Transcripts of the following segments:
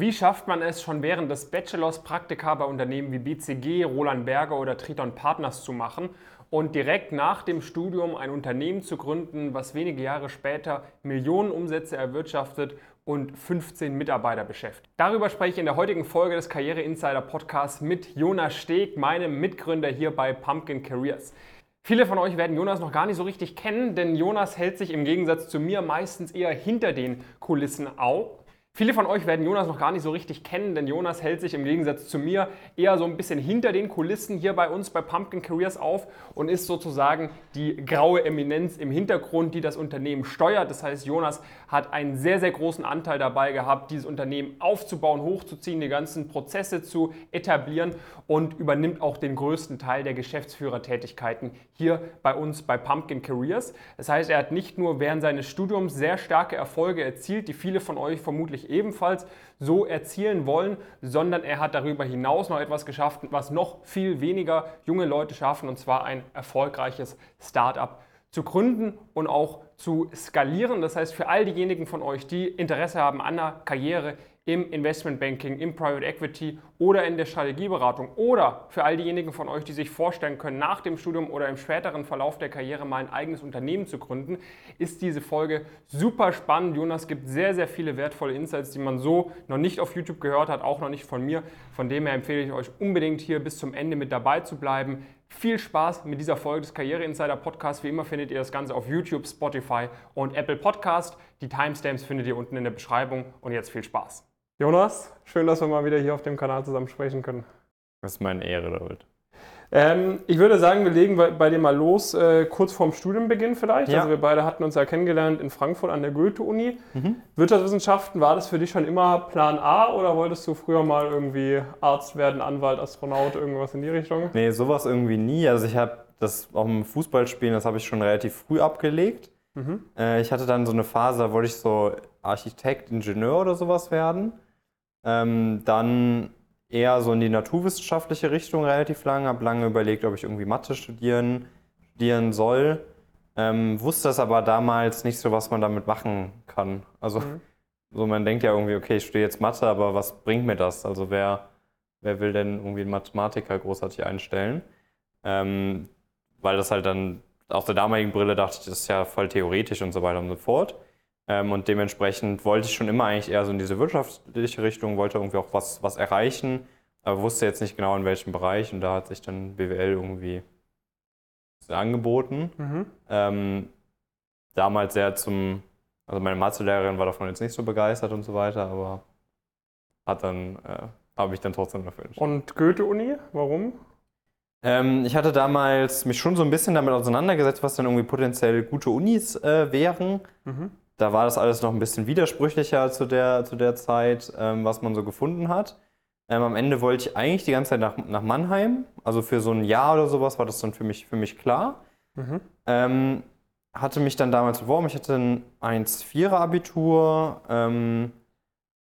Wie schafft man es, schon während des Bachelors Praktika bei Unternehmen wie BCG, Roland Berger oder Triton Partners zu machen und direkt nach dem Studium ein Unternehmen zu gründen, was wenige Jahre später Millionen Umsätze erwirtschaftet und 15 Mitarbeiter beschäftigt. Darüber spreche ich in der heutigen Folge des Karriere Insider Podcasts mit Jonas Steg, meinem Mitgründer hier bei Pumpkin Careers. Viele von euch werden Jonas noch gar nicht so richtig kennen, denn Jonas hält sich im Gegensatz zu mir meistens eher hinter den Kulissen auf Viele von euch werden Jonas noch gar nicht so richtig kennen, denn Jonas hält sich im Gegensatz zu mir eher so ein bisschen hinter den Kulissen hier bei uns bei Pumpkin Careers auf und ist sozusagen die graue Eminenz im Hintergrund, die das Unternehmen steuert. Das heißt, Jonas hat einen sehr, sehr großen Anteil dabei gehabt, dieses Unternehmen aufzubauen, hochzuziehen, die ganzen Prozesse zu etablieren und übernimmt auch den größten Teil der Geschäftsführertätigkeiten hier bei uns bei Pumpkin Careers. Das heißt, er hat nicht nur während seines Studiums sehr starke Erfolge erzielt, die viele von euch vermutlich ebenfalls so erzielen wollen, sondern er hat darüber hinaus noch etwas geschafft, was noch viel weniger junge Leute schaffen, und zwar ein erfolgreiches Startup zu gründen und auch zu skalieren. Das heißt, für all diejenigen von euch, die Interesse haben an einer Karriere im Investmentbanking, im Private Equity oder in der Strategieberatung oder für all diejenigen von euch, die sich vorstellen können, nach dem Studium oder im späteren Verlauf der Karriere mal ein eigenes Unternehmen zu gründen, ist diese Folge super spannend. Jonas gibt sehr, sehr viele wertvolle Insights, die man so noch nicht auf YouTube gehört hat, auch noch nicht von mir. Von dem her empfehle ich euch unbedingt hier bis zum Ende mit dabei zu bleiben. Viel Spaß mit dieser Folge des Karriere Insider Podcasts. Wie immer findet ihr das Ganze auf YouTube, Spotify und Apple Podcast. Die Timestamps findet ihr unten in der Beschreibung und jetzt viel Spaß. Jonas, schön, dass wir mal wieder hier auf dem Kanal zusammen sprechen können. Das ist meine Ehre, David. Ähm, ich würde sagen, wir legen bei, bei dir mal los, äh, kurz vorm Studienbeginn vielleicht. Ja. Also wir beide hatten uns ja kennengelernt in Frankfurt an der Goethe-Uni. Mhm. Wirtschaftswissenschaften, war das für dich schon immer Plan A oder wolltest du früher mal irgendwie Arzt werden, Anwalt, Astronaut, irgendwas in die Richtung? Nee, sowas irgendwie nie. Also ich habe das auch im Fußballspielen, das habe ich schon relativ früh abgelegt. Mhm. Äh, ich hatte dann so eine Phase, da wollte ich so Architekt, Ingenieur oder sowas werden. Ähm, dann eher so in die naturwissenschaftliche Richtung relativ lange, habe lange überlegt, ob ich irgendwie Mathe studieren, studieren soll. Ähm, wusste das aber damals nicht so, was man damit machen kann. Also mhm. so man denkt ja irgendwie, okay, ich studiere jetzt Mathe, aber was bringt mir das? Also wer, wer will denn irgendwie einen Mathematiker großartig einstellen? Ähm, weil das halt dann aus der damaligen Brille dachte ich, das ist ja voll theoretisch und so weiter und so fort. Ähm, und dementsprechend wollte ich schon immer eigentlich eher so in diese wirtschaftliche Richtung, wollte irgendwie auch was, was erreichen, aber wusste jetzt nicht genau in welchem Bereich. Und da hat sich dann BWL irgendwie angeboten. Mhm. Ähm, damals sehr zum, also meine Mathelehrerin war davon jetzt nicht so begeistert und so weiter, aber hat dann, äh, habe ich dann trotzdem dafür entschieden. Und Goethe-Uni, warum? Ähm, ich hatte damals mich schon so ein bisschen damit auseinandergesetzt, was dann irgendwie potenziell gute Unis äh, wären. Mhm da war das alles noch ein bisschen widersprüchlicher zu der, zu der Zeit, ähm, was man so gefunden hat. Ähm, am Ende wollte ich eigentlich die ganze Zeit nach, nach Mannheim. Also für so ein Jahr oder sowas war das dann für mich, für mich klar. Mhm. Ähm, hatte mich dann damals beworben. Ich hatte ein 1-4er-Abitur. Ähm,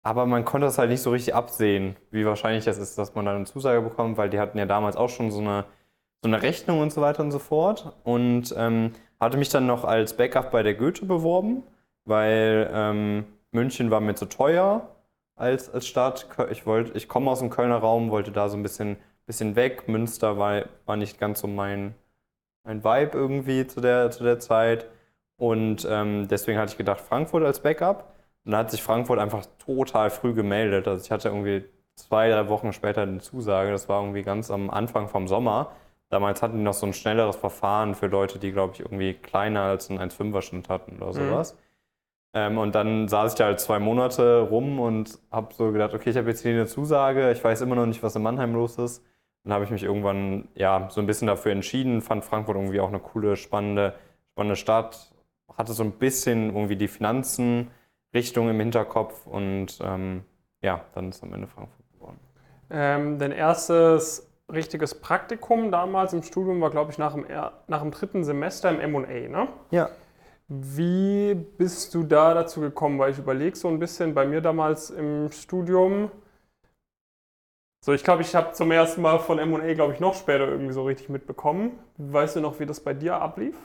aber man konnte das halt nicht so richtig absehen, wie wahrscheinlich das ist, dass man dann eine Zusage bekommt, weil die hatten ja damals auch schon so eine, so eine Rechnung und so weiter und so fort. Und ähm, hatte mich dann noch als Backup bei der Goethe beworben weil ähm, München war mir zu teuer als, als Stadt. Ich, ich komme aus dem Kölner Raum, wollte da so ein bisschen, bisschen weg. Münster war, war nicht ganz so mein, mein Vibe irgendwie zu der, zu der Zeit. Und ähm, deswegen hatte ich gedacht, Frankfurt als Backup. Und dann hat sich Frankfurt einfach total früh gemeldet. Also ich hatte irgendwie zwei, drei Wochen später eine Zusage. Das war irgendwie ganz am Anfang vom Sommer. Damals hatten die noch so ein schnelleres Verfahren für Leute, die, glaube ich, irgendwie kleiner als ein 1,5er-Schnitt hatten oder mhm. sowas. Mhm. Ähm, und dann saß ich da halt zwei Monate rum und habe so gedacht, okay, ich habe jetzt hier eine Zusage, ich weiß immer noch nicht, was in Mannheim los ist. Dann habe ich mich irgendwann ja so ein bisschen dafür entschieden, fand Frankfurt irgendwie auch eine coole, spannende, spannende Stadt, hatte so ein bisschen irgendwie die Finanzenrichtung im Hinterkopf und ähm, ja, dann ist am Ende Frankfurt geworden. Ähm, dein erstes richtiges Praktikum damals im Studium war, glaube ich, nach dem, nach dem dritten Semester im M&A, ne? Ja. Wie bist du da dazu gekommen? Weil ich überlege so ein bisschen bei mir damals im Studium. So, ich glaube, ich habe zum ersten Mal von MA, glaube ich, noch später irgendwie so richtig mitbekommen. Weißt du noch, wie das bei dir ablief?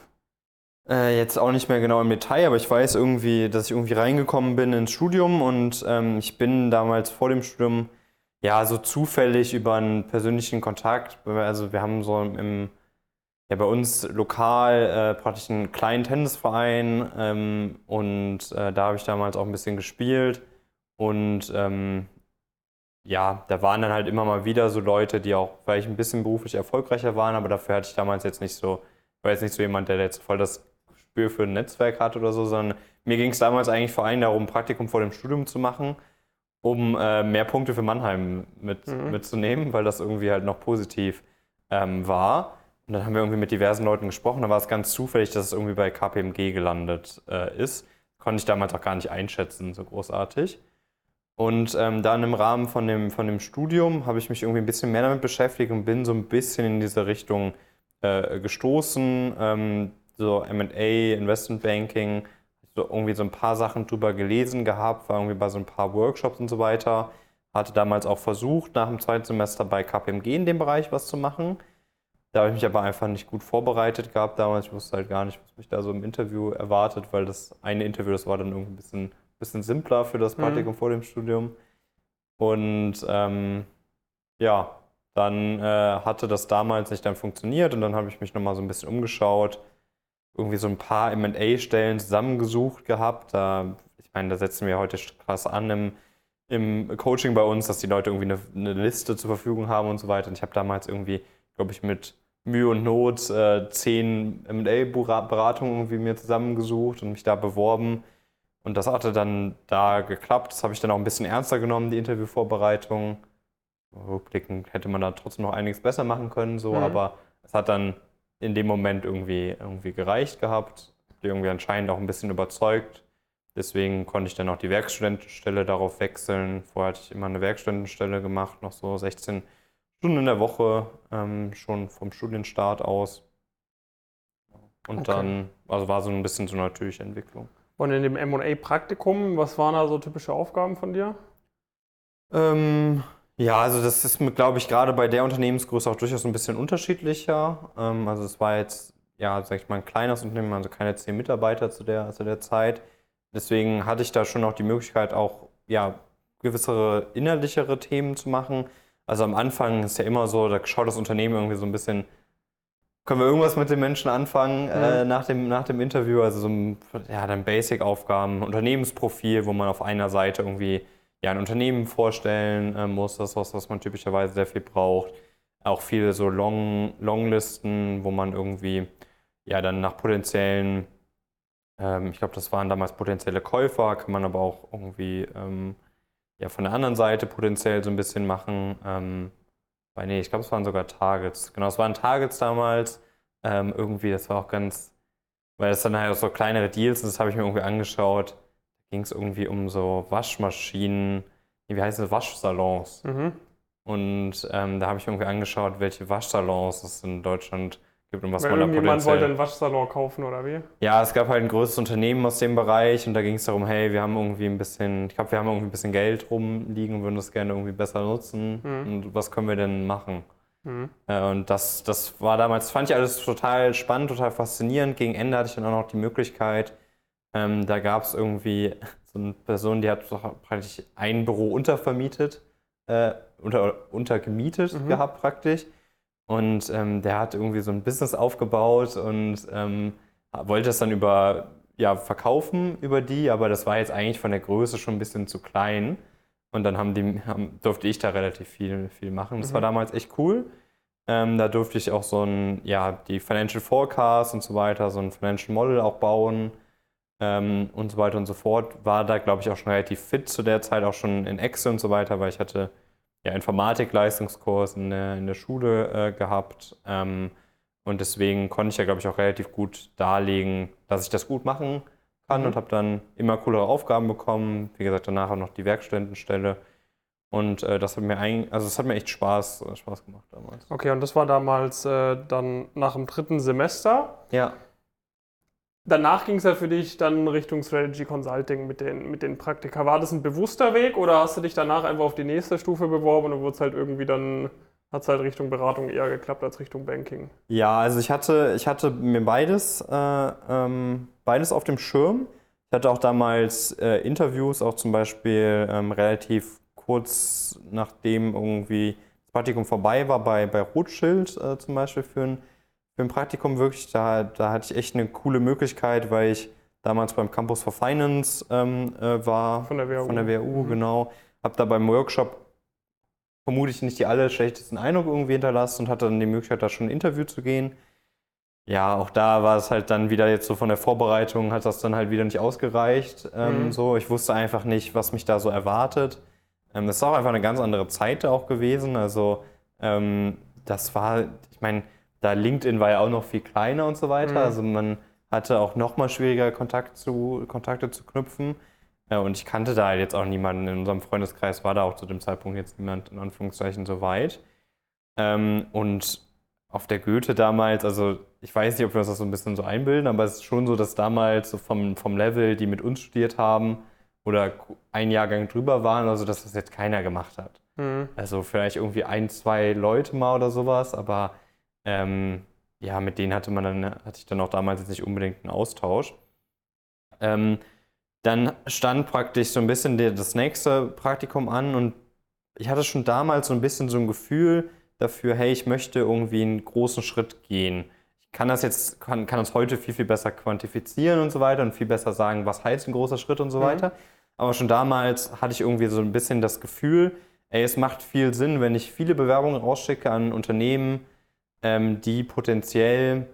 Äh, jetzt auch nicht mehr genau im Detail, aber ich weiß irgendwie, dass ich irgendwie reingekommen bin ins Studium und ähm, ich bin damals vor dem Studium ja so zufällig über einen persönlichen Kontakt, also wir haben so im ja, bei uns lokal äh, praktisch einen kleinen Tennisverein ähm, und äh, da habe ich damals auch ein bisschen gespielt und ähm, ja, da waren dann halt immer mal wieder so Leute, die auch vielleicht ein bisschen beruflich erfolgreicher waren, aber dafür hatte ich damals jetzt nicht so, war jetzt nicht so jemand, der jetzt voll das Gespür für ein Netzwerk hat oder so, sondern mir ging es damals eigentlich vor allem darum, Praktikum vor dem Studium zu machen, um äh, mehr Punkte für Mannheim mit, mhm. mitzunehmen, weil das irgendwie halt noch positiv ähm, war. Und dann haben wir irgendwie mit diversen Leuten gesprochen. Da war es ganz zufällig, dass es irgendwie bei KPMG gelandet äh, ist. Konnte ich damals auch gar nicht einschätzen, so großartig. Und ähm, dann im Rahmen von dem, von dem Studium habe ich mich irgendwie ein bisschen mehr damit beschäftigt und bin so ein bisschen in diese Richtung äh, gestoßen. Ähm, so MA, Investment Banking, so irgendwie so ein paar Sachen drüber gelesen gehabt, war irgendwie bei so ein paar Workshops und so weiter. Hatte damals auch versucht, nach dem zweiten Semester bei KPMG in dem Bereich was zu machen. Da habe ich mich aber einfach nicht gut vorbereitet gehabt damals. Ich wusste halt gar nicht, was mich da so im Interview erwartet, weil das eine Interview, das war dann irgendwie ein bisschen, bisschen simpler für das mhm. Praktikum mhm. vor dem Studium. Und ähm, ja, dann äh, hatte das damals nicht dann funktioniert und dann habe ich mich nochmal so ein bisschen umgeschaut, irgendwie so ein paar MA-Stellen zusammengesucht gehabt. Da, ich meine, da setzen wir heute krass an im, im Coaching bei uns, dass die Leute irgendwie eine, eine Liste zur Verfügung haben und so weiter. Und ich habe damals irgendwie, glaube ich, mit Mühe und Not äh, zehn MA-Beratungen irgendwie mir zusammengesucht und mich da beworben. Und das hatte dann da geklappt. Das habe ich dann auch ein bisschen ernster genommen, die Interviewvorbereitung. Rückblickend hätte man da trotzdem noch einiges besser machen können, so, mhm. aber es hat dann in dem Moment irgendwie, irgendwie gereicht gehabt. Die irgendwie anscheinend auch ein bisschen überzeugt. Deswegen konnte ich dann auch die Werkstudentenstelle darauf wechseln. Vorher hatte ich immer eine Werkstudentenstelle gemacht, noch so 16 Stunden in der Woche, ähm, schon vom Studienstart aus. Und okay. dann, also war so ein bisschen so eine natürliche Entwicklung. Und in dem MA-Praktikum, was waren da so typische Aufgaben von dir? Ähm, ja, also das ist, glaube ich, gerade bei der Unternehmensgröße auch durchaus ein bisschen unterschiedlicher. Ähm, also es war jetzt, ja, sag ich mal, ein kleines Unternehmen, also keine zehn Mitarbeiter zu der, zu der Zeit. Deswegen hatte ich da schon auch die Möglichkeit, auch ja, gewissere innerlichere Themen zu machen. Also am Anfang ist ja immer so, da schaut das Unternehmen irgendwie so ein bisschen, können wir irgendwas mit den Menschen anfangen mhm. äh, nach, dem, nach dem Interview? Also so ein, ja, dann Basic-Aufgaben, Unternehmensprofil, wo man auf einer Seite irgendwie ja, ein Unternehmen vorstellen äh, muss. Das ist was, was man typischerweise sehr viel braucht. Auch viele so Long, Longlisten, wo man irgendwie ja dann nach potenziellen, ähm, ich glaube, das waren damals potenzielle Käufer, kann man aber auch irgendwie ähm, ja von der anderen Seite potenziell so ein bisschen machen. Ähm, weil, nee, ich glaube, es waren sogar Targets. Genau, es waren Targets damals. Ähm, irgendwie, das war auch ganz, weil es dann halt auch so kleinere Deals und das habe ich mir irgendwie angeschaut. Da ging es irgendwie um so Waschmaschinen, wie heißt das, Waschsalons. Mhm. Und ähm, da habe ich mir irgendwie angeschaut, welche Waschsalons es in Deutschland gibt und was Weil man da irgendjemand wollte einen Waschsalon kaufen oder wie? Ja, es gab halt ein größeres Unternehmen aus dem Bereich und da ging es darum, hey, wir haben irgendwie ein bisschen, ich glaube, wir haben irgendwie ein bisschen Geld rumliegen und würden das gerne irgendwie besser nutzen mhm. und was können wir denn machen? Mhm. Äh, und das, das war damals, fand ich alles total spannend, total faszinierend. Gegen Ende hatte ich dann auch noch die Möglichkeit, ähm, da gab es irgendwie so eine Person, die hat praktisch ein Büro untervermietet, äh, unter, untergemietet mhm. gehabt praktisch. Und ähm, der hat irgendwie so ein Business aufgebaut und ähm, wollte es dann über, ja, verkaufen über die, aber das war jetzt eigentlich von der Größe schon ein bisschen zu klein. Und dann haben die, haben, durfte ich da relativ viel, viel machen. Das mhm. war damals echt cool. Ähm, da durfte ich auch so ein, ja, die Financial Forecast und so weiter, so ein Financial Model auch bauen ähm, und so weiter und so fort. War da, glaube ich, auch schon relativ fit zu der Zeit, auch schon in Excel und so weiter, weil ich hatte ja, Informatik-Leistungskurs in der, in der Schule äh, gehabt. Ähm, und deswegen konnte ich ja, glaube ich, auch relativ gut darlegen, dass ich das gut machen kann mhm. und habe dann immer coolere Aufgaben bekommen. Wie gesagt, danach auch noch die Werkstudentenstelle. Und äh, das hat mir eigentlich, also es hat mir echt Spaß, äh, Spaß gemacht damals. Okay, und das war damals äh, dann nach dem dritten Semester. Ja danach ging es ja für dich dann Richtung Strategy Consulting mit den, mit den Praktika. War das ein bewusster Weg oder hast du dich danach einfach auf die nächste Stufe beworben und wurde halt irgendwie dann hat es halt Richtung Beratung eher geklappt als Richtung Banking. Ja, also ich hatte, ich hatte mir beides, äh, ähm, beides auf dem Schirm. Ich hatte auch damals äh, Interviews, auch zum Beispiel ähm, relativ kurz nachdem irgendwie das Praktikum vorbei war, bei, bei Rothschild äh, zum Beispiel für ein, ein Praktikum wirklich. Da, da hatte ich echt eine coole Möglichkeit, weil ich damals beim Campus for Finance ähm, äh, war. Von der WU. Von der WU, mhm. genau. Habe da beim Workshop vermutlich nicht die aller schlechtesten Eindruck irgendwie hinterlassen und hatte dann die Möglichkeit, da schon ein Interview zu gehen. Ja, auch da war es halt dann wieder jetzt so von der Vorbereitung, hat das dann halt wieder nicht ausgereicht. Ähm, mhm. so, ich wusste einfach nicht, was mich da so erwartet. Ähm, das ist auch einfach eine ganz andere Zeit auch gewesen. Also ähm, das war, ich meine, da LinkedIn war ja auch noch viel kleiner und so weiter. Mhm. Also man hatte auch noch mal schwieriger Kontakt zu, Kontakte zu knüpfen. Ja, und ich kannte da jetzt auch niemanden. In unserem Freundeskreis war da auch zu dem Zeitpunkt jetzt niemand in Anführungszeichen so weit. Ähm, und auf der Goethe damals, also ich weiß nicht, ob wir uns das so ein bisschen so einbilden, aber es ist schon so, dass damals so vom, vom Level, die mit uns studiert haben oder ein Jahrgang drüber waren, also dass das jetzt keiner gemacht hat. Mhm. Also vielleicht irgendwie ein, zwei Leute mal oder sowas, aber ähm, ja, mit denen hatte man dann, hatte ich dann auch damals jetzt nicht unbedingt einen Austausch. Ähm, dann stand praktisch so ein bisschen das nächste Praktikum an und ich hatte schon damals so ein bisschen so ein Gefühl dafür, hey, ich möchte irgendwie einen großen Schritt gehen. Ich kann das jetzt, kann, kann das heute viel, viel besser quantifizieren und so weiter und viel besser sagen, was heißt ein großer Schritt und so mhm. weiter. Aber schon damals hatte ich irgendwie so ein bisschen das Gefühl, ey, es macht viel Sinn, wenn ich viele Bewerbungen rausschicke an Unternehmen, ähm, die potenziell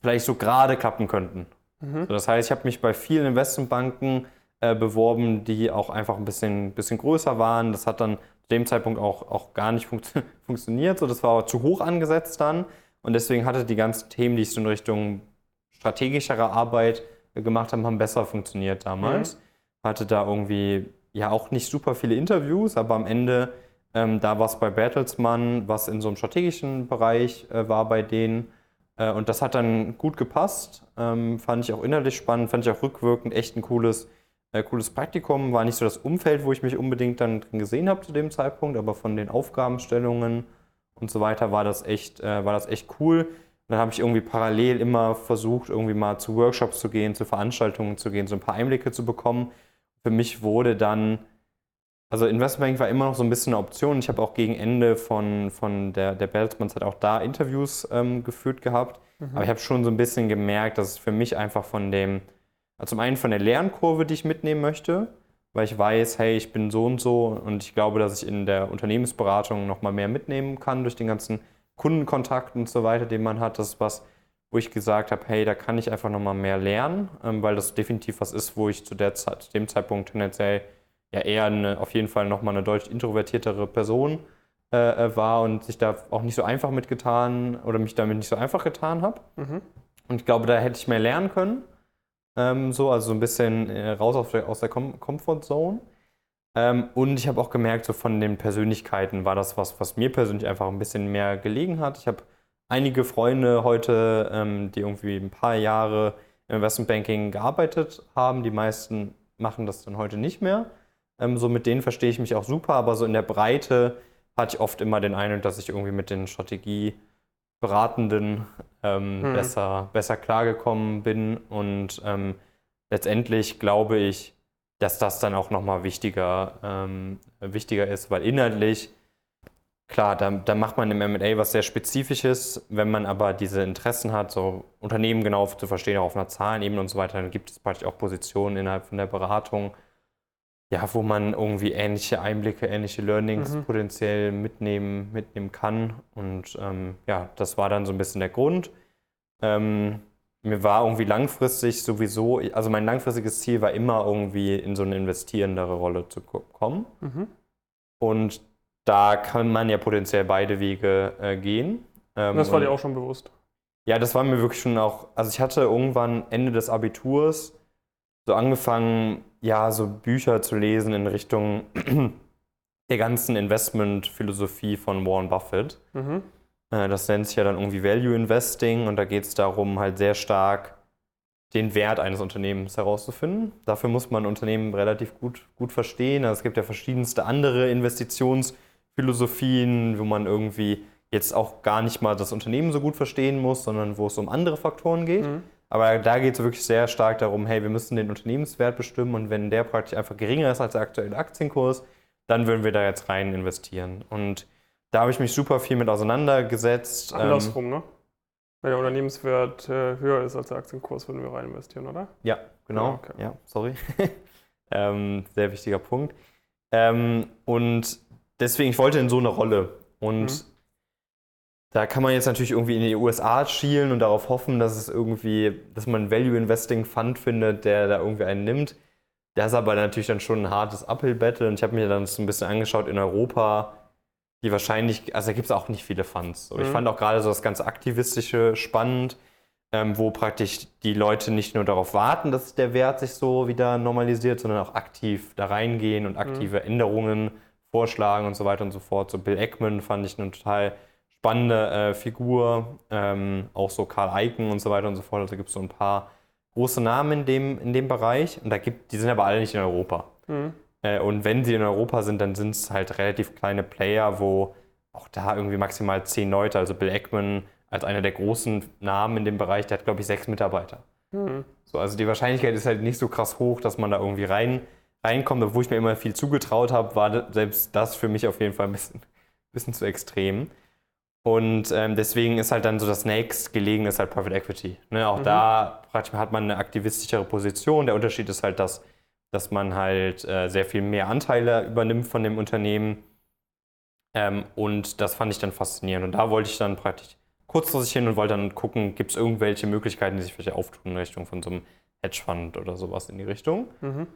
vielleicht so gerade klappen könnten. Mhm. So, das heißt, ich habe mich bei vielen Investmentbanken äh, beworben, die auch einfach ein bisschen, bisschen größer waren. Das hat dann zu dem Zeitpunkt auch, auch gar nicht funktio funktioniert. So, das war zu hoch angesetzt dann. Und deswegen hatte die ganzen Themen, die ich so in Richtung strategischerer Arbeit äh, gemacht habe, haben besser funktioniert damals. Mhm. Hatte da irgendwie ja auch nicht super viele Interviews, aber am Ende, ähm, da war es bei Bertelsmann, was in so einem strategischen Bereich äh, war bei denen. Äh, und das hat dann gut gepasst. Ähm, fand ich auch innerlich spannend, fand ich auch rückwirkend echt ein cooles, äh, cooles Praktikum. War nicht so das Umfeld, wo ich mich unbedingt dann drin gesehen habe zu dem Zeitpunkt, aber von den Aufgabenstellungen und so weiter war das echt, äh, war das echt cool. dann habe ich irgendwie parallel immer versucht, irgendwie mal zu Workshops zu gehen, zu Veranstaltungen zu gehen, so ein paar Einblicke zu bekommen. Für mich wurde dann also Investmentbank war immer noch so ein bisschen eine Option. Ich habe auch gegen Ende von, von der, der Bertelsmann-Zeit auch da Interviews ähm, geführt gehabt. Mhm. Aber ich habe schon so ein bisschen gemerkt, dass es für mich einfach von dem, also zum einen von der Lernkurve, die ich mitnehmen möchte, weil ich weiß, hey, ich bin so und so und ich glaube, dass ich in der Unternehmensberatung nochmal mehr mitnehmen kann durch den ganzen Kundenkontakt und so weiter, den man hat. Das ist was, wo ich gesagt habe, hey, da kann ich einfach nochmal mehr lernen, ähm, weil das definitiv was ist, wo ich zu, der Zeit, zu dem Zeitpunkt tendenziell ja eher eine, auf jeden Fall nochmal eine deutlich introvertiertere Person äh, äh, war und sich da auch nicht so einfach mitgetan oder mich damit nicht so einfach getan habe. Mhm. Und ich glaube, da hätte ich mehr lernen können. Ähm, so, also so ein bisschen äh, raus der, aus der Com Comfort Zone. Ähm, und ich habe auch gemerkt, so von den Persönlichkeiten war das was, was mir persönlich einfach ein bisschen mehr gelegen hat. Ich habe einige Freunde heute, ähm, die irgendwie ein paar Jahre im Investmentbanking gearbeitet haben. Die meisten machen das dann heute nicht mehr. Ähm, so mit denen verstehe ich mich auch super, aber so in der Breite hatte ich oft immer den Eindruck, dass ich irgendwie mit den Strategieberatenden ähm, hm. besser, besser klargekommen bin. Und ähm, letztendlich glaube ich, dass das dann auch nochmal wichtiger, ähm, wichtiger ist, weil inhaltlich, klar, da, da macht man im MA was sehr Spezifisches. Wenn man aber diese Interessen hat, so Unternehmen genau zu verstehen, auch auf einer Zahlenebene und so weiter, dann gibt es praktisch auch Positionen innerhalb von der Beratung, ja, wo man irgendwie ähnliche Einblicke, ähnliche Learnings mhm. potenziell mitnehmen, mitnehmen kann. Und ähm, ja, das war dann so ein bisschen der Grund. Ähm, mir war irgendwie langfristig sowieso, also mein langfristiges Ziel war immer irgendwie in so eine investierendere Rolle zu kommen. Mhm. Und da kann man ja potenziell beide Wege äh, gehen. Ähm, das war dir auch schon bewusst? Ja, das war mir wirklich schon auch, also ich hatte irgendwann Ende des Abiturs so angefangen, ja, so Bücher zu lesen in Richtung der ganzen Investmentphilosophie von Warren Buffett. Mhm. Äh, das nennt sich ja dann irgendwie Value Investing und da geht es darum, halt sehr stark den Wert eines Unternehmens herauszufinden. Dafür muss man Unternehmen relativ gut, gut verstehen. Also es gibt ja verschiedenste andere Investitions- Philosophien, wo man irgendwie jetzt auch gar nicht mal das Unternehmen so gut verstehen muss, sondern wo es um andere Faktoren geht. Mhm. Aber da geht es wirklich sehr stark darum, hey, wir müssen den Unternehmenswert bestimmen und wenn der praktisch einfach geringer ist als der aktuelle Aktienkurs, dann würden wir da jetzt rein investieren. Und da habe ich mich super viel mit auseinandergesetzt. Andersrum, ähm, ne? Wenn der Unternehmenswert äh, höher ist als der Aktienkurs, würden wir rein investieren, oder? Ja, genau. Ja, okay. ja sorry. ähm, sehr wichtiger Punkt. Ähm, und deswegen, ich wollte in so eine Rolle. Und mhm. Da kann man jetzt natürlich irgendwie in die USA schielen und darauf hoffen, dass es irgendwie, dass man einen Value Investing Fund findet, der da irgendwie einen nimmt. Das ist aber natürlich dann schon ein hartes Uphill-Battle. Und ich habe mir dann so ein bisschen angeschaut in Europa die wahrscheinlich, also da gibt es auch nicht viele Fans. Mhm. Ich fand auch gerade so das ganze Aktivistische spannend, ähm, wo praktisch die Leute nicht nur darauf warten, dass der Wert sich so wieder normalisiert, sondern auch aktiv da reingehen und aktive mhm. Änderungen vorschlagen und so weiter und so fort. So Bill Eckman fand ich eine total spannende äh, Figur, ähm, auch so Karl Eiken und so weiter und so fort. Also gibt es so ein paar große Namen in dem, in dem Bereich und da gibt, die sind aber alle nicht in Europa. Mhm. Äh, und wenn sie in Europa sind, dann sind es halt relativ kleine Player, wo auch da irgendwie maximal zehn Leute, also Bill Eckman als einer der großen Namen in dem Bereich, der hat, glaube ich, sechs Mitarbeiter. Mhm. So, also die Wahrscheinlichkeit ist halt nicht so krass hoch, dass man da irgendwie rein, reinkommt. Obwohl ich mir immer viel zugetraut habe, war selbst das für mich auf jeden Fall ein bisschen, bisschen zu extrem. Und ähm, deswegen ist halt dann so das nächst gelegen ist halt Private Equity. Ne? Auch mhm. da hat man eine aktivistischere Position. Der Unterschied ist halt, dass dass man halt äh, sehr viel mehr Anteile übernimmt von dem Unternehmen. Ähm, und das fand ich dann faszinierend. Und da wollte ich dann praktisch kurzfristig hin und wollte dann gucken, gibt es irgendwelche Möglichkeiten, die sich vielleicht auftun in Richtung von so einem Hedgefund oder sowas in die Richtung. Mhm.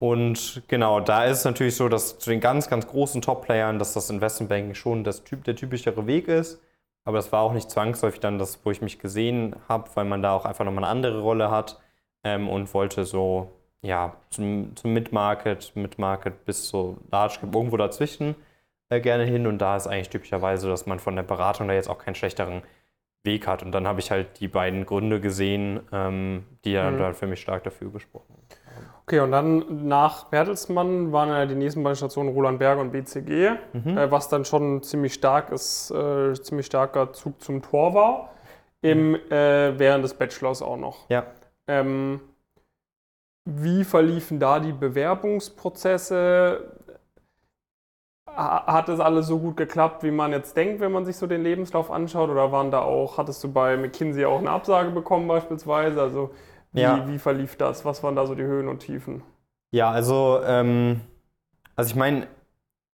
Und genau, da ist es natürlich so, dass zu den ganz, ganz großen Top-Playern, dass das Investmentbanking schon das typ, der typischere Weg ist. Aber das war auch nicht zwangsläufig dann das, wo ich mich gesehen habe, weil man da auch einfach nochmal eine andere Rolle hat ähm, und wollte so ja, zum, zum Mid-Market, Mid-Market bis so Large irgendwo dazwischen äh, gerne hin. Und da ist eigentlich typischerweise, dass man von der Beratung da jetzt auch keinen schlechteren Weg hat. Und dann habe ich halt die beiden Gründe gesehen, ähm, die ja mhm. dann für mich stark dafür gesprochen haben. Okay, und dann nach Bertelsmann waren ja die nächsten beiden Stationen Roland Berger und BCG, mhm. äh, was dann schon ziemlich stark ist, äh, ziemlich starker Zug zum Tor war, im, äh, während des Bachelors auch noch. Ja. Ähm, wie verliefen da die Bewerbungsprozesse? Hat das alles so gut geklappt, wie man jetzt denkt, wenn man sich so den Lebenslauf anschaut? Oder waren da auch, hattest du bei McKinsey auch eine Absage bekommen beispielsweise? Also wie, ja. wie verlief das? Was waren da so die Höhen und Tiefen? Ja, also, ähm, also ich meine,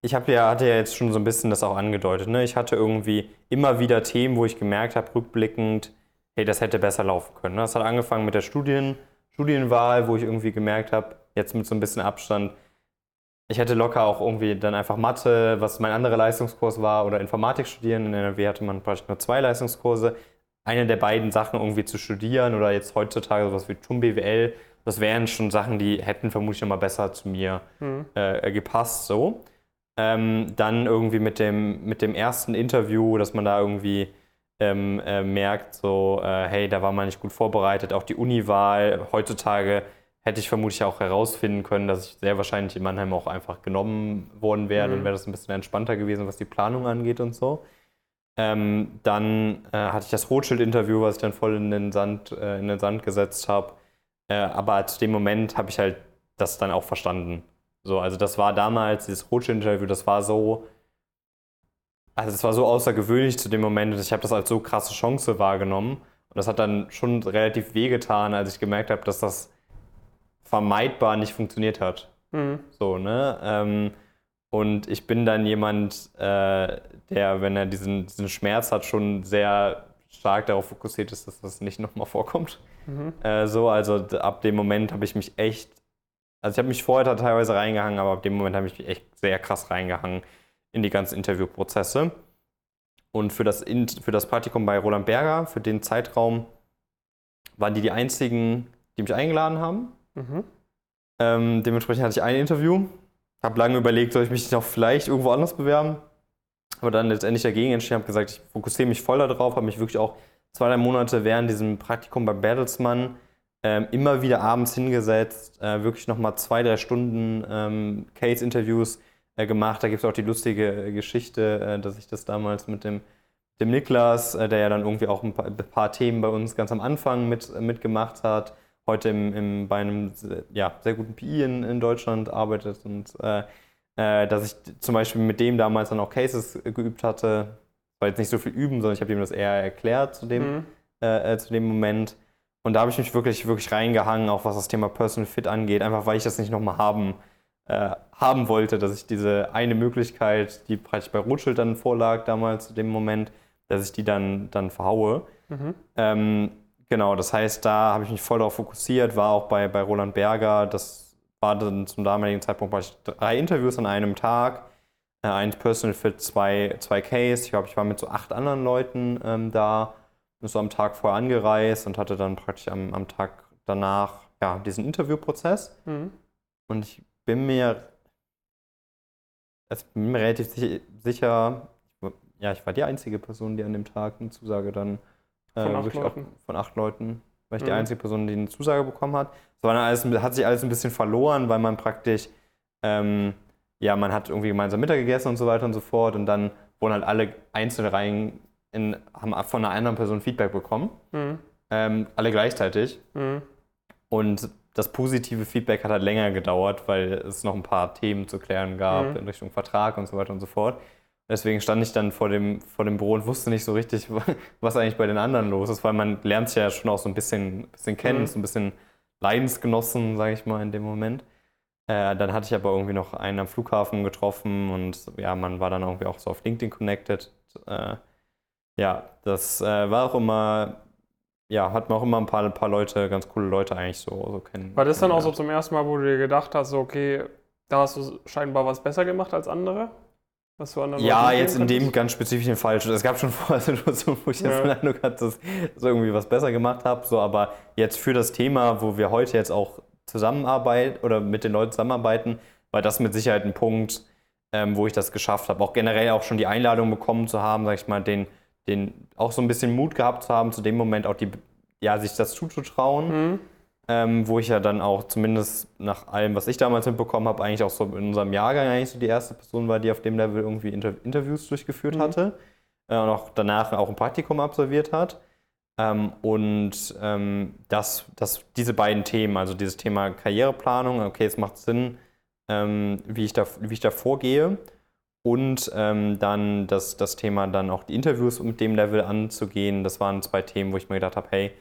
ich ja, hatte ja jetzt schon so ein bisschen das auch angedeutet. Ne? Ich hatte irgendwie immer wieder Themen, wo ich gemerkt habe, rückblickend, hey, das hätte besser laufen können. Ne? Das hat angefangen mit der Studien- Studienwahl, wo ich irgendwie gemerkt habe, jetzt mit so ein bisschen Abstand, ich hätte locker auch irgendwie dann einfach Mathe, was mein anderer Leistungskurs war, oder Informatik studieren. In NRW hatte man praktisch nur zwei Leistungskurse. Eine der beiden Sachen irgendwie zu studieren oder jetzt heutzutage sowas wie TUM BWL, das wären schon Sachen, die hätten vermutlich nochmal besser zu mir mhm. äh, gepasst. So. Ähm, dann irgendwie mit dem, mit dem ersten Interview, dass man da irgendwie ähm, äh, merkt, so, äh, hey, da war man nicht gut vorbereitet. Auch die Uni-Wahl heutzutage hätte ich vermutlich auch herausfinden können, dass ich sehr wahrscheinlich in Mannheim auch einfach genommen worden wäre. Mhm. Dann wäre das ein bisschen entspannter gewesen, was die Planung angeht und so. Ähm, dann äh, hatte ich das Rothschild-Interview, was ich dann voll in den Sand, äh, in den Sand gesetzt habe. Äh, aber zu dem Moment habe ich halt das dann auch verstanden. So, also das war damals, dieses Rothschild-Interview, das war so, also es war so außergewöhnlich zu dem Moment und ich habe das als so krasse Chance wahrgenommen. Und das hat dann schon relativ wehgetan, als ich gemerkt habe, dass das vermeidbar nicht funktioniert hat. Mhm. So, ne? Ähm, und ich bin dann jemand, äh, der, wenn er diesen, diesen Schmerz hat, schon sehr stark darauf fokussiert ist, dass das nicht nochmal vorkommt. Mhm. Äh, so, also ab dem Moment habe ich mich echt, also ich habe mich vorher teilweise reingehangen, aber ab dem Moment habe ich mich echt sehr krass reingehangen in die ganzen Interviewprozesse. Und für das, für das Praktikum bei Roland Berger, für den Zeitraum, waren die die einzigen, die mich eingeladen haben. Mhm. Ähm, dementsprechend hatte ich ein Interview. Habe lange überlegt, soll ich mich noch vielleicht irgendwo anders bewerben. Aber dann letztendlich dagegen entschieden, habe gesagt, ich fokussiere mich voll darauf, habe mich wirklich auch zwei, drei Monate während diesem Praktikum bei Bertelsmann ähm, immer wieder abends hingesetzt, äh, wirklich nochmal zwei, drei Stunden ähm, Case-Interviews äh, gemacht. Da gibt es auch die lustige Geschichte, äh, dass ich das damals mit dem, dem Niklas, äh, der ja dann irgendwie auch ein paar, ein paar, Themen bei uns ganz am Anfang mit, mitgemacht hat, heute im, im, bei einem ja, sehr guten PI in, in Deutschland arbeitet und äh, äh, dass ich zum Beispiel mit dem damals dann auch Cases geübt hatte. War jetzt nicht so viel üben, sondern ich habe ihm das eher erklärt zu dem, mhm. äh, zu dem Moment. Und da habe ich mich wirklich, wirklich reingehangen, auch was das Thema Personal Fit angeht, einfach weil ich das nicht nochmal haben, äh, haben wollte, dass ich diese eine Möglichkeit, die praktisch bei Rothschild dann vorlag damals zu dem Moment, dass ich die dann, dann verhaue. Mhm. Ähm, genau, das heißt, da habe ich mich voll darauf fokussiert, war auch bei, bei Roland Berger, das war dann zum damaligen Zeitpunkt war ich drei Interviews an einem Tag. Äh, ein Personal Fit, zwei, zwei Case. Ich glaube, ich war mit so acht anderen Leuten ähm, da, so am Tag vorher angereist und hatte dann praktisch am, am Tag danach ja, diesen Interviewprozess. Mhm. Und ich bin mir, also bin mir relativ sicher, ja, ich war die einzige Person, die an dem Tag eine Zusage dann von, acht auch, von acht Leuten war ich mhm. die einzige Person, die eine Zusage bekommen hat. Es war alles, hat sich alles ein bisschen verloren, weil man praktisch, ähm, ja, man hat irgendwie gemeinsam Mittag gegessen und so weiter und so fort und dann wurden halt alle einzelne Reihen in, haben von einer anderen Person Feedback bekommen. Mhm. Ähm, alle gleichzeitig. Mhm. Und das positive Feedback hat halt länger gedauert, weil es noch ein paar Themen zu klären gab mhm. in Richtung Vertrag und so weiter und so fort. Deswegen stand ich dann vor dem, vor dem Büro und wusste nicht so richtig, was eigentlich bei den anderen los ist, weil man lernt sich ja schon auch so ein bisschen, bisschen kennen, mhm. so ein bisschen Leidensgenossen, sage ich mal, in dem Moment. Äh, dann hatte ich aber irgendwie noch einen am Flughafen getroffen und ja, man war dann irgendwie auch so auf LinkedIn connected. Äh, ja, das äh, war auch immer, ja, hat man auch immer ein paar, ein paar Leute, ganz coole Leute eigentlich so, so kennen. War das dann auch so zum ersten Mal, wo du dir gedacht hast, okay, da hast du scheinbar was besser gemacht als andere? Was du anderen Ja, jetzt in dem ganz spezifischen Fall. Es gab schon vorher Situationen, wo ich ja. den Eindruck hatte, dass ich irgendwie was besser gemacht habe. So, aber jetzt für das Thema, wo wir heute jetzt auch zusammenarbeiten oder mit den Leuten zusammenarbeiten, war das mit Sicherheit ein Punkt, ähm, wo ich das geschafft habe. Auch generell auch schon die Einladung bekommen zu haben, sag ich mal, den, den auch so ein bisschen Mut gehabt zu haben, zu dem Moment auch die, ja, sich das zuzutrauen. Mhm ähm, wo ich ja dann auch zumindest nach allem, was ich damals mitbekommen habe, eigentlich auch so in unserem Jahrgang eigentlich so die erste Person war, die auf dem Level irgendwie Inter Interviews durchgeführt mhm. hatte äh, und auch danach auch ein Praktikum absolviert hat. Ähm, und ähm, das, das, diese beiden Themen, also dieses Thema Karriereplanung, okay, es macht Sinn, ähm, wie, ich da, wie ich da vorgehe. Und ähm, dann das, das Thema, dann auch die Interviews mit dem Level anzugehen, das waren zwei Themen, wo ich mir gedacht habe, hey,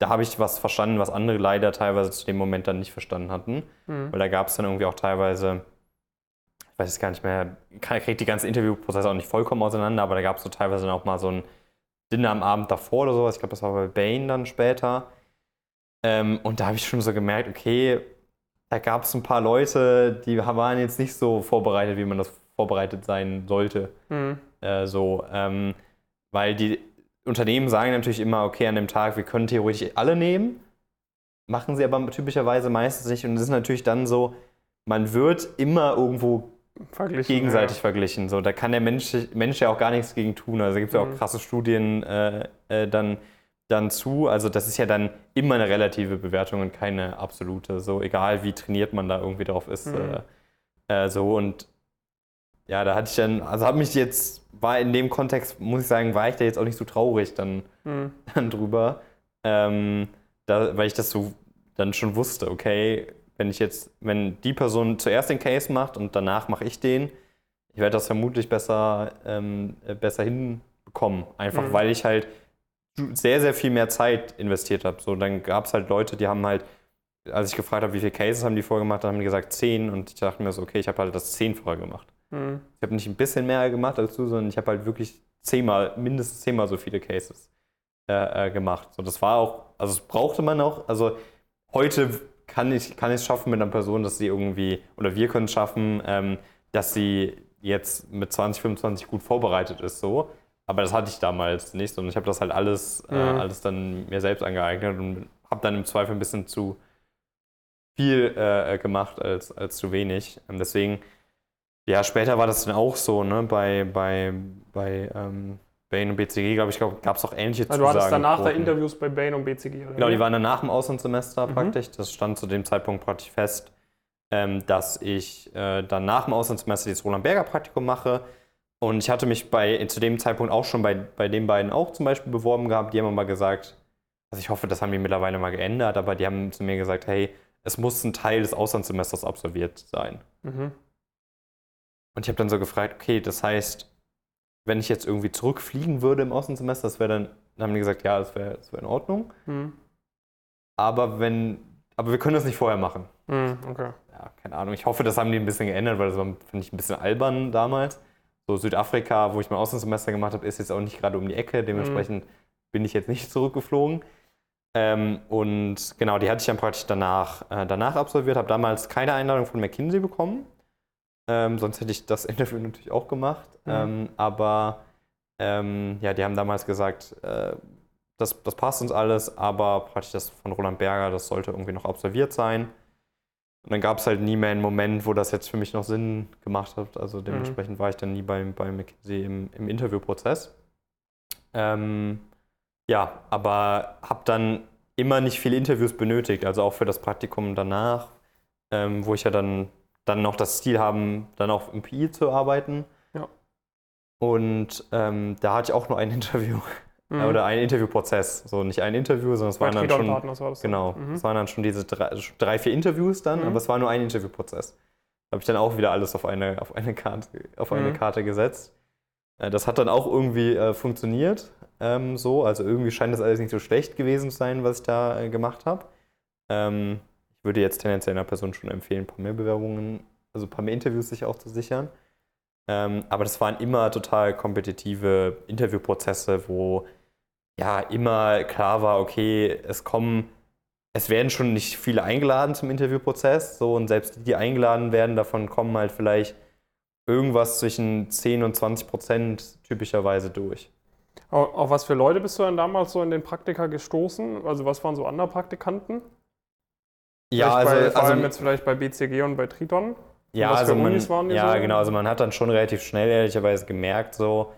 da habe ich was verstanden, was andere leider teilweise zu dem Moment dann nicht verstanden hatten. Mhm. Weil da gab es dann irgendwie auch teilweise, ich weiß jetzt gar nicht mehr, kriege die ganzen Interviewprozesse auch nicht vollkommen auseinander, aber da gab es so teilweise dann auch mal so ein Dinner am Abend davor oder sowas. Ich glaube, das war bei Bane dann später. Ähm, und da habe ich schon so gemerkt, okay, da gab es ein paar Leute, die waren jetzt nicht so vorbereitet, wie man das vorbereitet sein sollte. Mhm. Äh, so, ähm, weil die Unternehmen sagen natürlich immer, okay, an dem Tag, wir können theoretisch alle nehmen, machen sie aber typischerweise meistens nicht. Und es ist natürlich dann so, man wird immer irgendwo verglichen, gegenseitig ja. verglichen. So, da kann der Mensch, Mensch ja auch gar nichts gegen tun. Also gibt es ja auch mhm. krasse Studien äh, äh, dann, dann zu. Also das ist ja dann immer eine relative Bewertung und keine absolute. So egal wie trainiert man da irgendwie drauf ist. Mhm. Äh, äh so und ja, da hatte ich dann, also habe mich jetzt, war in dem Kontext, muss ich sagen, war ich da jetzt auch nicht so traurig dann, mhm. dann drüber, ähm, da, weil ich das so dann schon wusste, okay, wenn ich jetzt, wenn die Person zuerst den Case macht und danach mache ich den, ich werde das vermutlich besser, ähm, besser hinbekommen. Einfach mhm. weil ich halt sehr, sehr viel mehr Zeit investiert habe. So, dann gab es halt Leute, die haben halt, als ich gefragt habe, wie viele Cases haben die vorgemacht, dann haben die gesagt zehn und ich dachte mir so, okay, ich habe halt das zehnfache gemacht. Mhm. Ich habe nicht ein bisschen mehr gemacht als du, sondern ich habe halt wirklich zehnmal, mindestens zehnmal so viele Cases äh, äh, gemacht. So, das war auch, also das brauchte man auch. Also heute kann ich, kann es schaffen mit einer Person, dass sie irgendwie, oder wir können es schaffen, ähm, dass sie jetzt mit 20, 25 gut vorbereitet ist, so. Aber das hatte ich damals nicht und ich habe das halt alles, äh, mhm. alles dann mir selbst angeeignet und habe dann im Zweifel ein bisschen zu viel äh, gemacht als, als zu wenig. Ähm, deswegen ja, später war das dann auch so, ne? Bei, bei, bei ähm, Bain und BCG, glaube ich, glaub, gab es auch ähnliche also Zusagen. Du hattest danach da Interviews bei Bain und BCG, oder? Genau, die waren dann nach dem Auslandssemester mhm. praktisch. Das stand zu dem Zeitpunkt praktisch fest. ähm, dass ich äh, dann nach dem Auslandssemester dieses Roland Berger Praktikum mache. Und ich hatte mich bei, zu dem Zeitpunkt auch schon bei, bei den beiden auch zum Beispiel beworben gehabt. Die haben mal gesagt, also ich hoffe, das haben die mittlerweile mal geändert, aber die haben zu mir gesagt, hey, es muss ein Teil des Auslandssemesters absolviert sein. Mhm. Und ich habe dann so gefragt, okay, das heißt, wenn ich jetzt irgendwie zurückfliegen würde im Auslandssemester, das wäre dann, dann haben die gesagt, ja, das wäre das wär in Ordnung. Mhm. Aber wenn, aber wir können das nicht vorher machen. Mhm, okay. Ja, keine Ahnung. Ich hoffe, das haben die ein bisschen geändert, weil das war, finde ich, ein bisschen albern damals. So Südafrika, wo ich mein Auslandssemester gemacht habe, ist jetzt auch nicht gerade um die Ecke. Dementsprechend bin ich jetzt nicht zurückgeflogen. Ähm, und genau, die hatte ich dann praktisch danach, äh, danach absolviert, habe damals keine Einladung von McKinsey bekommen. Ähm, sonst hätte ich das Interview natürlich auch gemacht. Mhm. Ähm, aber ähm, ja, die haben damals gesagt, äh, das, das passt uns alles, aber praktisch das von Roland Berger, das sollte irgendwie noch absolviert sein. Und dann gab es halt nie mehr einen Moment, wo das jetzt für mich noch Sinn gemacht hat. Also mhm. dementsprechend mhm. war ich dann nie bei, bei McKinsey im, im Interviewprozess. Ähm, ja, aber habe dann immer nicht viele Interviews benötigt, also auch für das Praktikum danach, ähm, wo ich ja dann, dann noch das Ziel haben, dann auch im PI zu arbeiten. Ja. Und ähm, da hatte ich auch nur ein Interview mhm. oder einen Interviewprozess. So nicht ein Interview, sondern es waren dann schon war genau, mhm. es waren dann schon diese drei, drei vier Interviews dann, mhm. aber es war nur ein Interviewprozess. Da habe ich dann auch wieder alles auf eine auf eine Karte auf eine mhm. Karte gesetzt. Äh, das hat dann auch irgendwie äh, funktioniert, ähm, so. Also irgendwie scheint das alles nicht so schlecht gewesen zu sein, was ich da äh, gemacht habe. Ähm, ich würde jetzt tendenziell einer Person schon empfehlen, ein paar mehr Bewerbungen, also ein paar mehr Interviews sich auch zu sichern. Ähm, aber das waren immer total kompetitive Interviewprozesse, wo ja immer klar war, okay, es kommen, es werden schon nicht viele eingeladen zum Interviewprozess, so und selbst die, die eingeladen werden, davon kommen halt vielleicht irgendwas zwischen 10 und 20 Prozent typischerweise durch. Auf, was für Leute bist du denn damals so in den Praktika gestoßen? Also was waren so andere Praktikanten? Ja, also, bei, vor also, allem jetzt vielleicht bei BCG und bei Triton. Ja, also man, ja so? genau, also man hat dann schon relativ schnell ehrlicherweise gemerkt, so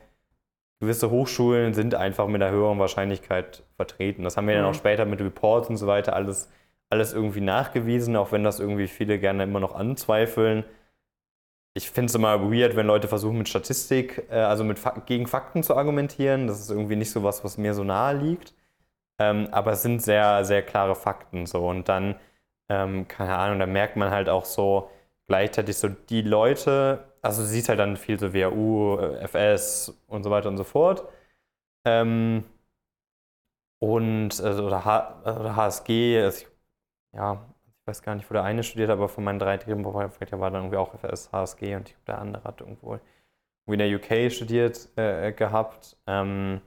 gewisse Hochschulen sind einfach mit einer höheren Wahrscheinlichkeit vertreten. Das haben wir mhm. dann auch später mit Reports und so weiter alles, alles irgendwie nachgewiesen, auch wenn das irgendwie viele gerne immer noch anzweifeln ich finde es immer weird, wenn Leute versuchen mit Statistik, äh, also mit Fak gegen Fakten zu argumentieren. Das ist irgendwie nicht so was, was mir so nahe liegt. Ähm, aber es sind sehr, sehr klare Fakten so. Und dann, ähm, keine Ahnung, da merkt man halt auch so gleichzeitig so die Leute, also du siehst halt dann viel so WAU, äh, FS und so weiter und so fort. Ähm, und also, oder, H, oder HSG, also, ja, ich weiß gar nicht, wo der eine studiert, aber von meinen drei Drehbuchprojekten war dann irgendwie auch FS, HSG und der andere hat irgendwo in der UK studiert äh, gehabt. Ähm,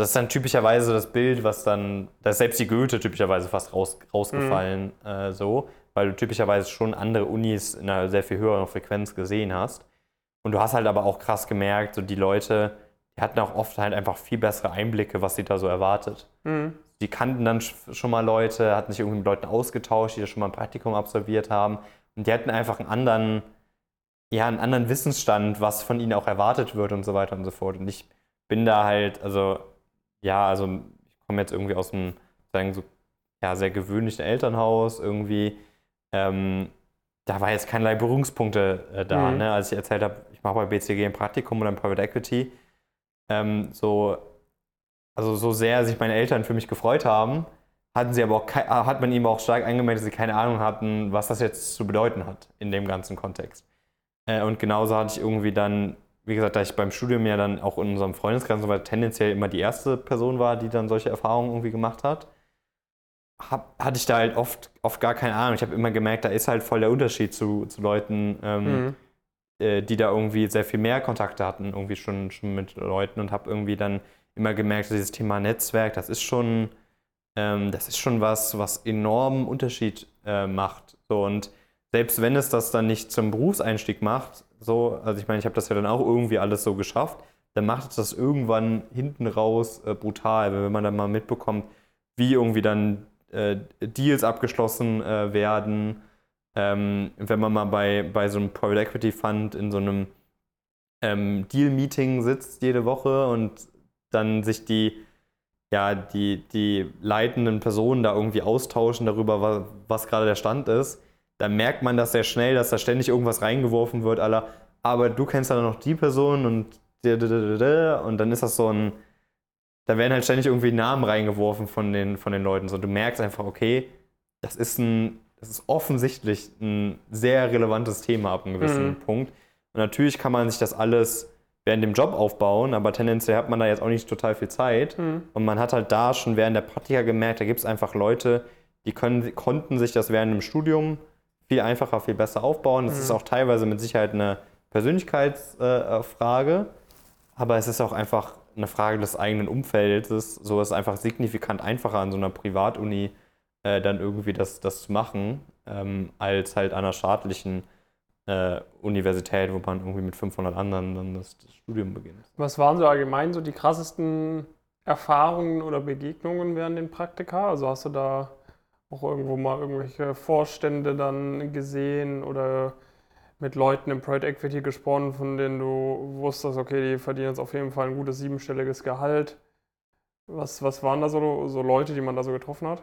das ist dann typischerweise das Bild, was dann, da ist selbst die Goethe typischerweise fast raus, rausgefallen, mhm. äh, so, weil du typischerweise schon andere Unis in einer sehr viel höheren Frequenz gesehen hast. Und du hast halt aber auch krass gemerkt, so die Leute, die hatten auch oft halt einfach viel bessere Einblicke, was sie da so erwartet. Mhm die kannten dann schon mal Leute, hatten sich irgendwie mit Leuten ausgetauscht, die da schon mal ein Praktikum absolviert haben. Und die hatten einfach einen anderen, ja, einen anderen Wissensstand, was von ihnen auch erwartet wird und so weiter und so fort. Und ich bin da halt, also, ja, also ich komme jetzt irgendwie aus einem, sagen so, ja, sehr gewöhnlichen Elternhaus irgendwie. Ähm, da war jetzt keinerlei Berührungspunkte äh, da, mhm. ne? als ich erzählt habe, ich mache bei BCG ein Praktikum oder ein Private Equity. Ähm, so, also so sehr sich meine Eltern für mich gefreut haben, hatten sie aber auch, hat man ihm auch stark eingemeldet, dass sie keine Ahnung hatten, was das jetzt zu bedeuten hat in dem ganzen Kontext. Äh, und genauso hatte ich irgendwie dann, wie gesagt, da ich beim Studium ja dann auch in unserem Freundeskreis so tendenziell immer die erste Person war, die dann solche Erfahrungen irgendwie gemacht hat, hab, hatte ich da halt oft, oft gar keine Ahnung. Ich habe immer gemerkt, da ist halt voll der Unterschied zu, zu Leuten, ähm, mhm. äh, die da irgendwie sehr viel mehr Kontakte hatten, irgendwie schon, schon mit Leuten und habe irgendwie dann immer gemerkt, dieses Thema Netzwerk, das ist schon, ähm, das ist schon was, was enormen Unterschied äh, macht. So, und selbst wenn es das dann nicht zum Berufseinstieg macht, so, also ich meine, ich habe das ja dann auch irgendwie alles so geschafft, dann macht es das irgendwann hinten raus äh, brutal, wenn man dann mal mitbekommt, wie irgendwie dann äh, Deals abgeschlossen äh, werden. Ähm, wenn man mal bei, bei so einem Private Equity Fund in so einem ähm, Deal-Meeting sitzt jede Woche und dann sich die, ja, die, die leitenden Personen da irgendwie austauschen darüber, was, was gerade der Stand ist, dann merkt man das sehr schnell, dass da ständig irgendwas reingeworfen wird, aller, aber du kennst dann noch die Person und und dann ist das so ein, da werden halt ständig irgendwie Namen reingeworfen von den, von den Leuten. So, du merkst einfach, okay, das ist ein, das ist offensichtlich ein sehr relevantes Thema ab einem gewissen mhm. Punkt. Und natürlich kann man sich das alles während dem Job aufbauen, aber tendenziell hat man da jetzt auch nicht total viel Zeit. Mhm. Und man hat halt da schon während der Praktika gemerkt, da gibt es einfach Leute, die können, konnten sich das während dem Studium viel einfacher, viel besser aufbauen. Das mhm. ist auch teilweise mit Sicherheit eine Persönlichkeitsfrage, äh, aber es ist auch einfach eine Frage des eigenen Umfeldes. So ist es einfach signifikant einfacher an so einer Privatuni äh, dann irgendwie das, das zu machen, ähm, als halt an einer staatlichen äh, Universität, wo man irgendwie mit 500 anderen dann das, das Studium beginnt. Was waren so allgemein so die krassesten Erfahrungen oder Begegnungen während den Praktika? Also hast du da auch irgendwo mal irgendwelche Vorstände dann gesehen oder mit Leuten im Private Equity gesprochen, von denen du wusstest, okay, die verdienen jetzt auf jeden Fall ein gutes siebenstelliges Gehalt. Was, was waren da so, so Leute, die man da so getroffen hat?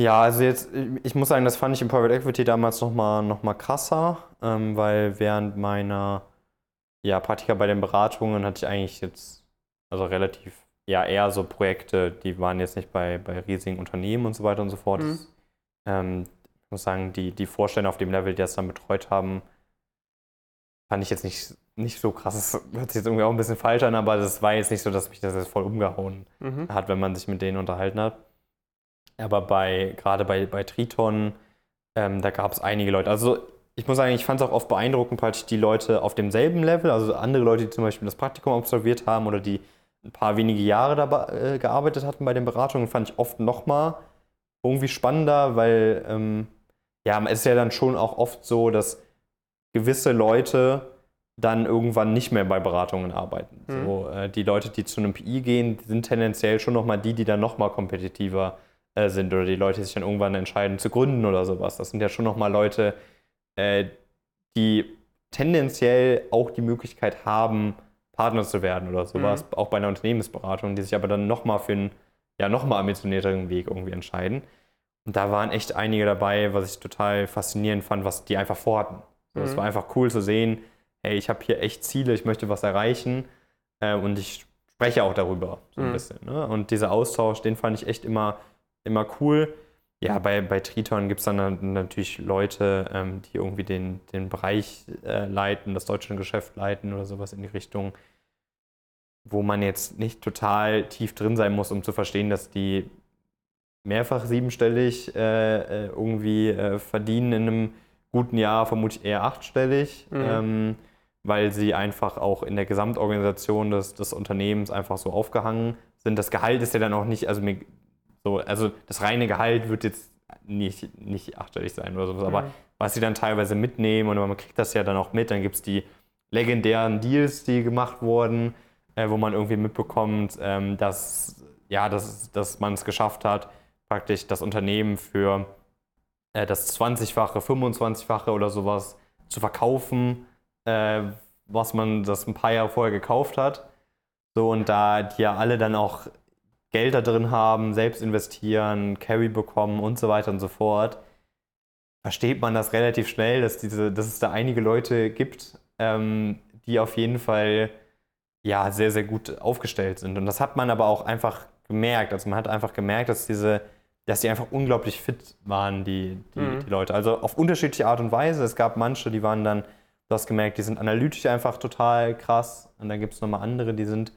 Ja, also jetzt, ich muss sagen, das fand ich im Private Equity damals nochmal noch mal krasser, ähm, weil während meiner ja, Praktika bei den Beratungen hatte ich eigentlich jetzt, also relativ, ja, eher so Projekte, die waren jetzt nicht bei, bei riesigen Unternehmen und so weiter und so fort. Mhm. Das, ähm, ich muss sagen, die, die Vorstände auf dem Level, die das dann betreut haben, fand ich jetzt nicht, nicht so krass. Das hört sich jetzt irgendwie auch ein bisschen falsch an, aber das war jetzt nicht so, dass mich das jetzt voll umgehauen mhm. hat, wenn man sich mit denen unterhalten hat. Aber bei, gerade bei, bei Triton, ähm, da gab es einige Leute. Also ich muss sagen, ich fand es auch oft beeindruckend, praktisch die Leute auf demselben Level, also andere Leute, die zum Beispiel das Praktikum absolviert haben oder die ein paar wenige Jahre da äh, gearbeitet hatten bei den Beratungen, fand ich oft nochmal irgendwie spannender, weil ähm, ja, es ist ja dann schon auch oft so, dass gewisse Leute dann irgendwann nicht mehr bei Beratungen arbeiten. Mhm. So, äh, die Leute, die zu einem PI gehen, sind tendenziell schon nochmal die, die dann nochmal kompetitiver äh, sind oder die Leute, die sich dann irgendwann entscheiden zu gründen oder sowas. Das sind ja schon nochmal Leute, äh, die tendenziell auch die Möglichkeit haben, Partner zu werden oder sowas, mhm. auch bei einer Unternehmensberatung, die sich aber dann nochmal für einen ja, nochmal ambitionierteren Weg irgendwie entscheiden. Und da waren echt einige dabei, was ich total faszinierend fand, was die einfach vorhatten. So, Es mhm. war einfach cool zu sehen, hey, ich habe hier echt Ziele, ich möchte was erreichen äh, und ich spreche auch darüber so ein mhm. bisschen. Ne? Und dieser Austausch, den fand ich echt immer, immer cool. Ja, bei, bei Triton gibt es dann natürlich Leute, ähm, die irgendwie den, den Bereich äh, leiten, das deutsche Geschäft leiten oder sowas in die Richtung, wo man jetzt nicht total tief drin sein muss, um zu verstehen, dass die mehrfach siebenstellig äh, äh irgendwie äh, verdienen in einem guten Jahr vermutlich eher achtstellig, mhm. ähm, weil sie einfach auch in der Gesamtorganisation des, des Unternehmens einfach so aufgehangen sind. Das Gehalt ist ja dann auch nicht, also, mir, so, also das reine Gehalt wird jetzt nicht, nicht achtstellig sein oder sowas, mhm. aber was sie dann teilweise mitnehmen und man kriegt das ja dann auch mit, dann gibt es die legendären Deals, die gemacht wurden, äh, wo man irgendwie mitbekommt, ähm, dass, ja, dass, dass man es geschafft hat, praktisch das Unternehmen für äh, das 20-fache, 25-fache oder sowas zu verkaufen, äh, was man das ein paar Jahre vorher gekauft hat. So, und da die ja alle dann auch Geld da drin haben, selbst investieren, Carry bekommen und so weiter und so fort, versteht man das relativ schnell, dass, diese, dass es da einige Leute gibt, ähm, die auf jeden Fall ja, sehr, sehr gut aufgestellt sind. Und das hat man aber auch einfach gemerkt. Also man hat einfach gemerkt, dass diese dass die einfach unglaublich fit waren, die, die, mhm. die, Leute. Also auf unterschiedliche Art und Weise. Es gab manche, die waren dann, du hast gemerkt, die sind analytisch einfach total krass. Und dann gibt es nochmal andere, die sind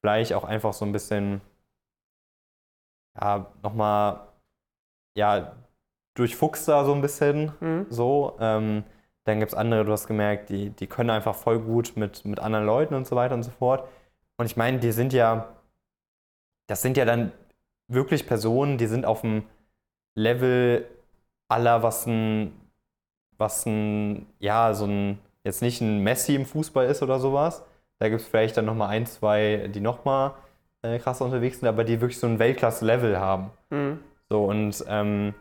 vielleicht auch einfach so ein bisschen, ja, nochmal, ja, durchfuchst da so ein bisschen. Mhm. So. Ähm, dann gibt es andere, du hast gemerkt, die, die können einfach voll gut mit, mit anderen Leuten und so weiter und so fort. Und ich meine, die sind ja, das sind ja dann wirklich Personen, die sind auf dem Level aller, was ein, was ein, ja, so ein, jetzt nicht ein Messi im Fußball ist oder sowas. Da gibt es vielleicht dann nochmal ein, zwei, die nochmal äh, krasser unterwegs sind, aber die wirklich so ein Weltklasse-Level haben. Mhm. So, und ähm,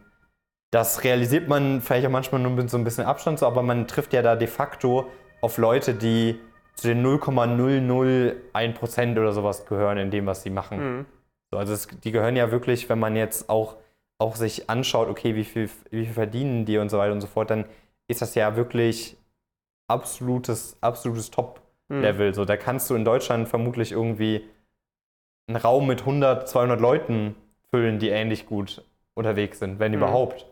das realisiert man vielleicht auch manchmal nur mit so ein bisschen Abstand, so, aber man trifft ja da de facto auf Leute, die zu den 0,001% oder sowas gehören in dem, was sie machen. Mhm. So, also es, die gehören ja wirklich, wenn man jetzt auch, auch sich anschaut, okay, wie viel, wie viel verdienen die und so weiter und so fort, dann ist das ja wirklich absolutes, absolutes Top-Level. Hm. So, da kannst du in Deutschland vermutlich irgendwie einen Raum mit 100, 200 Leuten füllen, die ähnlich gut unterwegs sind, wenn Mhm. überhaupt.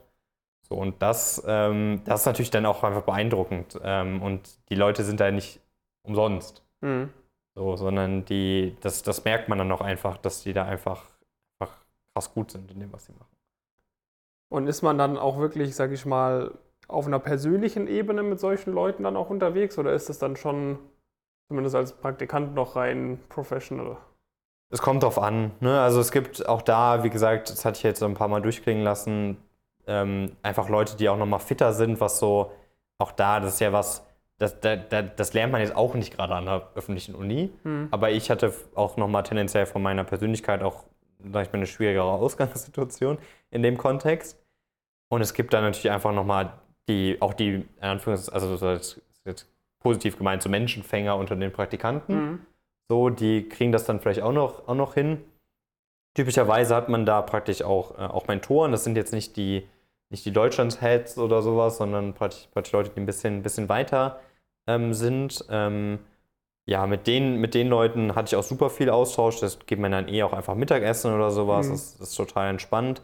So, und das, ähm, das ist natürlich dann auch einfach beeindruckend. Ähm, und die Leute sind da nicht umsonst. Mhm. So, sondern die, das, das merkt man dann auch einfach, dass die da einfach, einfach krass gut sind in dem, was sie machen. Und ist man dann auch wirklich, sag ich mal, auf einer persönlichen Ebene mit solchen Leuten dann auch unterwegs oder ist es dann schon zumindest als Praktikant noch rein professional? Es kommt drauf an. Ne? Also es gibt auch da, wie gesagt, das hatte ich jetzt so ein paar Mal durchklingen lassen, ähm, einfach Leute, die auch nochmal fitter sind, was so, auch da, das ist ja was, das, da, da, das lernt man jetzt auch nicht gerade an der öffentlichen Uni. Hm. Aber ich hatte auch nochmal tendenziell von meiner Persönlichkeit auch, sag ich mal, eine schwierigere Ausgangssituation in dem Kontext. Und es gibt dann natürlich einfach nochmal die, auch die, in Anführungszeichen, also das ist jetzt positiv gemeint, so Menschenfänger unter den Praktikanten. Mhm. So, die kriegen das dann vielleicht auch noch, auch noch hin. Typischerweise hat man da praktisch auch, äh, auch Mentoren. Das sind jetzt nicht die, nicht die Deutschlands-Heads oder sowas, sondern praktisch, praktisch Leute, die ein bisschen, ein bisschen weiter ähm, sind. Ähm, ja, mit den, mit den Leuten hatte ich auch super viel Austausch. Das geht man dann eh auch einfach Mittagessen oder sowas. Mhm. Das, das ist total entspannt.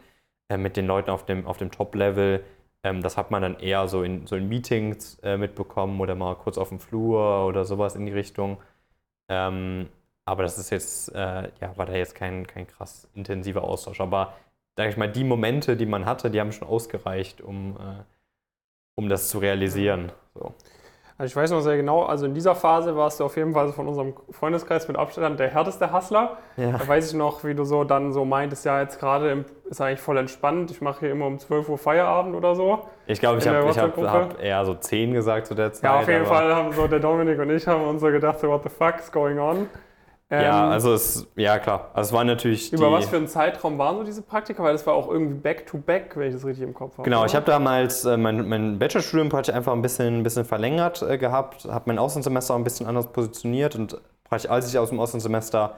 Äh, mit den Leuten auf dem, auf dem Top-Level, ähm, das hat man dann eher so in, so in Meetings äh, mitbekommen oder mal kurz auf dem Flur oder sowas in die Richtung. Ähm, aber das ist jetzt, äh, ja, war da jetzt kein, kein krass intensiver Austausch. Aber sag ich mal, die Momente, die man hatte, die haben schon ausgereicht, um, äh, um das zu realisieren. So. Also ich weiß noch sehr genau, also in dieser Phase warst du auf jeden Fall von unserem Freundeskreis mit Abstand der härteste Hustler. Ja. Da weiß ich noch, wie du so dann so meintest, ja, jetzt gerade ist eigentlich voll entspannt. Ich mache hier immer um 12 Uhr Feierabend oder so. Ich glaube, ich habe hab, hab eher so 10 gesagt zu der Zeit. Ja, auf jeden Fall haben so der Dominik und ich haben uns so gedacht, so what the fuck is going on? Ja, Ähm, also es, ja klar. Also es war natürlich über was für einen Zeitraum waren so diese Praktika? Weil das war auch irgendwie back-to-back, wenn ich das richtig im Kopf habe. Genau, oder? ich habe damals äh, mein, mein Bachelorstudium praktisch einfach ein bisschen, ein bisschen verlängert äh, gehabt, habe mein Auslandssemester auch ein bisschen anders positioniert und praktisch als ich aus dem Auslandssemester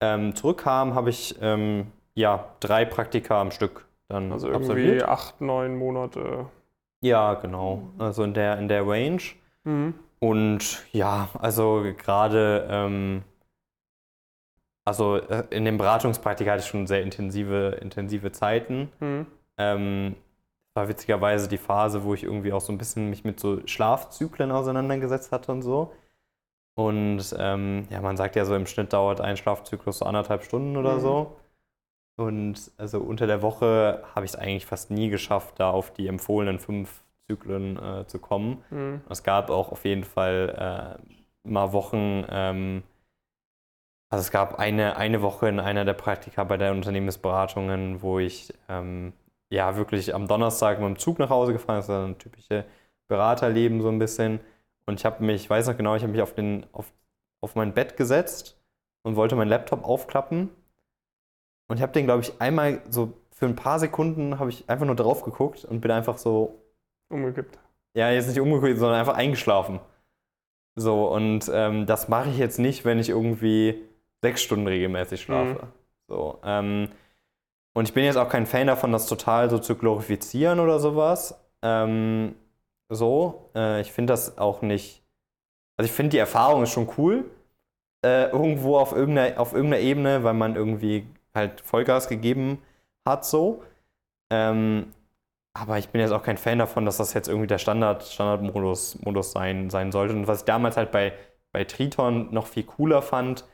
ähm, zurückkam, habe ich ähm, ja, drei Praktika am Stück dann Also irgendwie absolviert. acht, neun Monate. Ja, genau. Also in der, in der Range. Mhm. Und ja, also gerade, ähm, also äh, in dem Beratungspraktika hatte ich schon sehr intensive, intensive Zeiten. Mhm. Ähm, war witzigerweise die Phase, wo ich irgendwie auch so ein bisschen mich mit so Schlafzyklen auseinandergesetzt hatte und so. Und ähm, ja, man sagt ja so, im Schnitt dauert ein Schlafzyklus so anderthalb Stunden oder Mhm. so. Und also unter der Woche habe ich es eigentlich fast nie geschafft, da auf die empfohlenen fünf Zyklen äh, zu kommen. Mhm. Es gab auch auf jeden Fall äh, mal Wochen, ähm, also es gab eine, eine Woche in einer der Praktika bei der Unternehmensberatungen, wo ich ähm, ja wirklich am Donnerstag mit dem Zug nach Hause gefahren, das ist ein typische Beraterleben so ein bisschen. Und ich habe mich, ich weiß noch genau, ich habe mich auf, den, auf, auf mein Bett gesetzt und wollte meinen Laptop aufklappen. Und ich habe den, glaube ich, einmal so für ein paar Sekunden habe ich einfach nur drauf geguckt und bin einfach so Umgekippt. ja, jetzt nicht umgekehrt, sondern einfach eingeschlafen. So, und ähm, das mache ich jetzt nicht, wenn ich irgendwie sechs Stunden regelmäßig schlafe. So, ähm, und ich bin jetzt auch kein Fan davon, das total so zu glorifizieren oder sowas. Ähm, so, äh, ich finde das auch nicht. Also ich finde die Erfahrung ist schon cool. Äh, irgendwo auf irgendeiner, auf irgendeiner Ebene, weil man irgendwie halt Vollgas gegeben hat, so. Ähm, aber ich bin jetzt auch kein Fan davon, dass das jetzt irgendwie der Standard, Standardmodus Modus sein, sein sollte. Und was ich damals halt bei, bei Triton noch viel cooler fand,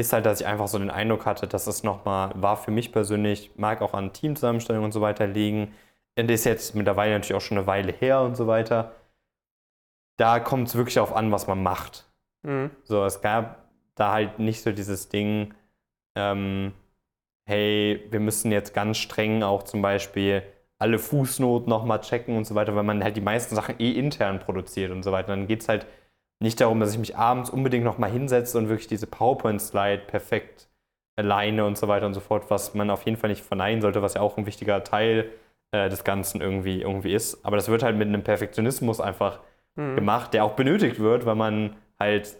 ist halt, dass ich einfach so den Eindruck hatte, dass es nochmal war für mich persönlich, mag auch an Teamzusammenstellung und so weiter liegen. Und ist jetzt mittlerweile natürlich auch schon eine Weile her und so weiter. Da kommt es wirklich auf an, was man macht. Mhm. So, es gab da halt nicht so dieses Ding, ähm, hey, wir müssen jetzt ganz streng auch zum Beispiel alle Fußnoten nochmal checken und so weiter, weil man halt die meisten Sachen eh intern produziert und so weiter. Dann geht es halt nicht darum, dass ich mich abends unbedingt nochmal hinsetze und wirklich diese PowerPoint-Slide perfekt alleine und so weiter und so fort, was man auf jeden Fall nicht verneinen sollte, was ja auch ein wichtiger Teil äh, des Ganzen irgendwie, irgendwie ist. Aber das wird halt mit einem Perfektionismus einfach Mhm. gemacht, der auch benötigt wird, weil man halt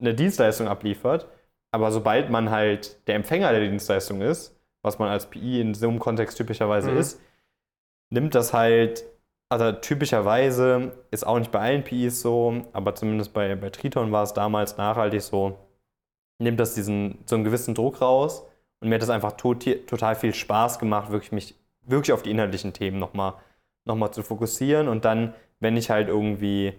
eine Dienstleistung abliefert. Aber sobald man halt der Empfänger der Dienstleistung ist, was man als PI in so einem Kontext typischerweise Mhm. ist, nimmt das halt also typischerweise ist auch nicht bei allen PIs so, aber zumindest bei, bei Triton war es damals nachhaltig so, nimmt das diesen, so einen gewissen Druck raus und mir hat das einfach tot, total viel Spaß gemacht, wirklich mich wirklich auf die inhaltlichen Themen nochmal noch mal zu fokussieren und dann, wenn ich halt irgendwie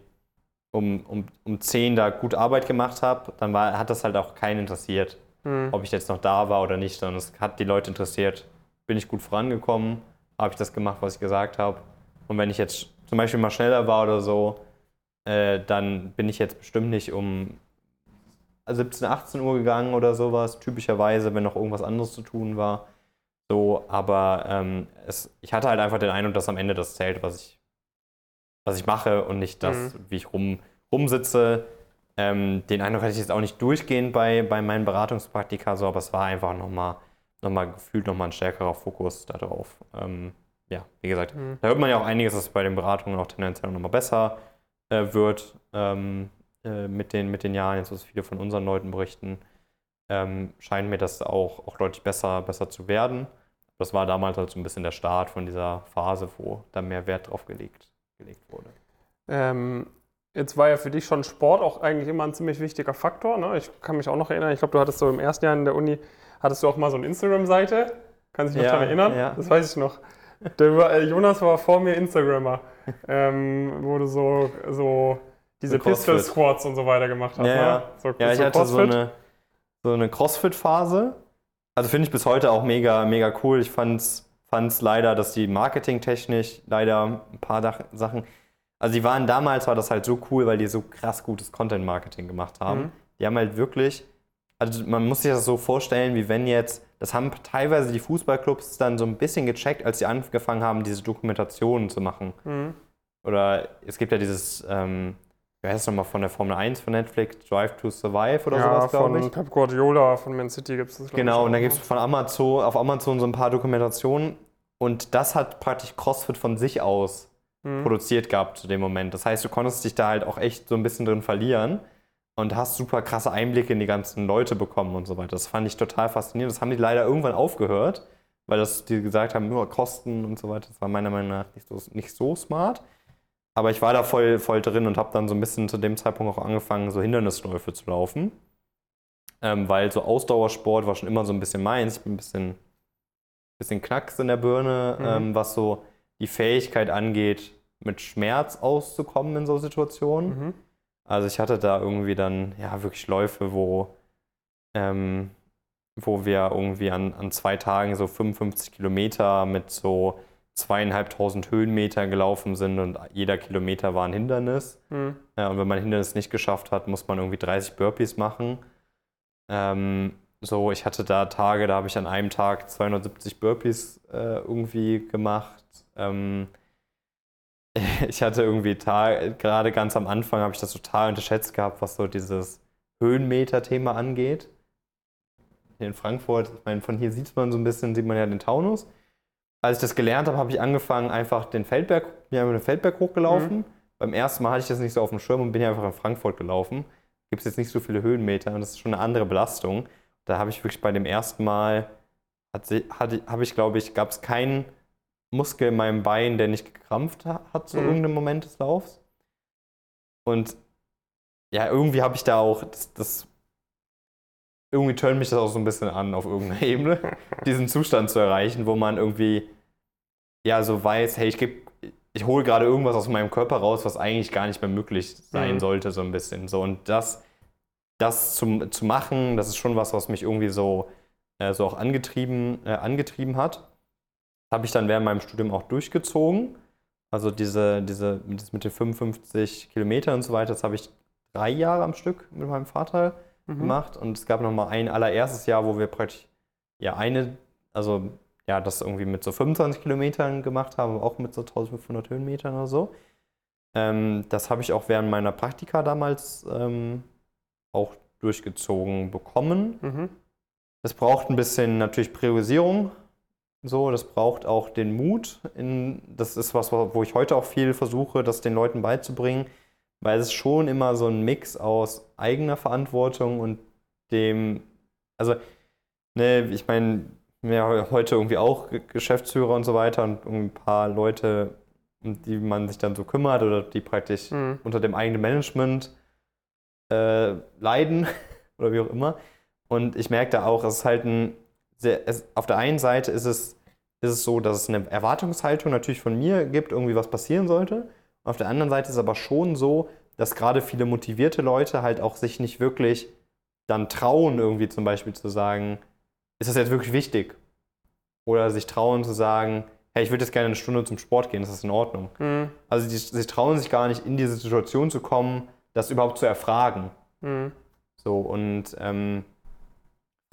um, um, um 10 da gut Arbeit gemacht habe, dann war, hat das halt auch keinen interessiert, mhm. ob ich jetzt noch da war oder nicht, sondern es hat die Leute interessiert, bin ich gut vorangekommen, habe ich das gemacht, was ich gesagt habe und wenn ich jetzt zum Beispiel mal schneller war oder so, äh, dann bin ich jetzt bestimmt nicht um 17, 18 Uhr gegangen oder sowas, typischerweise, wenn noch irgendwas anderes zu tun war. So, aber ähm, es, ich hatte halt einfach den Eindruck, dass am Ende das zählt, was ich, was ich mache und nicht das, mhm. wie ich rum, rumsitze. Ähm, den Eindruck hatte ich jetzt auch nicht durchgehend bei, bei meinen Beratungspraktika, so, aber es war einfach nochmal noch mal gefühlt nochmal ein stärkerer Fokus darauf. Ähm, ja, wie gesagt, mhm. da hört man ja auch einiges, dass es bei den Beratungen auch tendenziell nochmal besser äh, wird ähm, äh, mit, den, mit den Jahren, jetzt was viele von unseren Leuten berichten, ähm, scheint mir das auch, auch deutlich besser, besser zu werden. Das war damals halt so ein bisschen der Start von dieser Phase, wo da mehr Wert drauf gelegt, gelegt wurde. Ähm, jetzt war ja für dich schon Sport auch eigentlich immer ein ziemlich wichtiger Faktor. Ne? Ich kann mich auch noch erinnern, ich glaube, du hattest so im ersten Jahr in der Uni, hattest du auch mal so eine Instagram-Seite. Kannst dich noch daran erinnern? Ja. Das weiß ich noch. Der, äh, Jonas war vor mir Instagrammer, ähm, wo du so, so diese Pistol Squats und so weiter gemacht hast. Ja, ne? so, ja ich so hatte so eine, so eine Crossfit-Phase. Also finde ich bis heute auch mega, mega cool. Ich fand es leider, dass die marketingtechnisch leider ein paar Sachen. Also die waren damals war das halt so cool, weil die so krass gutes Content-Marketing gemacht haben. Mhm. Die haben halt wirklich, also man muss sich das so vorstellen, wie wenn jetzt das haben teilweise die Fußballclubs dann so ein bisschen gecheckt, als sie angefangen haben, diese Dokumentationen zu machen. Mhm. Oder es gibt ja dieses, ähm, wie heißt es nochmal von der Formel 1 von Netflix, Drive to Survive oder ja, sowas, glaube ich. von Pep Guardiola von Man City gibt es das, Genau, und dann gibt es von Amazon, auf Amazon so ein paar Dokumentationen. Und das hat praktisch CrossFit von sich aus mhm. produziert gehabt zu dem Moment. Das heißt, du konntest dich da halt auch echt so ein bisschen drin verlieren und hast super krasse Einblicke in die ganzen Leute bekommen und so weiter. Das fand ich total faszinierend. Das haben die leider irgendwann aufgehört, weil das die gesagt haben, nur Kosten und so weiter. Das war meiner Meinung nach nicht so, nicht so smart. Aber ich war da voll, voll drin und habe dann so ein bisschen zu dem Zeitpunkt auch angefangen, so Hindernisläufe zu laufen. Ähm, weil so Ausdauersport war schon immer so ein bisschen meins. Ich bin ein bisschen, bisschen knacks in der Birne, mhm. ähm, was so die Fähigkeit angeht, mit Schmerz auszukommen in so Situationen. Mhm. Also ich hatte da irgendwie dann ja wirklich Läufe, wo, ähm, wo wir irgendwie an, an zwei Tagen so 55 Kilometer mit so zweieinhalbtausend Höhenmeter gelaufen sind und jeder Kilometer war ein Hindernis. Mhm. Ja, und wenn man ein Hindernis nicht geschafft hat, muss man irgendwie 30 Burpees machen. Ähm, so, ich hatte da Tage, da habe ich an einem Tag 270 Burpees äh, irgendwie gemacht. Ähm, ich hatte irgendwie gerade ganz am Anfang habe ich das total unterschätzt gehabt, was so dieses Höhenmeter-Thema angeht. Hier in Frankfurt, ich meine, von hier sieht man so ein bisschen, sieht man ja den Taunus. Als ich das gelernt habe, habe ich angefangen, einfach den Feldberg, bin einfach den Feldberg hochgelaufen. Mhm. Beim ersten Mal hatte ich das nicht so auf dem Schirm und bin ja einfach in Frankfurt gelaufen. Gibt es jetzt nicht so viele Höhenmeter und das ist schon eine andere Belastung. Da habe ich wirklich bei dem ersten Mal, habe ich, glaube ich, gab es keinen Muskel in meinem Bein, der nicht gekrampft hat zu mhm. irgendeinem Moment des Laufs. Und ja, irgendwie habe ich da auch das, das irgendwie tönt mich das auch so ein bisschen an auf irgendeiner Ebene, diesen Zustand zu erreichen, wo man irgendwie ja so weiß, hey, ich gebe ich hole gerade irgendwas aus meinem Körper raus, was eigentlich gar nicht mehr möglich sein mhm. sollte, so ein bisschen. So, und das, das zu, zu machen, das ist schon was, was mich irgendwie so, äh, so auch angetrieben, äh, angetrieben hat habe ich dann während meinem Studium auch durchgezogen. Also diese, diese, das mit den 55 Kilometern und so weiter, das habe ich drei Jahre am Stück mit meinem Vater mhm. gemacht. Und es gab noch mal ein allererstes Jahr, wo wir praktisch ja eine, also ja, das irgendwie mit so 25 Kilometern gemacht haben, auch mit so 1500 Höhenmetern oder so. Ähm, das habe ich auch während meiner Praktika damals ähm, auch durchgezogen bekommen. Mhm. Es braucht ein bisschen natürlich Priorisierung, so, das braucht auch den Mut. In, das ist was, wo ich heute auch viel versuche, das den Leuten beizubringen, weil es schon immer so ein Mix aus eigener Verantwortung und dem, also, ne, ich meine, ja, heute irgendwie auch Geschäftsführer und so weiter und ein paar Leute um die man sich dann so kümmert oder die praktisch Mhm. unter dem eigenen Management äh, leiden oder wie auch immer. Und ich merke da auch, es ist halt ein sehr, es, auf der einen Seite ist es, ist es so, dass es eine Erwartungshaltung natürlich von mir gibt, irgendwie was passieren sollte. Auf der anderen Seite ist es aber schon so, dass gerade viele motivierte Leute halt auch sich nicht wirklich dann trauen, irgendwie zum Beispiel zu sagen, ist das jetzt wirklich wichtig? Oder sich trauen zu sagen, hey, ich würde jetzt gerne eine Stunde zum Sport gehen, ist das in Ordnung? Mhm. Also die, sie trauen sich gar nicht in diese Situation zu kommen, das überhaupt zu erfragen. Mhm. So, und ähm,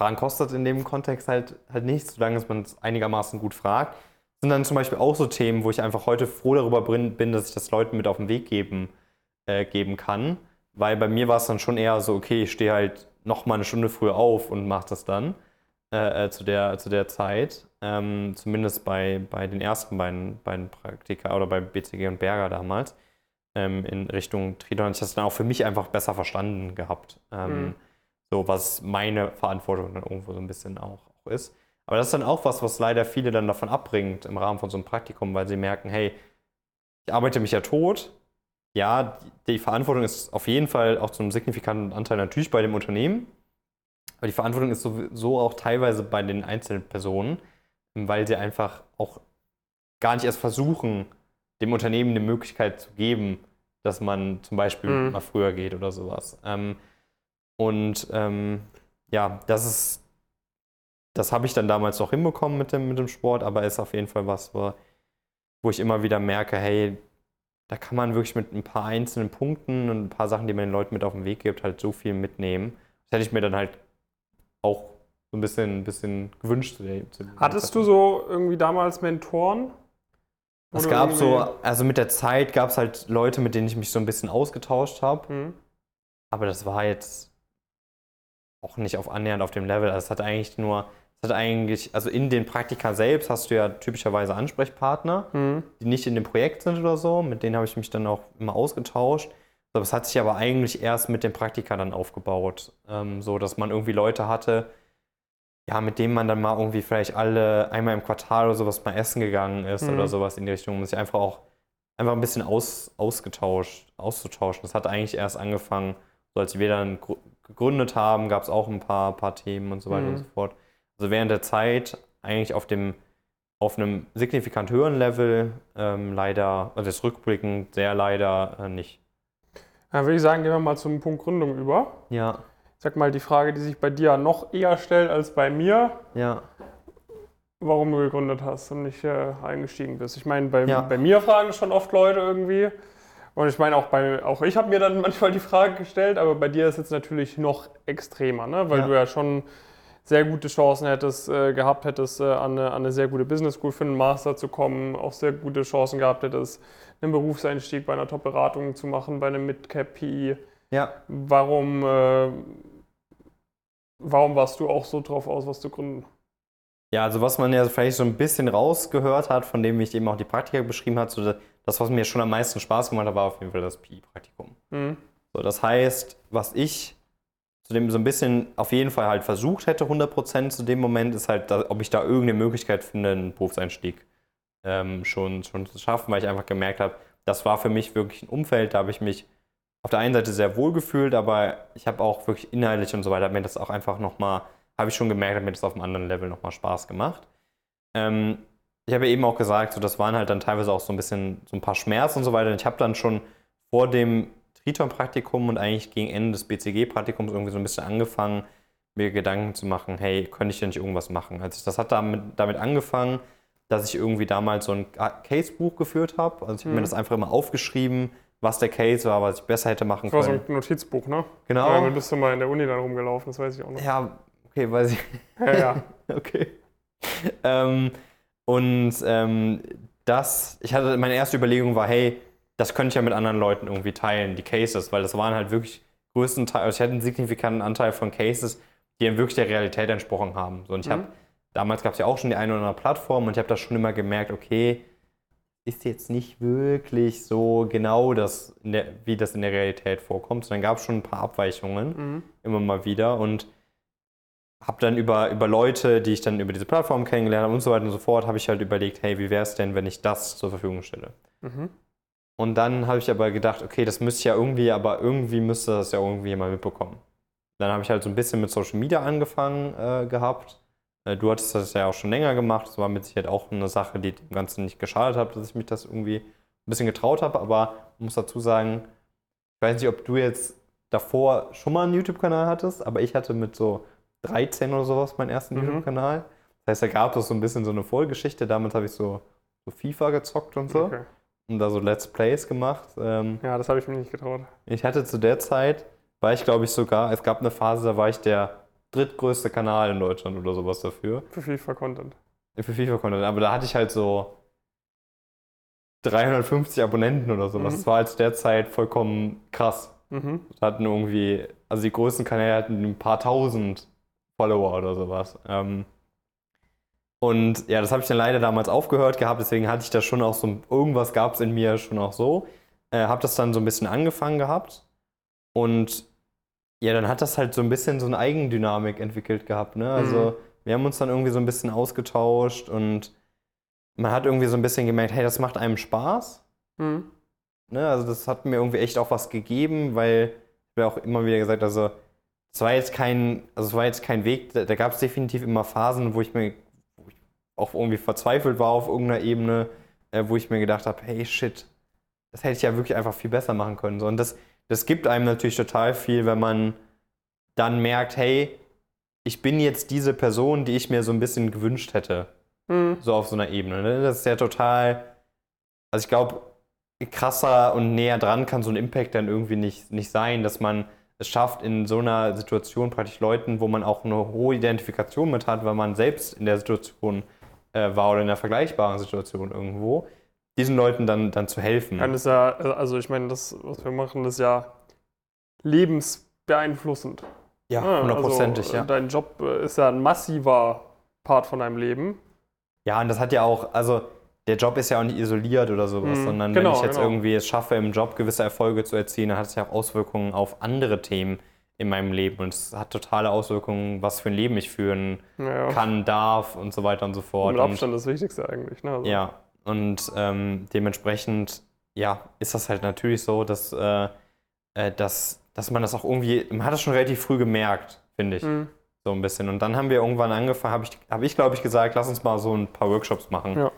Fragen kostet in dem Kontext halt, halt nichts, solange man es einigermaßen gut fragt. Sind dann zum Beispiel auch so Themen, wo ich einfach heute froh darüber bin, bin, dass ich das Leuten mit auf den Weg geben, äh, geben kann. Weil bei mir war es dann schon eher so, okay, ich stehe halt noch mal eine Stunde früher auf und mache das dann äh, äh, zu, der, zu der Zeit. Ähm, zumindest bei, bei den ersten beiden, beiden Praktika oder bei BCG und Berger damals ähm, in Richtung Triton. Ich habe das dann auch für mich einfach besser verstanden gehabt. Ähm, Mhm. So, was meine Verantwortung dann irgendwo so ein bisschen auch, auch ist. Aber das ist dann auch was, was leider viele dann davon abbringt im Rahmen von so einem Praktikum, weil sie merken, hey, ich arbeite mich ja tot. Ja, die, Verantwortung ist auf jeden Fall auch zu einem signifikanten Anteil natürlich bei dem Unternehmen. Aber die Verantwortung ist sowieso auch teilweise bei den einzelnen Personen, weil sie einfach auch gar nicht erst versuchen, dem Unternehmen eine Möglichkeit zu geben, dass man zum Beispiel Mhm. mal früher geht oder sowas. Ähm, und ähm, ja, das ist, das habe ich dann damals noch hinbekommen mit dem, mit dem Sport, aber ist auf jeden Fall was, wo, wo ich immer wieder merke, hey, da kann man wirklich mit ein paar einzelnen Punkten und ein paar Sachen, die man den Leuten mit auf den Weg gibt, halt so viel mitnehmen. Das hätte ich mir dann halt auch so ein bisschen, ein bisschen gewünscht. Dieser Hattest du so irgendwie damals Mentoren? Es gab so, also mit der Zeit gab es halt Leute, mit denen ich mich so ein bisschen ausgetauscht habe. Mhm. Aber das war jetzt auch nicht auf annähernd auf dem Level. Also es hat eigentlich nur, es hat eigentlich, also in den Praktika selbst hast du ja typischerweise Ansprechpartner, Mhm. die nicht in dem Projekt sind oder so. Mit denen habe ich mich dann auch immer ausgetauscht. Es hat sich aber eigentlich erst mit dem Praktika dann aufgebaut. Ähm, so, dass man irgendwie Leute hatte, ja, mit denen man dann mal irgendwie vielleicht alle einmal im Quartal oder sowas mal essen gegangen ist Mhm. oder sowas in die Richtung, um sich einfach auch einfach ein bisschen aus, ausgetauscht, auszutauschen. Das hat eigentlich erst angefangen, so als wir dann gegründet haben, gab es auch ein paar, paar Themen und so weiter Mhm. und so fort. Also während der Zeit eigentlich auf dem auf einem signifikant höheren Level ähm, leider, also jetzt rückblickend sehr leider äh, nicht. Dann würde ich sagen, gehen wir mal zum Punkt Gründung über. Ja, Ich sag mal, die Frage, die sich bei dir noch eher stellt als bei mir, ja, warum du gegründet hast und nicht äh, eingestiegen bist. Ich meine, bei, Ja. bei mir fragen schon oft Leute irgendwie. Und ich meine, auch, bei, auch ich habe mir dann manchmal die Frage gestellt, aber bei dir ist jetzt natürlich noch extremer, ne? weil Ja. du ja schon sehr gute Chancen hättest, äh, gehabt hättest, äh, an, eine, an eine sehr gute Business School für einen Master zu kommen, auch sehr gute Chancen gehabt hättest, einen Berufseinstieg bei einer Top-Beratung zu machen, bei einem Mid-Cap-PI. ja. Warum, äh, warum warst du auch so drauf aus, was zu gründen? Ja, also was man ja vielleicht so ein bisschen rausgehört hat, von dem ich eben auch die Praktika beschrieben habe, so das, was mir schon am meisten Spaß gemacht hat, war auf jeden Fall das PI-Praktikum. Hm? So, das heißt, was ich zu dem so ein bisschen auf jeden Fall halt versucht hätte, 100% zu dem Moment, ist halt, ob ich da irgendeine Möglichkeit finde, einen Berufseinstieg ähm, schon, schon zu schaffen, weil ich einfach gemerkt habe, das war für mich wirklich ein Umfeld, da habe ich mich auf der einen Seite sehr wohl gefühlt, aber ich habe auch wirklich inhaltlich und so weiter, mir das auch einfach nochmal, habe ich schon gemerkt, hat mir das auf einem anderen Level nochmal Spaß gemacht. Ähm, ich habe eben auch gesagt, so, das waren halt dann teilweise auch so ein bisschen so ein paar Schmerzen und so weiter. Und ich habe dann schon vor dem Triton-Praktikum und eigentlich gegen Ende des BCG-Praktikums irgendwie so ein bisschen angefangen, mir Gedanken zu machen, hey, könnte ich denn nicht irgendwas machen? Also das hat damit, damit angefangen, dass ich irgendwie damals so ein Case-Buch geführt habe. Also ich habe Mhm. mir das einfach immer aufgeschrieben, was der Case war, was ich besser hätte machen Das war so können. ein Notizbuch, ne? Genau. Ja, damit bist du mal in der Uni dann rumgelaufen, das weiß ich auch noch. Ja, okay, weiß ich. Ja, ja. Okay. ähm, und ähm, das, ich hatte, meine erste Überlegung war, hey, das könnte ich ja mit anderen Leuten irgendwie teilen, die Cases, weil das waren halt wirklich größtenteils, also ich hatte einen signifikanten Anteil von Cases, die dann wirklich der Realität entsprochen haben. So, und ich Mhm. habe, damals gab es ja auch schon die eine oder andere Plattform und ich habe da schon immer gemerkt, okay, ist jetzt nicht wirklich so genau das, der, wie das in der Realität vorkommt. sondern gab es schon ein paar Abweichungen Mhm. immer mal wieder und habe dann über, über Leute, die ich dann über diese Plattform kennengelernt habe und so weiter und so fort, habe ich halt überlegt, hey, wie wäre es denn, wenn ich das zur Verfügung stelle? Mhm. Und dann habe ich aber gedacht, okay, das müsste ja irgendwie, aber irgendwie müsste das ja irgendwie jemand mitbekommen. Dann habe ich halt so ein bisschen mit Social Media angefangen äh, gehabt. Äh, du hattest das ja auch schon länger gemacht. Das war mit Sicherheit auch eine Sache, die dem Ganzen nicht geschadet hat, dass ich mich das irgendwie ein bisschen getraut habe. Aber ich muss dazu sagen, ich weiß nicht, ob du jetzt davor schon mal einen YouTube-Kanal hattest, aber ich hatte mit so 13 oder sowas meinen ersten Mhm. YouTube-Kanal. Das heißt, da gab es so ein bisschen so eine Vorgeschichte. Damit habe ich so, so FIFA gezockt und so Okay. und da so Let's Plays gemacht. Ähm, Ja, das habe ich mir nicht getraut. ich hatte zu der Zeit, war ich glaube ich sogar, es gab eine Phase, da war ich der drittgrößte Kanal in Deutschland oder sowas dafür. Für FIFA-Content. Für FIFA-Content. Aber da hatte ich halt so 350 Abonnenten oder sowas. Mhm. Das war halt zu der Zeit vollkommen krass. Mhm. Da hatten irgendwie, also die größten Kanäle hatten ein paar tausend Follower oder sowas. Ähm, und ja, das habe ich dann leider damals aufgehört gehabt, deswegen hatte ich da schon auch so, irgendwas gab es in mir schon auch so. Äh, habe das dann so ein bisschen angefangen gehabt. Und ja, dann hat das halt so ein bisschen so eine Eigendynamik entwickelt gehabt. Ne? Also Mhm. wir haben uns dann irgendwie so ein bisschen ausgetauscht und man hat irgendwie so ein bisschen gemerkt, hey, das macht einem Spaß. Mhm. Ne? Also das hat mir irgendwie echt auch was gegeben, weil ich habe auch immer wieder gesagt, also es war jetzt kein, also es war jetzt kein Weg, da, da gab es definitiv immer Phasen, wo ich mir wo ich auch irgendwie verzweifelt war auf irgendeiner Ebene, äh, wo ich mir gedacht habe, hey shit, das hätte ich ja wirklich einfach viel besser machen können. So, und das, das gibt einem natürlich total viel, wenn man dann merkt, hey, ich bin jetzt diese Person, die ich mir so ein bisschen gewünscht hätte Mhm. so auf so einer Ebene. Ne? Das ist ja total, also ich glaube, krasser und näher dran kann so ein Impact dann irgendwie nicht, nicht sein, dass man es schafft, in so einer Situation praktisch Leuten, wo man auch eine hohe Identifikation mit hat, weil man selbst in der Situation äh, war oder in einer vergleichbaren Situation irgendwo, diesen Leuten dann, dann zu helfen. Kann es ja, also ich meine, das, was wir machen, ist ja lebensbeeinflussend. ja, Ah, hundertprozentig, also, ja. Dein Job äh, ist ja ein massiver Part von deinem Leben. Ja, und das hat ja auch, also der Job ist ja auch nicht isoliert oder sowas, Mhm, sondern genau, wenn ich jetzt genau. irgendwie es schaffe, im Job gewisse Erfolge zu erzielen, dann hat es ja auch Auswirkungen auf andere Themen in meinem Leben. Und es hat totale Auswirkungen, was für ein Leben ich führen Ja, kann, darf und so weiter und so fort. Und, Abstand das Wichtigste eigentlich. Ne? Also, ja, und ähm, dementsprechend, ja, ist das halt natürlich so, dass, äh, äh, dass, dass man das auch irgendwie, man hat das schon relativ früh gemerkt, finde ich. Mhm. So ein bisschen. Und dann haben wir irgendwann angefangen, habe ich, hab ich glaube ich, gesagt, lass uns mal so ein paar Workshops machen. Ja.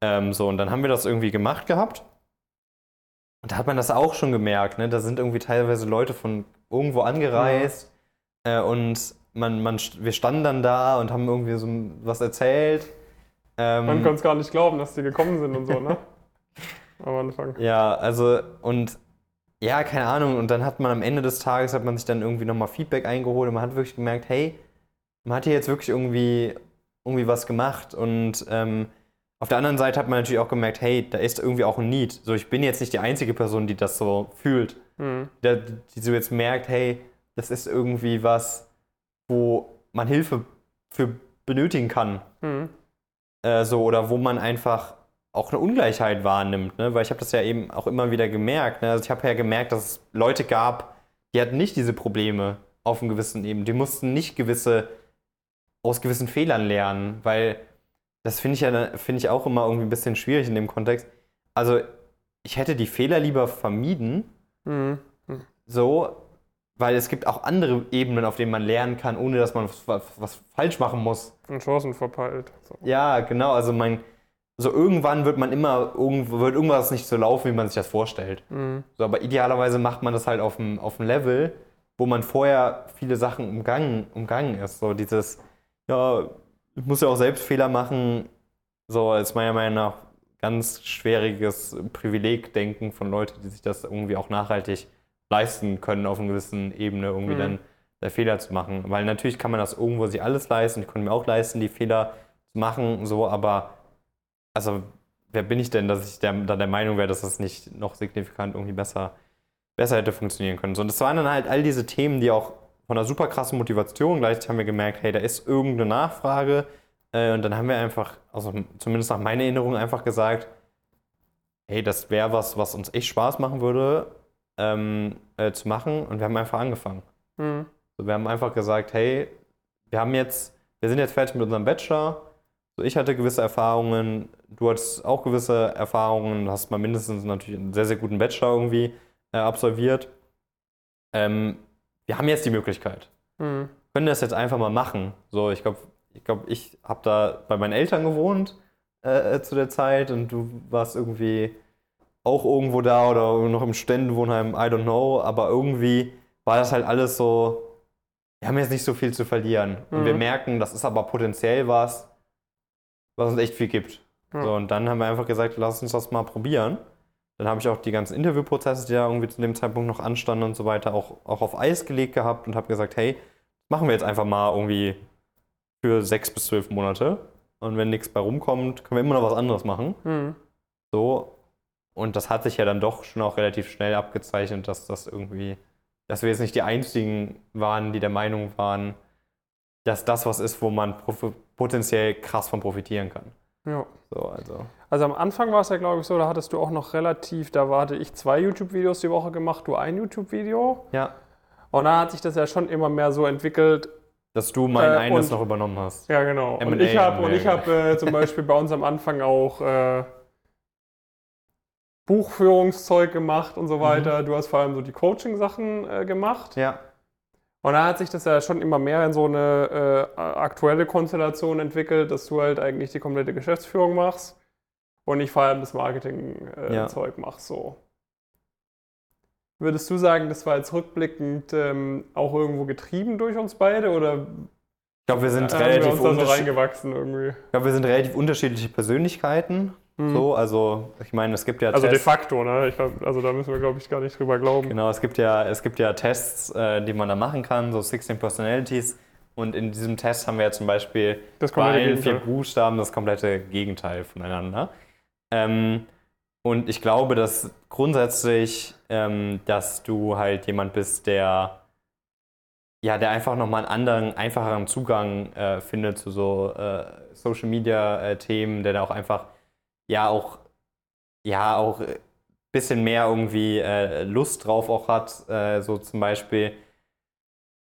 Ähm, so, und dann haben wir das irgendwie gemacht gehabt. Und da hat man das auch schon gemerkt, ne? Da sind irgendwie teilweise Leute von irgendwo angereist. Äh, und man, man, wir standen dann da und haben irgendwie so was erzählt. Ähm, Man kann es gar nicht glauben, dass die gekommen sind und so, ne? Am Anfang. Ja, also und ja, keine Ahnung. Und dann hat man am Ende des Tages hat man sich dann irgendwie nochmal Feedback eingeholt und man hat wirklich gemerkt, hey, man hat hier jetzt wirklich irgendwie, irgendwie was gemacht. Und ähm, auf der anderen Seite hat man natürlich auch gemerkt, hey, da ist irgendwie auch ein Need. So, ich bin jetzt nicht die einzige Person, die das so fühlt. Mhm. Der, die so jetzt merkt, hey, das ist irgendwie was, wo man Hilfe für benötigen kann Mhm. äh, so oder wo man einfach auch eine Ungleichheit wahrnimmt, ne? weil ich habe das ja eben auch immer wieder gemerkt. Ne? Also ich habe ja gemerkt, dass es Leute gab, die hatten nicht diese Probleme auf einem gewissen Ebene. Die mussten nicht gewisse aus gewissen Fehlern lernen, weil das finde ich ja finde ich auch immer irgendwie ein bisschen schwierig in dem Kontext. Also ich hätte die Fehler lieber vermieden, Mhm. so, weil es gibt auch andere Ebenen, auf denen man lernen kann, ohne dass man was, was, falsch machen muss. Und Chancen verpeilt. So. Ja, genau. Also mein, so irgendwann wird man immer, wird irgendwas nicht so laufen, wie man sich das vorstellt. Mhm. So, aber idealerweise macht man das halt auf einem, auf einem Level, wo man vorher viele Sachen umgangen, umgangen ist. So dieses, ja, muss ja auch selbst Fehler machen. So ist meiner Meinung nach ganz schwieriges Privilegdenken von Leuten, die sich das irgendwie auch nachhaltig leisten können, auf einer gewissen Ebene irgendwie Mhm. dann der Fehler zu machen. Weil natürlich kann man das irgendwo sich alles leisten. Ich konnte mir auch leisten, die Fehler zu machen, so, aber also wer bin ich denn, dass ich der, da der Meinung wäre, dass das nicht noch signifikant irgendwie besser, besser hätte funktionieren können. So, und das waren dann halt all diese Themen, die auch von einer super krassen Motivation, gleichzeitig haben wir gemerkt, hey, da ist irgendeine Nachfrage. Äh, und dann haben wir einfach, also zumindest nach meiner Erinnerung, einfach gesagt, hey, das wäre was, was uns echt Spaß machen würde, ähm, äh, zu machen. Und wir haben einfach angefangen. Mhm. So, wir haben einfach gesagt, hey, wir haben jetzt, wir sind jetzt fertig mit unserem Bachelor. So, ich hatte gewisse Erfahrungen, du hattest auch gewisse Erfahrungen, hast mal mindestens natürlich einen sehr, sehr guten Bachelor irgendwie äh, absolviert. Ähm, wir haben jetzt die Möglichkeit. Mhm. können das jetzt einfach mal machen. So, ich glaube, ich, glaub, ich habe da bei meinen Eltern gewohnt äh, zu der Zeit und du warst irgendwie auch irgendwo da oder noch im Ständenwohnheim, I don't know, aber irgendwie war das halt alles so, wir haben jetzt nicht so viel zu verlieren. Und Mhm. wir merken, das ist aber potenziell was, was uns echt viel gibt. Ja. So, und dann haben wir einfach gesagt, lass uns das mal probieren. Dann habe ich auch die ganzen Interviewprozesse, die da irgendwie zu dem Zeitpunkt noch anstanden und so weiter, auch, auch auf Eis gelegt gehabt und habe gesagt, hey, machen wir jetzt einfach mal irgendwie für sechs bis zwölf Monate. Und wenn nichts bei rumkommt, können wir immer noch was anderes machen. Mhm. So. Und das hat sich ja dann doch schon auch relativ schnell abgezeichnet, dass das irgendwie, dass wir jetzt nicht die einzigen waren, die der Meinung waren, dass das was ist, wo man potenziell krass von profitieren kann. Ja. So, also. Also am Anfang war es ja, glaube ich, so, da hattest du auch noch relativ, da hatte ich zwei YouTube-Videos die Woche gemacht, du ein YouTube-Video. Ja, Und dann hat sich das ja schon immer mehr so entwickelt. dass du mein Äh, eines und- noch übernommen hast. Ja, genau. Und M&A ich habe haben und ich habe äh, zum Beispiel bei uns am Anfang auch äh, Buchführungszeug gemacht und so weiter. Du hast vor allem so die Coaching-Sachen äh, gemacht. Ja, Und dann hat sich das ja schon immer mehr in so eine äh, aktuelle Konstellation entwickelt, dass du halt eigentlich die komplette Geschäftsführung machst und ich vor allem das Marketing-Zeug äh, Ja. Zeug mach. So. Würdest du sagen, das war jetzt rückblickend ähm, auch irgendwo getrieben durch uns beide oder ich glaube, wir sind haben wir relativ uns da so reingewachsen irgendwie? Ich glaube, wir sind relativ unterschiedliche Persönlichkeiten. Mhm. So, also ich meine, es gibt ja Also de Tests. facto, ne? Ich also da müssen wir, glaube ich, gar nicht drüber glauben. Genau, es gibt ja, es gibt ja Tests, äh, die man da machen kann, so 16 Personalities. Und in diesem Test haben wir ja zum Beispiel bei allen vier. Buchstaben das komplette Gegenteil voneinander. Ähm, und ich glaube, dass grundsätzlich, ähm, dass du halt jemand bist, der ja, der einfach nochmal einen anderen, einfacheren Zugang äh, findet zu so äh, Social Media äh, Themen, der da auch einfach ja auch ja auch ein bisschen mehr irgendwie äh, Lust drauf auch hat, äh, so zum Beispiel.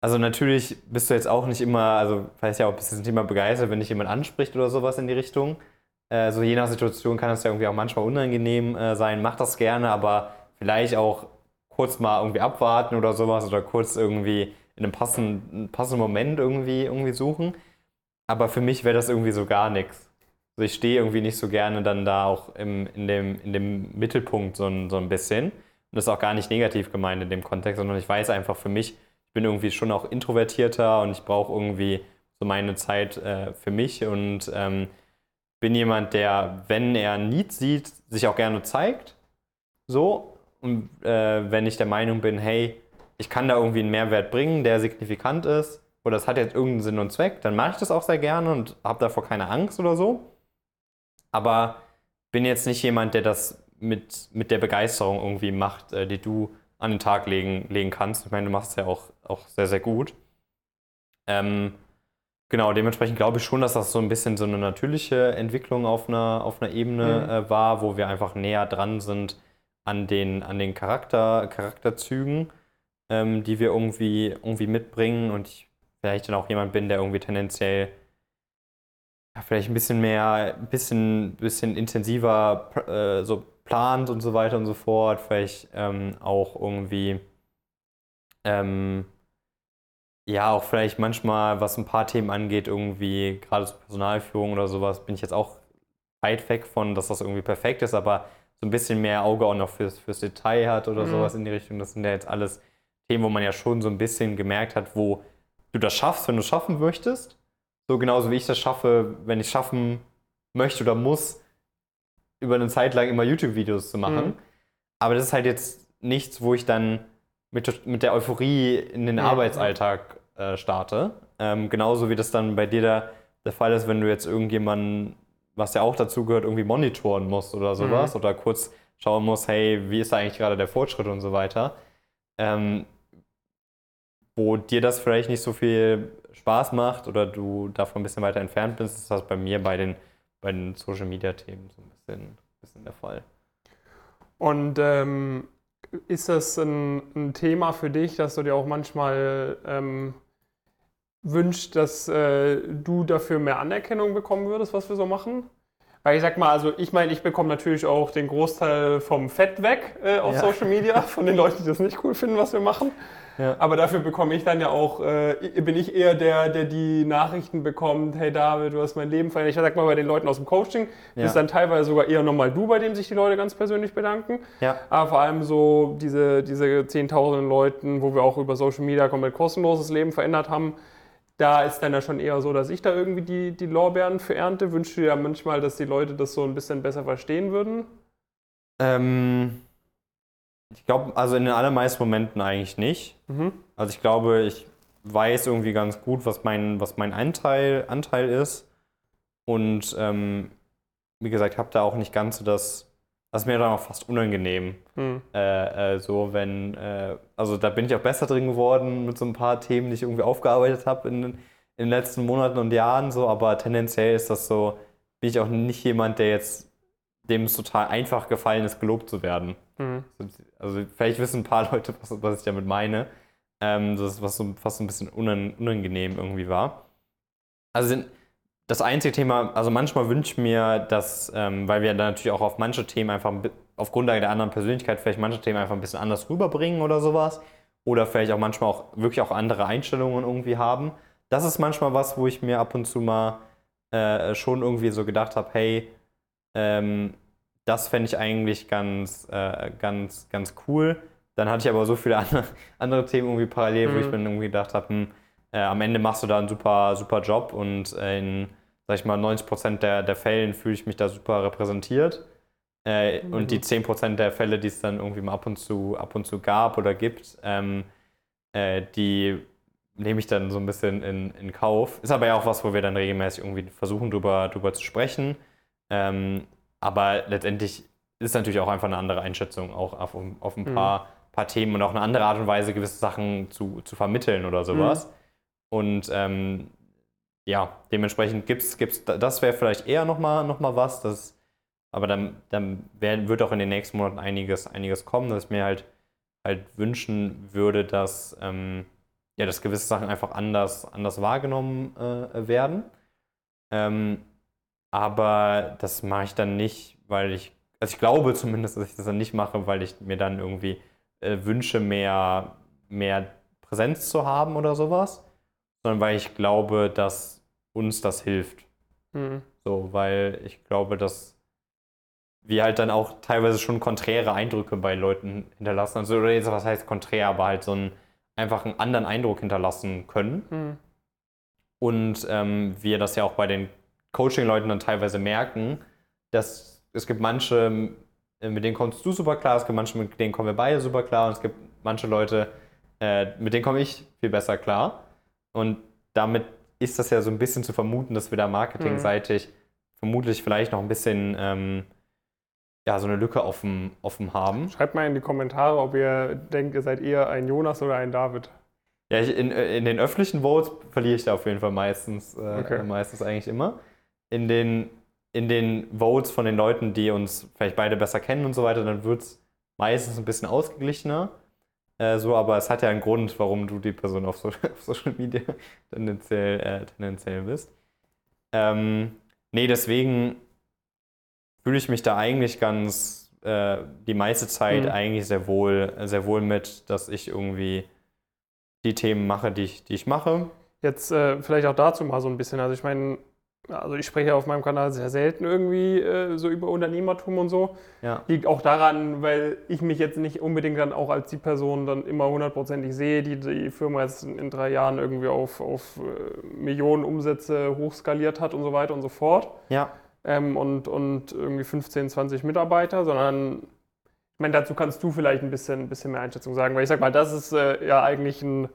Also natürlich bist du jetzt auch nicht immer, also weiß ja auch, bist du nicht immer begeistert, wenn dich jemand anspricht oder sowas in die Richtung. Äh, so je nach Situation kann das ja irgendwie auch manchmal unangenehm äh, sein. Mach das gerne, aber vielleicht auch kurz mal irgendwie abwarten oder sowas oder kurz irgendwie in einem passenden, passenden Moment irgendwie, irgendwie suchen. Aber für mich wäre das irgendwie so gar nichts. Also ich stehe irgendwie nicht so gerne dann da auch im, in, dem, in dem Mittelpunkt so ein, so ein bisschen. Und das ist auch gar nicht negativ gemeint in dem Kontext, sondern ich weiß einfach für mich, ich bin irgendwie schon auch introvertierter und ich brauche irgendwie so meine Zeit äh, für mich und ähm, bin jemand, der, wenn er ein Need sieht, sich auch gerne zeigt. So. Und äh, wenn ich der Meinung bin, hey, ich kann da irgendwie einen Mehrwert bringen, der signifikant ist, oder es hat jetzt irgendeinen Sinn und Zweck, dann mache ich das auch sehr gerne und habe davor keine Angst oder so. Aber bin jetzt nicht jemand, der das mit, mit der Begeisterung irgendwie macht, äh, die du an den Tag legen, legen kannst. Ich meine, du machst es ja auch, auch sehr, sehr gut. Ähm, genau, dementsprechend glaube ich schon, dass das so ein bisschen so eine natürliche Entwicklung auf einer, auf einer Ebene Mhm. äh, war, wo wir einfach näher dran sind an den, an den Charakter, Charakterzügen, ähm, die wir irgendwie, irgendwie mitbringen und ich vielleicht dann auch jemand bin, der irgendwie tendenziell ja, vielleicht ein bisschen mehr, ein bisschen, bisschen intensiver äh, so plant und so weiter und so fort. Vielleicht ähm, auch irgendwie, ähm, ja, auch vielleicht manchmal, was ein paar Themen angeht, irgendwie, gerade so Personalführung oder sowas, bin ich jetzt auch weit weg von, dass das irgendwie perfekt ist, aber so ein bisschen mehr Auge auch noch fürs, fürs Detail hat oder Mhm. sowas in die Richtung. Das sind ja jetzt alles Themen, wo man ja schon so ein bisschen gemerkt hat, wo du das schaffst, wenn du es schaffen möchtest. So genauso wie ich das schaffe, wenn ich schaffen möchte oder muss, über eine Zeit lang immer YouTube-Videos zu machen. Mhm. Aber das ist halt jetzt nichts, wo ich dann mit, mit der Euphorie in den Ja, Arbeitsalltag äh, starte. Ähm, genauso wie das dann bei dir da der Fall ist, wenn du jetzt irgendjemanden, was ja auch dazu gehört, irgendwie monitoren musst oder sowas oder kurz schauen musst, hey, wie ist da eigentlich gerade der Fortschritt und so weiter. Ähm, wo dir das vielleicht nicht so viel Spaß macht oder du davon ein bisschen weiter entfernt bist, ist das bei mir bei den, bei den Social Media Themen so ein bisschen, bisschen der Fall. Und ähm, ist das ein, ein Thema für dich, dass du dir auch manchmal ähm, wünscht, dass äh, du dafür mehr Anerkennung bekommen würdest, was wir so machen? Weil ich sag mal, also ich meine, ich bekomme natürlich auch den Großteil vom Fett weg äh, auf Ja. Social Media, von den Leuten, die das nicht cool finden, was wir machen. Ja. Aber dafür bekomme ich dann ja auch, äh, bin ich eher der, der die Nachrichten bekommt, hey David, du hast mein Leben verändert. Ich sag mal, bei den Leuten aus dem Coaching Ja. bist dann teilweise sogar eher nochmal du, bei dem sich die Leute ganz persönlich bedanken. Ja. Aber vor allem so diese, diese 10.000 Leuten, wo wir auch über Social Media komplett kostenloses Leben verändert haben, da ist dann ja schon eher so, dass ich da irgendwie die, die Lorbeeren für ernte. Wünschst du dir ja manchmal, dass die Leute das so ein bisschen besser verstehen würden? Ähm, ich glaube, also in den allermeisten Momenten eigentlich nicht. Mhm. Also ich glaube, ich weiß irgendwie ganz gut, was mein, was mein Anteil, Anteil ist. Und ähm, wie gesagt, habe da auch nicht ganz so das, das ist mir dann auch fast unangenehm. Hm. Äh, äh, so, wenn, äh, also da bin ich auch besser drin geworden mit so ein paar Themen, die ich irgendwie aufgearbeitet habe in, in den letzten Monaten und Jahren, so, aber tendenziell ist das so, bin ich auch nicht jemand, der jetzt, dem es total einfach gefallen ist, gelobt zu werden. Hm. Also vielleicht wissen ein paar Leute, was, was ich damit meine. Ähm, das was so, fast so ein bisschen unan, unangenehm irgendwie war. Also das einzige Thema, also manchmal wünsche ich mir, dass, ähm, weil wir dann natürlich auch auf manche Themen einfach auf Grundlage der anderen Persönlichkeit vielleicht manche Themen einfach ein bisschen anders rüberbringen oder sowas. Oder vielleicht auch manchmal auch wirklich auch andere Einstellungen irgendwie haben. Das ist manchmal was, wo ich mir ab und zu mal äh, schon irgendwie so gedacht habe, hey, ähm, das fände ich eigentlich ganz, äh, ganz, ganz cool. Dann hatte ich aber so viele andere, andere Themen irgendwie parallel, wo Mhm. ich mir irgendwie gedacht habe, hm, äh, am Ende machst du da einen super, super Job und äh, in, sag ich mal, 90% der, der Fällen fühle ich mich da super repräsentiert. Äh, Mhm. Und die 10% der Fälle, die es dann irgendwie mal ab und zu, ab und zu gab oder gibt, ähm, äh, die nehme ich dann so ein bisschen in, in Kauf. Ist aber ja auch was, wo wir dann regelmäßig irgendwie versuchen, drüber, drüber zu sprechen. Ähm, aber letztendlich ist natürlich auch einfach eine andere Einschätzung, auch auf, auf ein Mhm. paar, paar Themen und auch eine andere Art und Weise, gewisse Sachen zu, zu vermitteln oder sowas. Und ähm, ja, dementsprechend gibt's, gibt's, das wäre vielleicht eher nochmal noch mal was, das, aber dann, dann wär, wird auch in den nächsten Monaten einiges, einiges kommen, dass ich mir halt, halt wünschen würde, dass, ähm, ja, dass gewisse Sachen einfach anders, anders wahrgenommen äh, werden. Ähm, aber das mache ich dann nicht, weil ich, also ich glaube zumindest, dass ich das dann nicht mache, weil ich mir dann irgendwie äh, wünsche, mehr, mehr Präsenz zu haben oder sowas, sondern weil ich glaube, dass uns das hilft. Hm. So, weil ich glaube, dass wir halt dann auch teilweise schon konträre Eindrücke bei Leuten hinterlassen. Also, oder jetzt, was heißt konträr, aber halt so einen einfach einen anderen Eindruck hinterlassen können. Hm. Und ähm, wir das ja auch bei den Coaching-Leuten dann teilweise merken, dass es gibt manche, äh, mit denen kommst du super klar, es gibt manche, mit denen kommen wir beide super klar und es gibt manche Leute, äh, mit denen komme ich viel besser klar. Und damit ist das ja so ein bisschen zu vermuten, dass wir da marketingseitig vermutlich vielleicht noch ein bisschen ähm, ja, so eine Lücke offen, offen haben. Schreibt mal in die Kommentare, ob ihr denkt, ihr seid eher ein Jonas oder ein David. Ja, ich, in, in den öffentlichen Votes verliere ich da auf jeden Fall meistens, äh, Okay. meistens eigentlich immer. In den, in den Votes von den Leuten, die uns vielleicht beide besser kennen und so weiter, dann wird es meistens ein bisschen ausgeglichener. Äh, so, aber es hat ja einen Grund, warum du die Person auf, so auf Social Media tendenziell, äh, tendenziell bist. Ähm, nee, deswegen fühle ich mich da eigentlich ganz äh, die meiste Zeit Mhm. eigentlich sehr wohl, sehr wohl mit, dass ich irgendwie die Themen mache, die ich, die ich mache. Jetzt äh, vielleicht auch dazu mal so ein bisschen. Also ich meine, also ich spreche auf meinem Kanal sehr selten irgendwie äh, so über Unternehmertum und so. Ja. Liegt auch daran, weil ich mich jetzt nicht unbedingt dann auch als die Person dann immer hundertprozentig sehe, die die Firma jetzt in, drei Jahren irgendwie auf, auf äh, Millionen Umsätze hochskaliert hat und so weiter und so fort. Ja. ähm, und, und irgendwie 15, 20 Mitarbeiter, sondern ich meine, dazu kannst du vielleicht ein bisschen, ein bisschen mehr Einschätzung sagen, weil ich sag mal, das ist äh, ja eigentlich ein,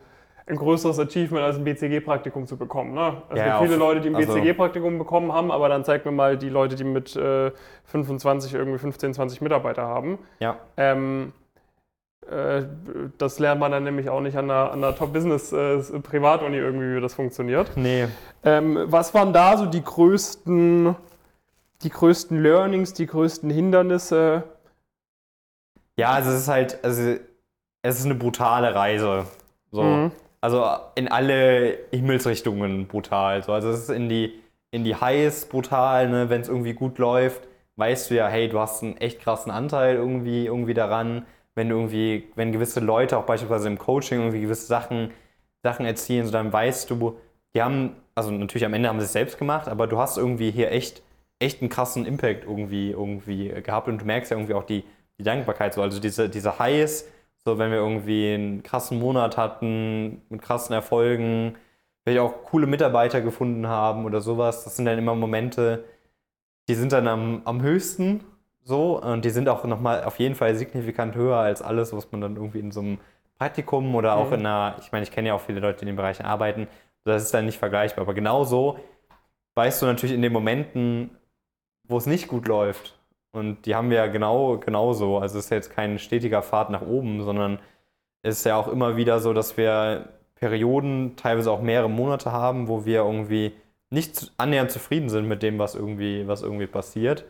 ein größeres Achievement, als ein BCG-Praktikum zu bekommen. Ne? Es Ja, gibt viele Leute, die ein also- BCG-Praktikum bekommen haben, aber dann zeig mir mal die Leute, die mit äh, 25, irgendwie 15, 20 Mitarbeiter haben. Ja. Ähm, äh, das lernt man dann nämlich auch nicht an der, an der Top-Business-Privatuni irgendwie, wie das funktioniert. Nee. Ähm, was waren da so die größten, die größten Learnings, die größten Hindernisse? Ja, also es ist halt, also es ist eine brutale Reise. So. Mhm. Also in alle Himmelsrichtungen brutal. So, also es ist in die, in die Highs brutal, ne? wenn es irgendwie gut läuft, weißt du ja, hey, du hast einen echt krassen Anteil irgendwie, irgendwie daran. Wenn du irgendwie, wenn gewisse Leute auch beispielsweise im Coaching irgendwie gewisse Sachen, Sachen erzielen, so dann weißt du, die haben, also natürlich am Ende haben sie es selbst gemacht, aber du hast irgendwie hier echt, echt einen krassen Impact irgendwie, irgendwie gehabt und du merkst ja irgendwie auch die, die Dankbarkeit so. Also diese, diese Highs, so, wenn wir irgendwie einen krassen Monat hatten, mit krassen Erfolgen, vielleicht auch coole Mitarbeiter gefunden haben oder sowas, das sind dann immer Momente, die sind dann am, am höchsten so und die sind auch nochmal auf jeden Fall signifikant höher als alles, was man dann irgendwie in so einem Praktikum oder auch mhm. in einer, ich meine, ich kenne ja auch viele Leute, die in den Bereichen arbeiten, das ist dann nicht vergleichbar. Aber genauso weißt du natürlich in den Momenten, wo es nicht gut läuft, und die haben wir ja genau genauso. Also es ist jetzt kein stetiger Pfad nach oben, sondern es ist ja auch immer wieder so, dass wir Perioden, teilweise auch mehrere Monate haben, wo wir irgendwie nicht annähernd zufrieden sind mit dem, was irgendwie, was irgendwie passiert.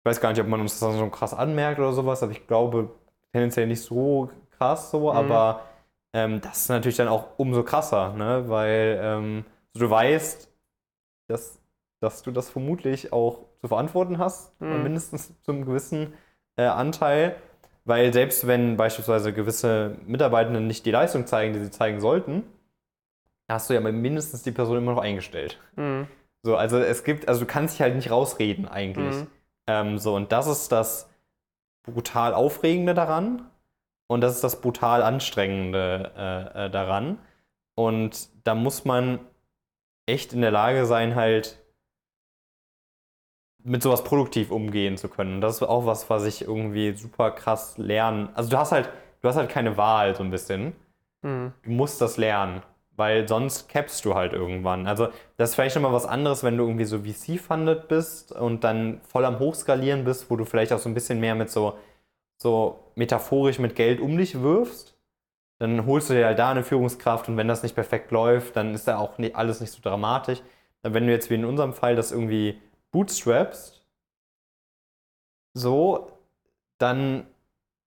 Ich weiß gar nicht, ob man uns das so krass anmerkt oder sowas, aber ich glaube tendenziell nicht so krass so, mhm. aber ähm, das ist natürlich dann auch umso krasser, ne? weil ähm, du weißt, dass, dass du das vermutlich auch zu verantworten hast, mhm. mindestens zu einem gewissen äh, Anteil. Weil selbst wenn beispielsweise gewisse Mitarbeitende nicht die Leistung zeigen, die sie zeigen sollten, hast du ja mindestens die Person immer noch eingestellt. Mhm. So, also es gibt, also du kannst dich halt nicht rausreden eigentlich. Mhm. Ähm, so, und das ist das brutal Aufregende daran und das ist das brutal Anstrengende äh, äh, daran. Und da muss man echt in der Lage sein, halt mit sowas produktiv umgehen zu können. Das ist auch was, was ich irgendwie super krass lernen. Also du hast halt, du hast halt keine Wahl so ein bisschen. Mhm. Du musst das lernen, weil sonst capst du halt irgendwann. Also das ist vielleicht nochmal was anderes, wenn du irgendwie so VC-funded bist und dann voll am Hochskalieren bist, wo du vielleicht auch so ein bisschen mehr mit so, so metaphorisch mit Geld um dich wirfst. Dann holst du dir halt da eine Führungskraft und wenn das nicht perfekt läuft, dann ist da auch nicht, alles nicht so dramatisch. Wenn du jetzt wie in unserem Fall das irgendwie bootstrapst, so, dann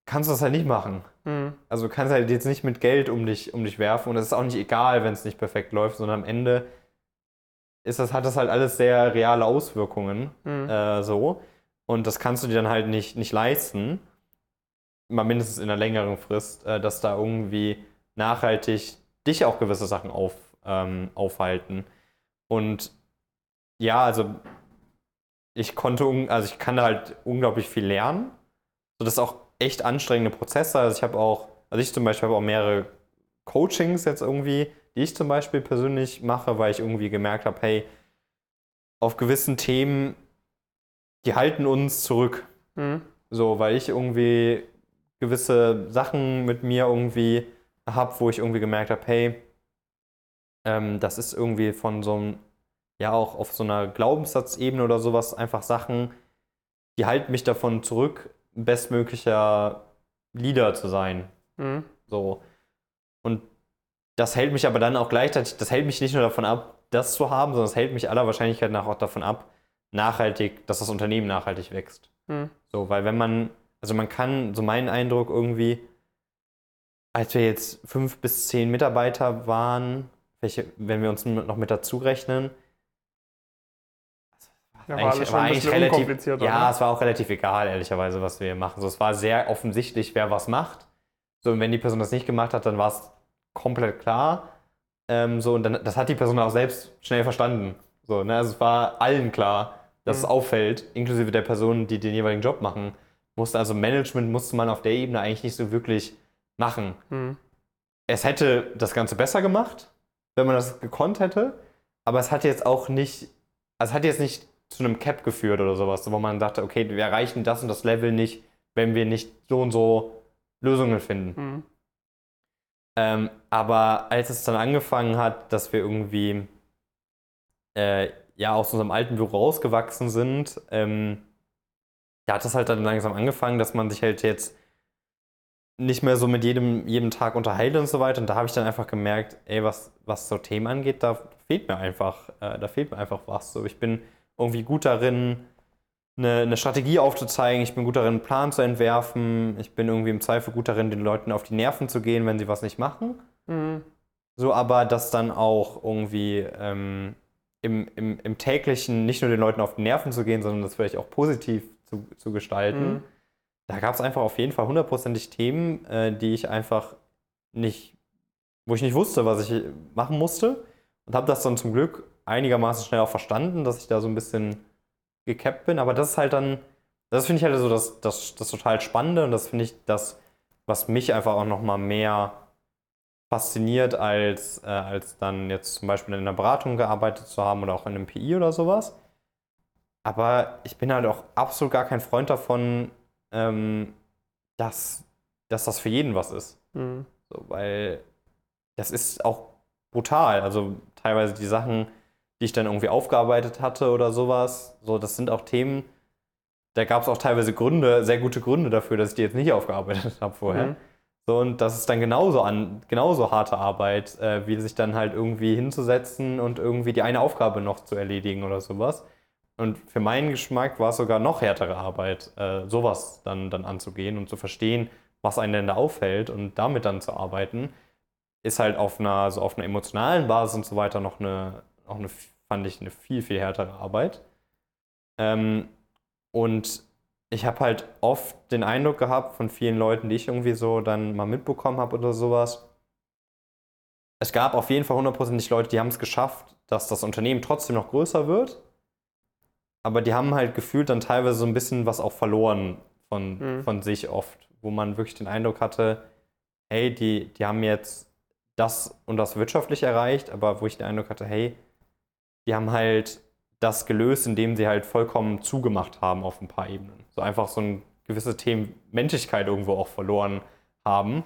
kannst du das halt nicht machen. Mhm. Also du kannst halt jetzt nicht mit Geld um dich, um dich werfen und es ist auch nicht egal, wenn es nicht perfekt läuft, sondern am Ende ist das, hat das halt alles sehr reale Auswirkungen. Mhm. Äh, so. Und das kannst du dir dann halt nicht, nicht leisten, mal mindestens in einer längeren Frist, äh, dass da irgendwie nachhaltig dich auch gewisse Sachen auf, ähm, aufhalten. Und ja, also ich konnte, also ich kann da halt unglaublich viel lernen. So, das ist auch echt anstrengende Prozesse. Also ich habe auch, also ich zum Beispiel habe auch mehrere Coachings jetzt irgendwie, die ich zum Beispiel persönlich mache, weil ich irgendwie gemerkt habe, hey, auf gewissen Themen, die halten uns zurück. Mhm. So, weil ich irgendwie gewisse Sachen mit mir irgendwie habe, wo ich irgendwie gemerkt habe, hey, ähm, das ist irgendwie von so einem ja auch auf so einer Glaubenssatzebene oder sowas einfach Sachen, die halten mich davon zurück, bestmöglicher Leader zu sein. Mhm. So. Und das hält mich aber dann auch gleichzeitig, das hält mich nicht nur davon ab, das zu haben, sondern es hält mich aller Wahrscheinlichkeit nach auch davon ab, nachhaltig, dass das Unternehmen nachhaltig wächst. Mhm. So, weil wenn man, also man kann, so mein Eindruck irgendwie, als wir jetzt fünf bis zehn Mitarbeiter waren, welche, wenn wir uns noch mit dazu rechnen, ja, war eigentlich, war eigentlich relativ, ja, es war auch relativ egal, ehrlicherweise, was wir machen. So, es war sehr offensichtlich, wer was macht. So, und wenn die Person das nicht gemacht hat, dann war es komplett klar. Ähm, so, und dann, das hat die Person auch selbst schnell verstanden. So, ne? Also es war allen klar, dass mhm. es auffällt, inklusive der Personen, die den jeweiligen Job machen. Musste, also Management musste man auf der Ebene eigentlich nicht so wirklich machen. Mhm. Es hätte das Ganze besser gemacht, wenn man das gekonnt hätte, aber es hat jetzt auch nicht, also es hat jetzt nicht zu einem Cap geführt oder sowas, wo man dachte, okay, wir erreichen das und das Level nicht, wenn wir nicht so und so Lösungen finden. Mhm. Ähm, aber als es dann angefangen hat, dass wir irgendwie äh, ja aus unserem alten Büro rausgewachsen sind, ähm, da hat das halt dann langsam angefangen, dass man sich halt jetzt nicht mehr so mit jedem, jedem Tag unterhält und so weiter. Und da habe ich dann einfach gemerkt, ey, was, was so Themen angeht, da fehlt mir einfach, äh, da fehlt mir einfach was. So, ich bin irgendwie gut darin, eine, eine, Strategie aufzuzeigen. Ich bin gut darin, einen Plan zu entwerfen. Ich bin irgendwie im Zweifel gut darin, den Leuten auf die Nerven zu gehen, wenn sie was nicht machen. Mhm. so aber das dann auch irgendwie ähm, im, im, im täglichen nicht nur den Leuten auf die Nerven zu gehen, sondern das vielleicht auch positiv zu, zu gestalten. Mhm. Da gab es einfach auf jeden Fall hundertprozentig Themen, äh, die ich einfach nicht, wo ich nicht wusste, was ich machen musste. Und habe das dann zum Glück einigermaßen schnell auch verstanden, dass ich da so ein bisschen gekappt bin. Aber das ist halt dann, das finde ich halt so das, das, das total Spannende und das finde ich das, was mich einfach auch nochmal mehr fasziniert, als, äh, als dann jetzt zum Beispiel in einer Beratung gearbeitet zu haben oder auch in einem PI oder sowas. Aber ich bin halt auch absolut gar kein Freund davon, ähm, dass, dass das für jeden was ist. Mhm. So, weil das ist auch brutal. Also teilweise die Sachen, die ich dann irgendwie aufgearbeitet hatte oder sowas, so, das sind auch Themen, da gab es auch teilweise Gründe, sehr gute Gründe dafür, dass ich die jetzt nicht aufgearbeitet habe vorher. Mhm. So, und das ist dann genauso an, genauso harte Arbeit, äh, wie sich dann halt irgendwie hinzusetzen und irgendwie die eine Aufgabe noch zu erledigen oder sowas. Und für meinen Geschmack war es sogar noch härtere Arbeit, äh, sowas dann, dann anzugehen und zu verstehen, was einen denn da auffällt und damit dann zu arbeiten, ist halt auf einer, so auf einer emotionalen Basis und so weiter noch eine, auch eine, fand ich, eine viel, viel härtere Arbeit. Ähm, und ich habe halt oft den Eindruck gehabt von vielen Leuten, die ich irgendwie so dann mal mitbekommen habe oder sowas. Es gab auf jeden Fall hundertprozentig Leute, die haben es geschafft, dass das Unternehmen trotzdem noch größer wird. Aber die haben halt gefühlt dann teilweise so ein bisschen was auch verloren von, mhm. von sich oft, wo man wirklich den Eindruck hatte, hey, die, die haben jetzt das und das wirtschaftlich erreicht, aber wo ich den Eindruck hatte, hey, die haben halt das gelöst, indem sie halt vollkommen zugemacht haben auf ein paar Ebenen. So einfach so ein gewisse Themen Menschlichkeit irgendwo auch verloren haben.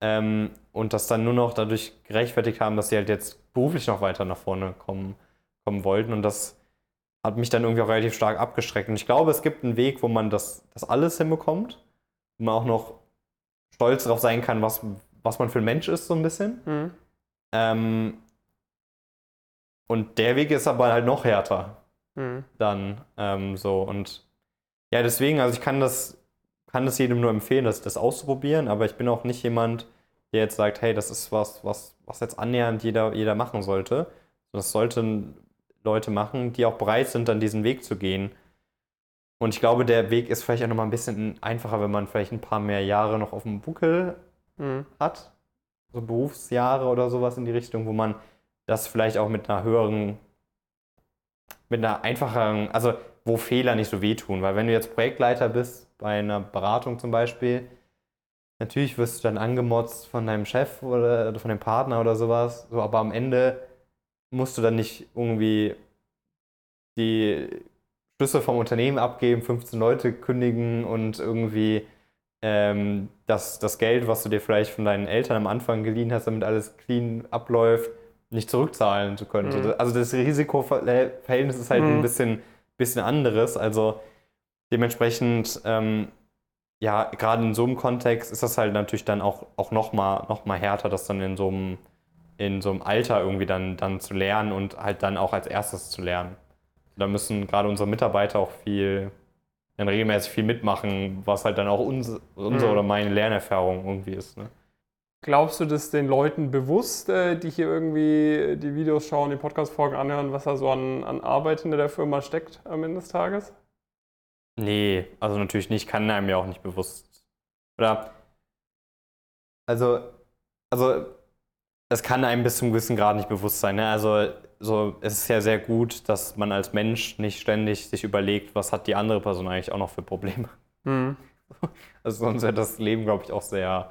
Ähm, und das dann nur noch dadurch gerechtfertigt haben, dass sie halt jetzt beruflich noch weiter nach vorne kommen, kommen wollten. Und das hat mich dann irgendwie auch relativ stark abgestreckt. Und ich glaube, es gibt einen Weg, wo man das, das alles hinbekommt, wo man auch noch stolz darauf sein kann, was, was man für ein Mensch ist, so ein bisschen. Mhm. Ähm, und der Weg ist aber halt noch härter. Mhm. Dann ähm, so. Und ja, deswegen, also ich kann das, kann das jedem nur empfehlen, das, das auszuprobieren, aber ich bin auch nicht jemand, der jetzt sagt, hey, das ist was, was, was jetzt annähernd jeder, jeder machen sollte. Das sollten Leute machen, die auch bereit sind, dann diesen Weg zu gehen. Und ich glaube, der Weg ist vielleicht auch nochmal ein bisschen einfacher, wenn man vielleicht ein paar mehr Jahre noch auf dem Buckel mhm. hat. So Berufsjahre oder sowas in die Richtung, wo man das vielleicht auch mit einer höheren, mit einer einfacheren, also wo Fehler nicht so wehtun. Weil wenn du jetzt Projektleiter bist, bei einer Beratung zum Beispiel, natürlich wirst du dann angemotzt von deinem Chef oder von dem Partner oder sowas, so, aber am Ende musst du dann nicht irgendwie die Schlüssel vom Unternehmen abgeben, 15 Leute kündigen und irgendwie ähm, das, das Geld, was du dir vielleicht von deinen Eltern am Anfang geliehen hast, damit alles clean abläuft, nicht zurückzahlen zu können. Mhm. Also das Risikoverhältnis ist halt mhm. ein bisschen, bisschen anderes. Also dementsprechend, ähm, ja, gerade in so einem Kontext ist das halt natürlich dann auch, auch nochmal noch mal härter, das dann in so einem, in so einem Alter irgendwie dann, dann zu lernen und halt dann auch als erstes zu lernen. Da müssen gerade unsere Mitarbeiter auch viel, dann regelmäßig viel mitmachen, was halt dann auch uns, unsere mhm. oder meine Lernerfahrung irgendwie ist. Ne? Glaubst du, dass den Leuten bewusst, äh, die hier irgendwie die Videos schauen, die Podcast-Folgen anhören, was da so an, an Arbeit hinter der Firma steckt am Ende des Tages? Nee, also natürlich nicht, kann einem ja auch nicht bewusst. Oder, also, also, es kann einem bis zum gewissen Grad nicht bewusst sein. Ne? Also, so, es ist ja sehr gut, dass man als Mensch nicht ständig sich überlegt, was hat die andere Person eigentlich auch noch für Probleme. Mhm. Also, sonst wäre das Leben, glaube ich, auch sehr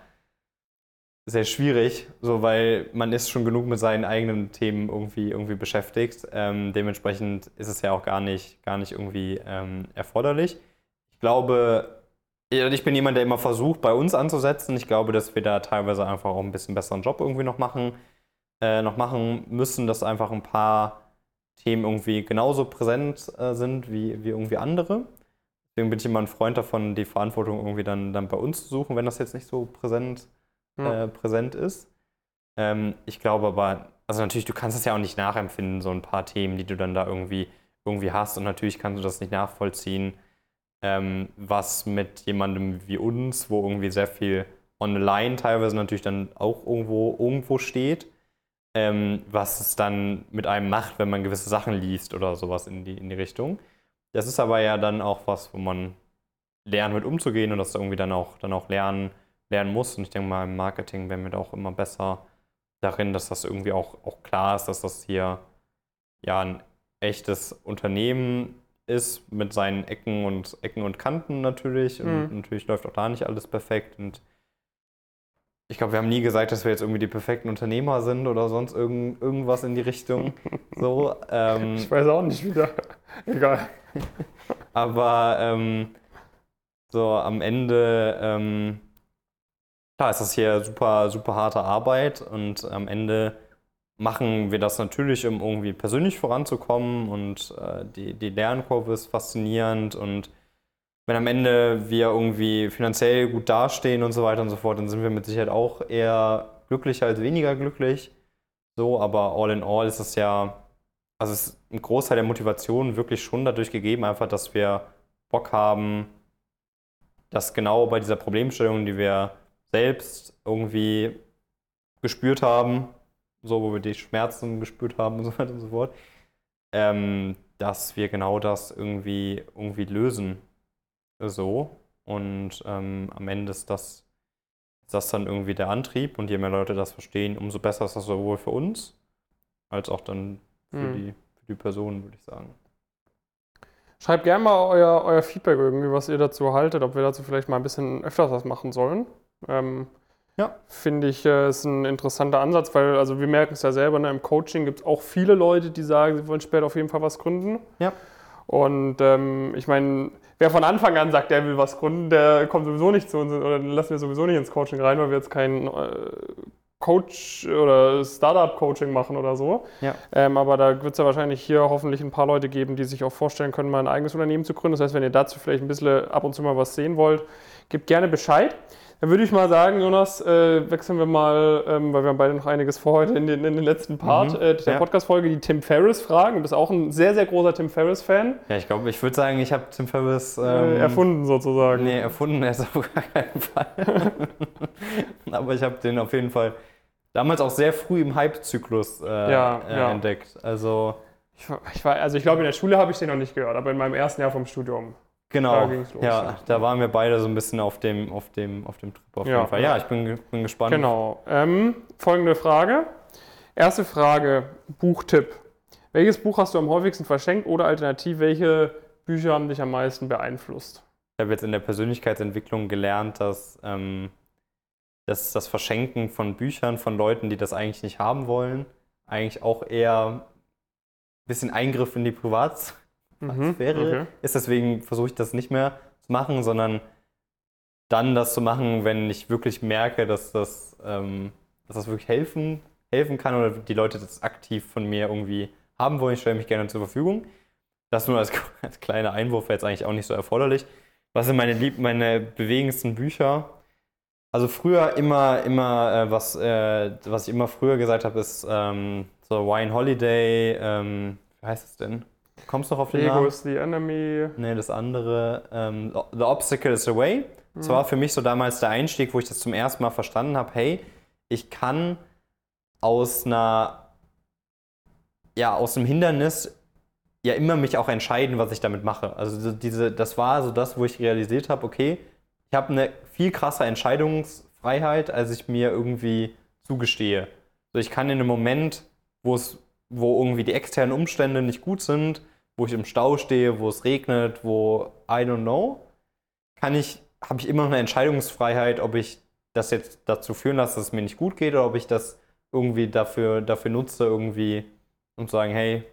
sehr schwierig, so weil man ist schon genug mit seinen eigenen Themen irgendwie, irgendwie beschäftigt. Ähm, dementsprechend ist es ja auch gar nicht, gar nicht irgendwie ähm, erforderlich. Ich glaube, ich bin jemand, der immer versucht, bei uns anzusetzen. Ich glaube, dass wir da teilweise einfach auch ein bisschen besseren Job irgendwie noch machen, äh, noch machen müssen, dass einfach ein paar Themen irgendwie genauso präsent äh, sind wie, wie irgendwie andere. Deswegen bin ich immer ein Freund davon, die Verantwortung irgendwie dann, dann bei uns zu suchen, wenn das jetzt nicht so präsent ist ja. äh, präsent ist. Ähm, ich glaube aber, also natürlich, du kannst es ja auch nicht nachempfinden, so ein paar Themen, die du dann da irgendwie, irgendwie hast. Und natürlich kannst du das nicht nachvollziehen, ähm, was mit jemandem wie uns, wo irgendwie sehr viel online teilweise natürlich dann auch irgendwo, irgendwo steht. ähm, was es dann mit einem macht, wenn man gewisse Sachen liest oder sowas in die, in die Richtung. Das ist aber ja dann auch was, wo man lernt, mit umzugehen und das irgendwie dann auch, dann auch lernen, lernen muss. Und ich denke mal, im Marketing werden wir da auch immer besser darin, dass das irgendwie auch, auch klar ist, dass das hier ja ein echtes Unternehmen ist mit seinen Ecken und Ecken und Kanten natürlich. Und Mhm. natürlich läuft auch da nicht alles perfekt. Und ich glaube, wir haben nie gesagt, dass wir jetzt irgendwie die perfekten Unternehmer sind oder sonst irgend, irgendwas in die Richtung. So, ähm, Ich weiß auch nicht wieder. Egal. aber ähm, so am Ende, ähm, klar, ist das hier super, super harte Arbeit und am Ende machen wir das natürlich, um irgendwie persönlich voranzukommen und äh, die, die Lernkurve ist faszinierend und wenn am Ende wir irgendwie finanziell gut dastehen und so weiter und so fort, dann sind wir mit Sicherheit auch eher glücklicher als weniger glücklich. So, aber all in all ist es ja, also es ist ein Großteil der Motivation wirklich schon dadurch gegeben, einfach, dass wir Bock haben, dass genau bei dieser Problemstellung, die wir selbst irgendwie gespürt haben, so wo wir die Schmerzen gespürt haben und so weiter und so fort, ähm, dass wir genau das irgendwie, irgendwie lösen. So. Und ähm, am Ende ist das, ist das dann irgendwie der Antrieb und je mehr Leute das verstehen, umso besser ist das sowohl für uns als auch dann für, Mhm. die, für die Personen, würde ich sagen. Schreibt gerne mal euer, euer Feedback irgendwie, was ihr dazu haltet, ob wir dazu vielleicht mal ein bisschen öfters was machen sollen. Ähm, Ja. Finde ich, äh, ist ein interessanter Ansatz, weil also wir merken es ja selber, ne, im Coaching gibt es auch viele Leute, die sagen, sie wollen später auf jeden Fall was gründen. Ja. Und ähm, ich meine, wer von Anfang an sagt, der will was gründen, der kommt sowieso nicht zu uns oder den lassen wir sowieso nicht ins Coaching rein, weil wir jetzt kein äh, Coach oder Startup-Coaching machen oder so. Ja. Ähm, aber da wird es ja wahrscheinlich hier hoffentlich ein paar Leute geben, die sich auch vorstellen können, mal ein eigenes Unternehmen zu gründen. Das heißt, wenn ihr dazu vielleicht ein bisschen ab und zu mal was sehen wollt, gebt gerne Bescheid. Dann würde ich mal sagen, Jonas, äh, wechseln wir mal, ähm, weil wir haben beide noch einiges vor heute in den, in den letzten Part Mhm, äh, der ja. Podcast-Folge, die Tim Ferriss-Fragen. Du bist auch ein sehr, sehr großer Tim Ferriss-Fan. Ja, ich glaube, ich würde sagen, ich habe Tim Ferriss Äh, ähm, erfunden sozusagen. Nee, erfunden er ist auf gar keinen Fall. Aber ich habe den auf jeden Fall damals auch sehr früh im Hype-Zyklus äh, Ja, äh, ja. entdeckt. Also, Ich, ich war, also ich glaube, in der Schule habe ich den noch nicht gehört, aber in meinem ersten Jahr vom Studium. Da genau. los, ja, ja. da waren wir beide so ein bisschen auf dem, auf dem, auf dem Trip auf Ja. jeden Fall. Ja, ich bin, bin gespannt. Genau. Ähm, folgende Frage. Erste Frage, Buchtipp. Welches Buch hast du am häufigsten verschenkt oder alternativ, welche Bücher haben dich am meisten beeinflusst? Ich habe jetzt in der Persönlichkeitsentwicklung gelernt, dass, ähm, dass das Verschenken von Büchern von Leuten, die das eigentlich nicht haben wollen, eigentlich auch eher ein bisschen Eingriff in die Privatsphäre okay. ist. Deswegen versuche ich das nicht mehr zu machen, sondern dann das zu machen, wenn ich wirklich merke, dass das, ähm, dass das wirklich helfen, helfen kann oder die Leute das aktiv von mir irgendwie haben wollen. Ich stelle mich gerne zur Verfügung. Das nur als, als kleiner Einwurf wäre jetzt eigentlich auch nicht so erforderlich. Was sind meine, lieb meine bewegendsten Bücher? Also früher immer, immer, äh, was, äh, was ich immer früher gesagt habe, ist ähm, so Wine Holiday, ähm, wie heißt es denn? Kommst du noch auf den Ego Namen? is the enemy. Nee, das andere, ähm, The Obstacle is the Way. Das war für mich so damals der Einstieg, wo ich das zum ersten Mal verstanden habe, hey, ich kann aus einer, ja, aus einem Hindernis ja immer mich auch entscheiden, was ich damit mache. Also so diese, das war so das, wo ich realisiert habe, okay, ich habe eine viel krasse Entscheidungsfreiheit, als ich mir irgendwie zugestehe. So, ich kann in einem Moment, wo es, wo irgendwie die externen Umstände nicht gut sind, wo ich im Stau stehe, wo es regnet, wo I don't know, kann ich, habe ich immer noch eine Entscheidungsfreiheit, ob ich das jetzt dazu führen lasse, dass es mir nicht gut geht oder ob ich das irgendwie dafür, dafür nutze, irgendwie und sagen, hey,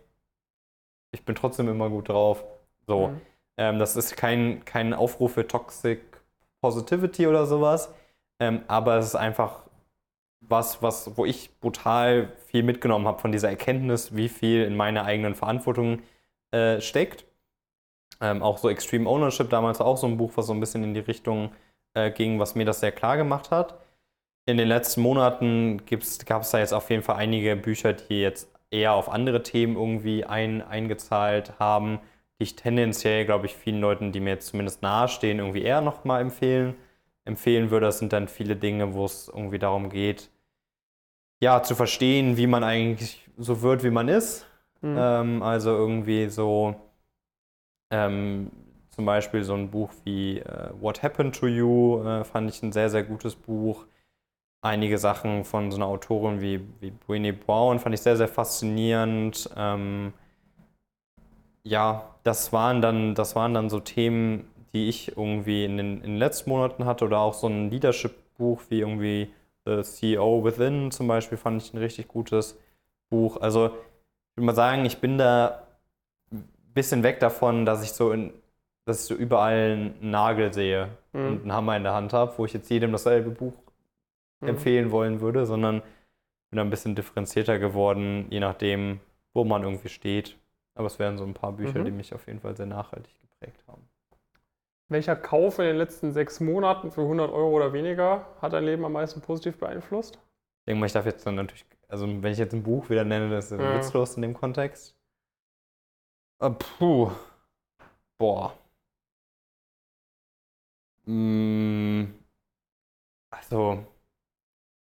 ich bin trotzdem immer gut drauf. So. Mhm. Ähm, das ist kein, kein Aufruf für Toxic Positivity oder sowas, ähm, aber es ist einfach was, was, wo ich brutal viel mitgenommen habe von dieser Erkenntnis, wie viel in meiner eigenen Verantwortung äh, steckt. Ähm, auch so Extreme Ownership, damals auch so ein Buch, was so ein bisschen in die Richtung äh, ging, was mir das sehr klar gemacht hat. In den letzten Monaten gab es da jetzt auf jeden Fall einige Bücher, die jetzt eher auf andere Themen irgendwie ein, eingezahlt haben, die ich tendenziell, glaube ich, vielen Leuten, die mir jetzt zumindest nahestehen, irgendwie eher nochmal empfehlen, empfehlen würde. Das sind dann viele Dinge, wo es irgendwie darum geht, ja, zu verstehen, wie man eigentlich so wird, wie man ist. Mhm. Ähm, also irgendwie so ähm, zum Beispiel so ein Buch wie äh, What Happened to You äh, fand ich ein sehr, sehr gutes Buch. Einige Sachen von so einer Autorin wie, wie Brené Brown fand ich sehr, sehr faszinierend. Ähm, ja, das waren, dann, das waren dann so Themen, die ich irgendwie in den, in den letzten Monaten hatte oder auch so ein Leadership-Buch wie irgendwie The CEO Within zum Beispiel fand ich ein richtig gutes Buch. Also ich würde mal sagen, ich bin da ein bisschen weg davon, dass ich so in, dass ich so überall einen Nagel sehe Mhm. und einen Hammer in der Hand habe, wo ich jetzt jedem dasselbe Buch Mhm. empfehlen wollen würde, sondern bin da ein bisschen differenzierter geworden, je nachdem, wo man irgendwie steht. Aber es wären so ein paar Bücher, Mhm. die mich auf jeden Fall sehr nachhaltig geprägt haben. Welcher Kauf in den letzten sechs Monaten für 100 Euro oder weniger hat dein Leben am meisten positiv beeinflusst? Ich denke mal, ich darf jetzt dann natürlich, also wenn ich jetzt ein Buch wieder nenne, das ist Ja. witzlos in dem Kontext. Äh, puh. Boah. Mm, also,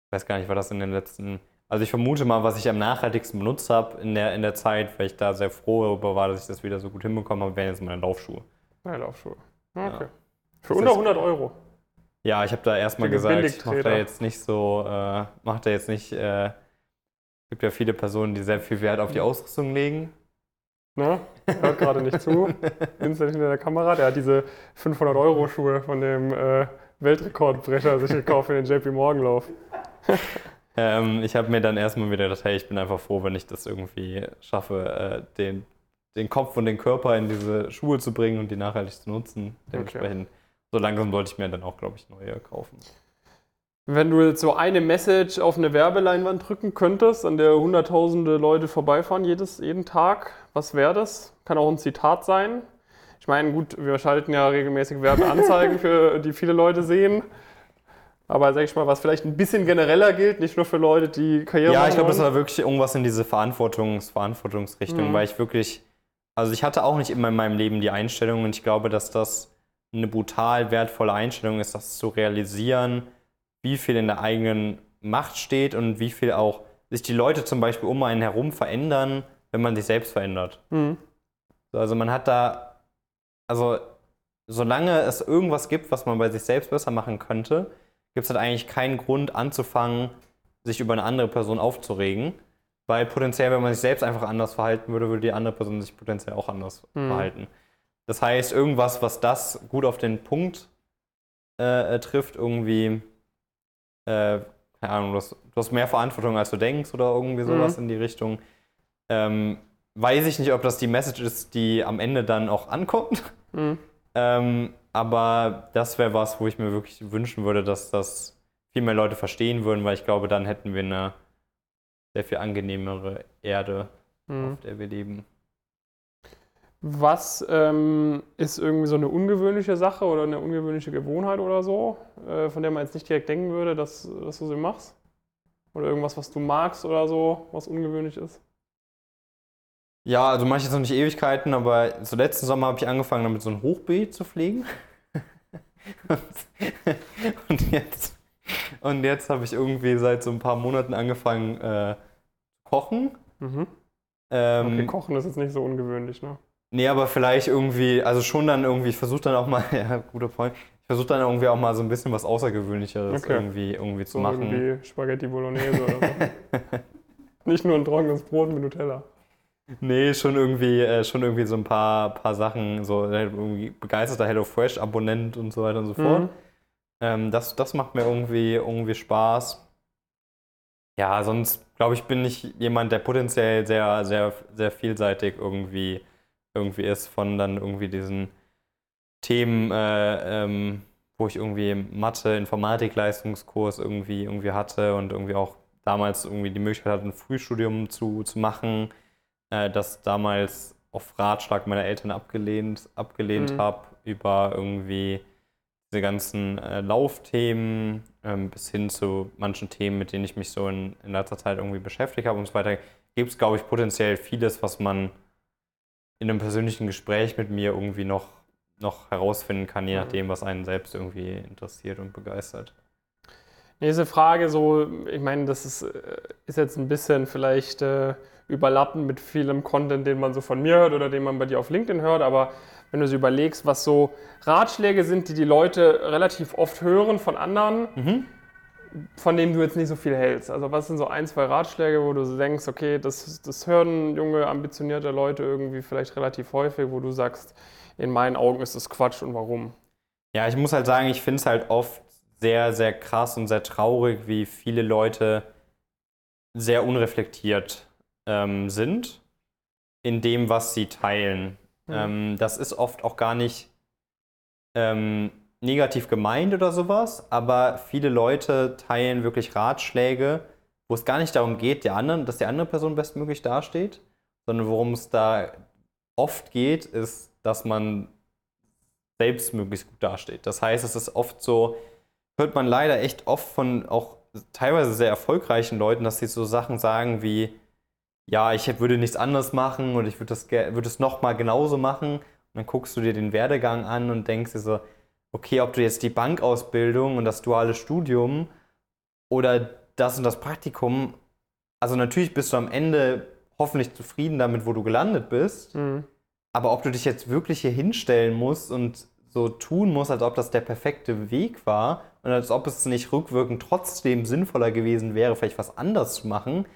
ich weiß gar nicht, war das in den letzten. Also ich vermute mal, was ich am nachhaltigsten benutzt habe in der, in der Zeit, weil ich da sehr froh darüber war, dass ich das wieder so gut hinbekommen habe, wären jetzt meine Laufschuhe. Ja, Laufschuhe. Okay. Ja. Für Das unter ist- 100 Euro. Ja, ich habe da erstmal gesagt, macht er jetzt nicht so, äh, macht er jetzt nicht, äh, gibt ja viele Personen, die sehr viel Wert auf die Ausrüstung legen. Ne? Hört gerade nicht zu. Vincent hinter der Kamera, der hat diese 500-Euro-Schuhe von dem äh, Weltrekordbrecher sich gekauft für den JP Morgan-Lauf. Ähm, ich habe mir dann erstmal wieder gedacht, hey, ich bin einfach froh, wenn ich das irgendwie schaffe, äh, den, den Kopf und den Körper in diese Schuhe zu bringen und die nachhaltig zu nutzen. Dementsprechend, so langsam sollte ich mir dann auch, glaube ich, neue kaufen. Wenn du jetzt so eine Message auf eine Werbeleinwand drücken könntest, an der hunderttausende Leute vorbeifahren jedes, jeden Tag, was wäre das? Kann auch ein Zitat sein. Ich meine, gut, wir schalten ja regelmäßig Werbeanzeigen, für die viele Leute sehen. Aber sag ich mal, was vielleicht ein bisschen genereller gilt, nicht nur für Leute, die Karriere Ja, machen ich glaube, das war wirklich irgendwas in diese Verantwortungs Verantwortungsrichtung, Mhm. weil ich wirklich, also ich hatte auch nicht immer in meinem Leben die Einstellung und ich glaube, dass das eine brutal wertvolle Einstellung ist, das zu realisieren, wie viel in der eigenen Macht steht und wie viel auch sich die Leute zum Beispiel um einen herum verändern, wenn man sich selbst verändert. Mhm. So, Also man hat da, also solange es irgendwas gibt, was man bei sich selbst besser machen könnte, gibt es halt eigentlich keinen Grund anzufangen, sich über eine andere Person aufzuregen. Weil potenziell, wenn man sich selbst einfach anders verhalten würde, würde die andere Person sich potenziell auch anders Mhm. verhalten. Das heißt, irgendwas, was das gut auf den Punkt äh, äh, trifft, irgendwie, äh, keine Ahnung, du hast, du hast mehr Verantwortung, als du denkst oder irgendwie sowas Mhm. in die Richtung. Ähm, weiß ich nicht, ob das die Message ist, die am Ende dann auch ankommt. Mhm. Ähm, aber das wäre was, wo ich mir wirklich wünschen würde, dass das viel mehr Leute verstehen würden, weil ich glaube, dann hätten wir eine sehr viel angenehmere Erde, Mhm. auf der wir leben. Was ähm, ist irgendwie so eine ungewöhnliche Sache oder eine ungewöhnliche Gewohnheit oder so, äh, von der man jetzt nicht direkt denken würde, dass, dass du sie machst? Oder irgendwas, was du magst oder so, was ungewöhnlich ist? Ja, also mache ich jetzt noch nicht Ewigkeiten, aber so letzten Sommer habe ich angefangen, damit so ein Hochbeet zu pflegen. und jetzt, und jetzt habe ich irgendwie seit so ein paar Monaten angefangen, äh, zu kochen. Mhm. Ähm, Okay, Kochen ist jetzt nicht so ungewöhnlich, ne? Nee, aber vielleicht irgendwie, also schon dann irgendwie, ich versuche dann auch mal, ja, guter Point, ich versuche dann irgendwie auch mal so ein bisschen was Außergewöhnlicheres Okay. irgendwie, irgendwie zu So machen. irgendwie Spaghetti Bolognese oder so. nicht nur ein trockenes Brot mit Nutella. Nee, schon irgendwie, äh, schon irgendwie so ein paar, paar Sachen, so äh, irgendwie begeisterter HelloFresh-Abonnent und so weiter und so fort. Mhm. Ähm, das, das macht mir irgendwie, irgendwie Spaß. Ja, sonst glaube ich, bin ich jemand, der potenziell sehr, sehr, sehr vielseitig irgendwie, irgendwie ist, von dann irgendwie diesen Themen, äh, ähm, wo ich irgendwie Mathe, Informatik-Leistungskurs irgendwie, irgendwie hatte und irgendwie auch damals irgendwie die Möglichkeit hatte, ein Frühstudium zu, zu machen, äh, das damals auf Ratschlag meiner Eltern abgelehnt, abgelehnt Mhm. habe, über irgendwie diese ganzen äh, Laufthemen ähm, bis hin zu manchen Themen, mit denen ich mich so in, in letzter Zeit irgendwie beschäftigt habe und so weiter, gibt es, glaube ich, potenziell vieles, was man in einem persönlichen Gespräch mit mir irgendwie noch, noch herausfinden kann, je Mhm. nachdem, was einen selbst irgendwie interessiert und begeistert. Nächste Frage, so, ich meine, das ist, äh, ist jetzt ein bisschen vielleicht äh, überlappen mit vielem Content, den man so von mir hört oder den man bei dir auf LinkedIn hört, aber wenn du so überlegst, was so Ratschläge sind, die die Leute relativ oft hören von anderen, mhm. von denen du jetzt nicht so viel hältst. Also was sind so ein, zwei Ratschläge, wo du denkst, okay, das, das hören junge, ambitionierte Leute irgendwie vielleicht relativ häufig, wo du sagst, in meinen Augen ist das Quatsch und warum? Ja, ich muss halt sagen, ich finde es halt oft sehr, sehr krass und sehr traurig, wie viele Leute sehr unreflektiert ähm, sind in dem, was sie teilen. Ähm, das ist oft auch gar nicht ähm, negativ gemeint oder sowas, aber viele Leute teilen wirklich Ratschläge, wo es gar nicht darum geht, der anderen, dass die andere Person bestmöglich dasteht, sondern worum es da oft geht, ist, dass man selbst möglichst gut dasteht. Das heißt, es ist oft so, hört man leider echt oft von auch teilweise sehr erfolgreichen Leuten, dass sie so Sachen sagen wie, ja, ich würde nichts anderes machen und ich würde das würde es nochmal genauso machen. Und dann guckst du dir den Werdegang an und denkst dir so, okay, ob du jetzt die Bankausbildung und das duale Studium oder das und das Praktikum, also natürlich bist du am Ende hoffentlich zufrieden damit, wo du gelandet bist. Mhm. Aber ob du dich jetzt wirklich hier hinstellen musst und so tun musst, als ob das der perfekte Weg war und als ob es nicht rückwirkend trotzdem sinnvoller gewesen wäre, vielleicht was anders zu machen,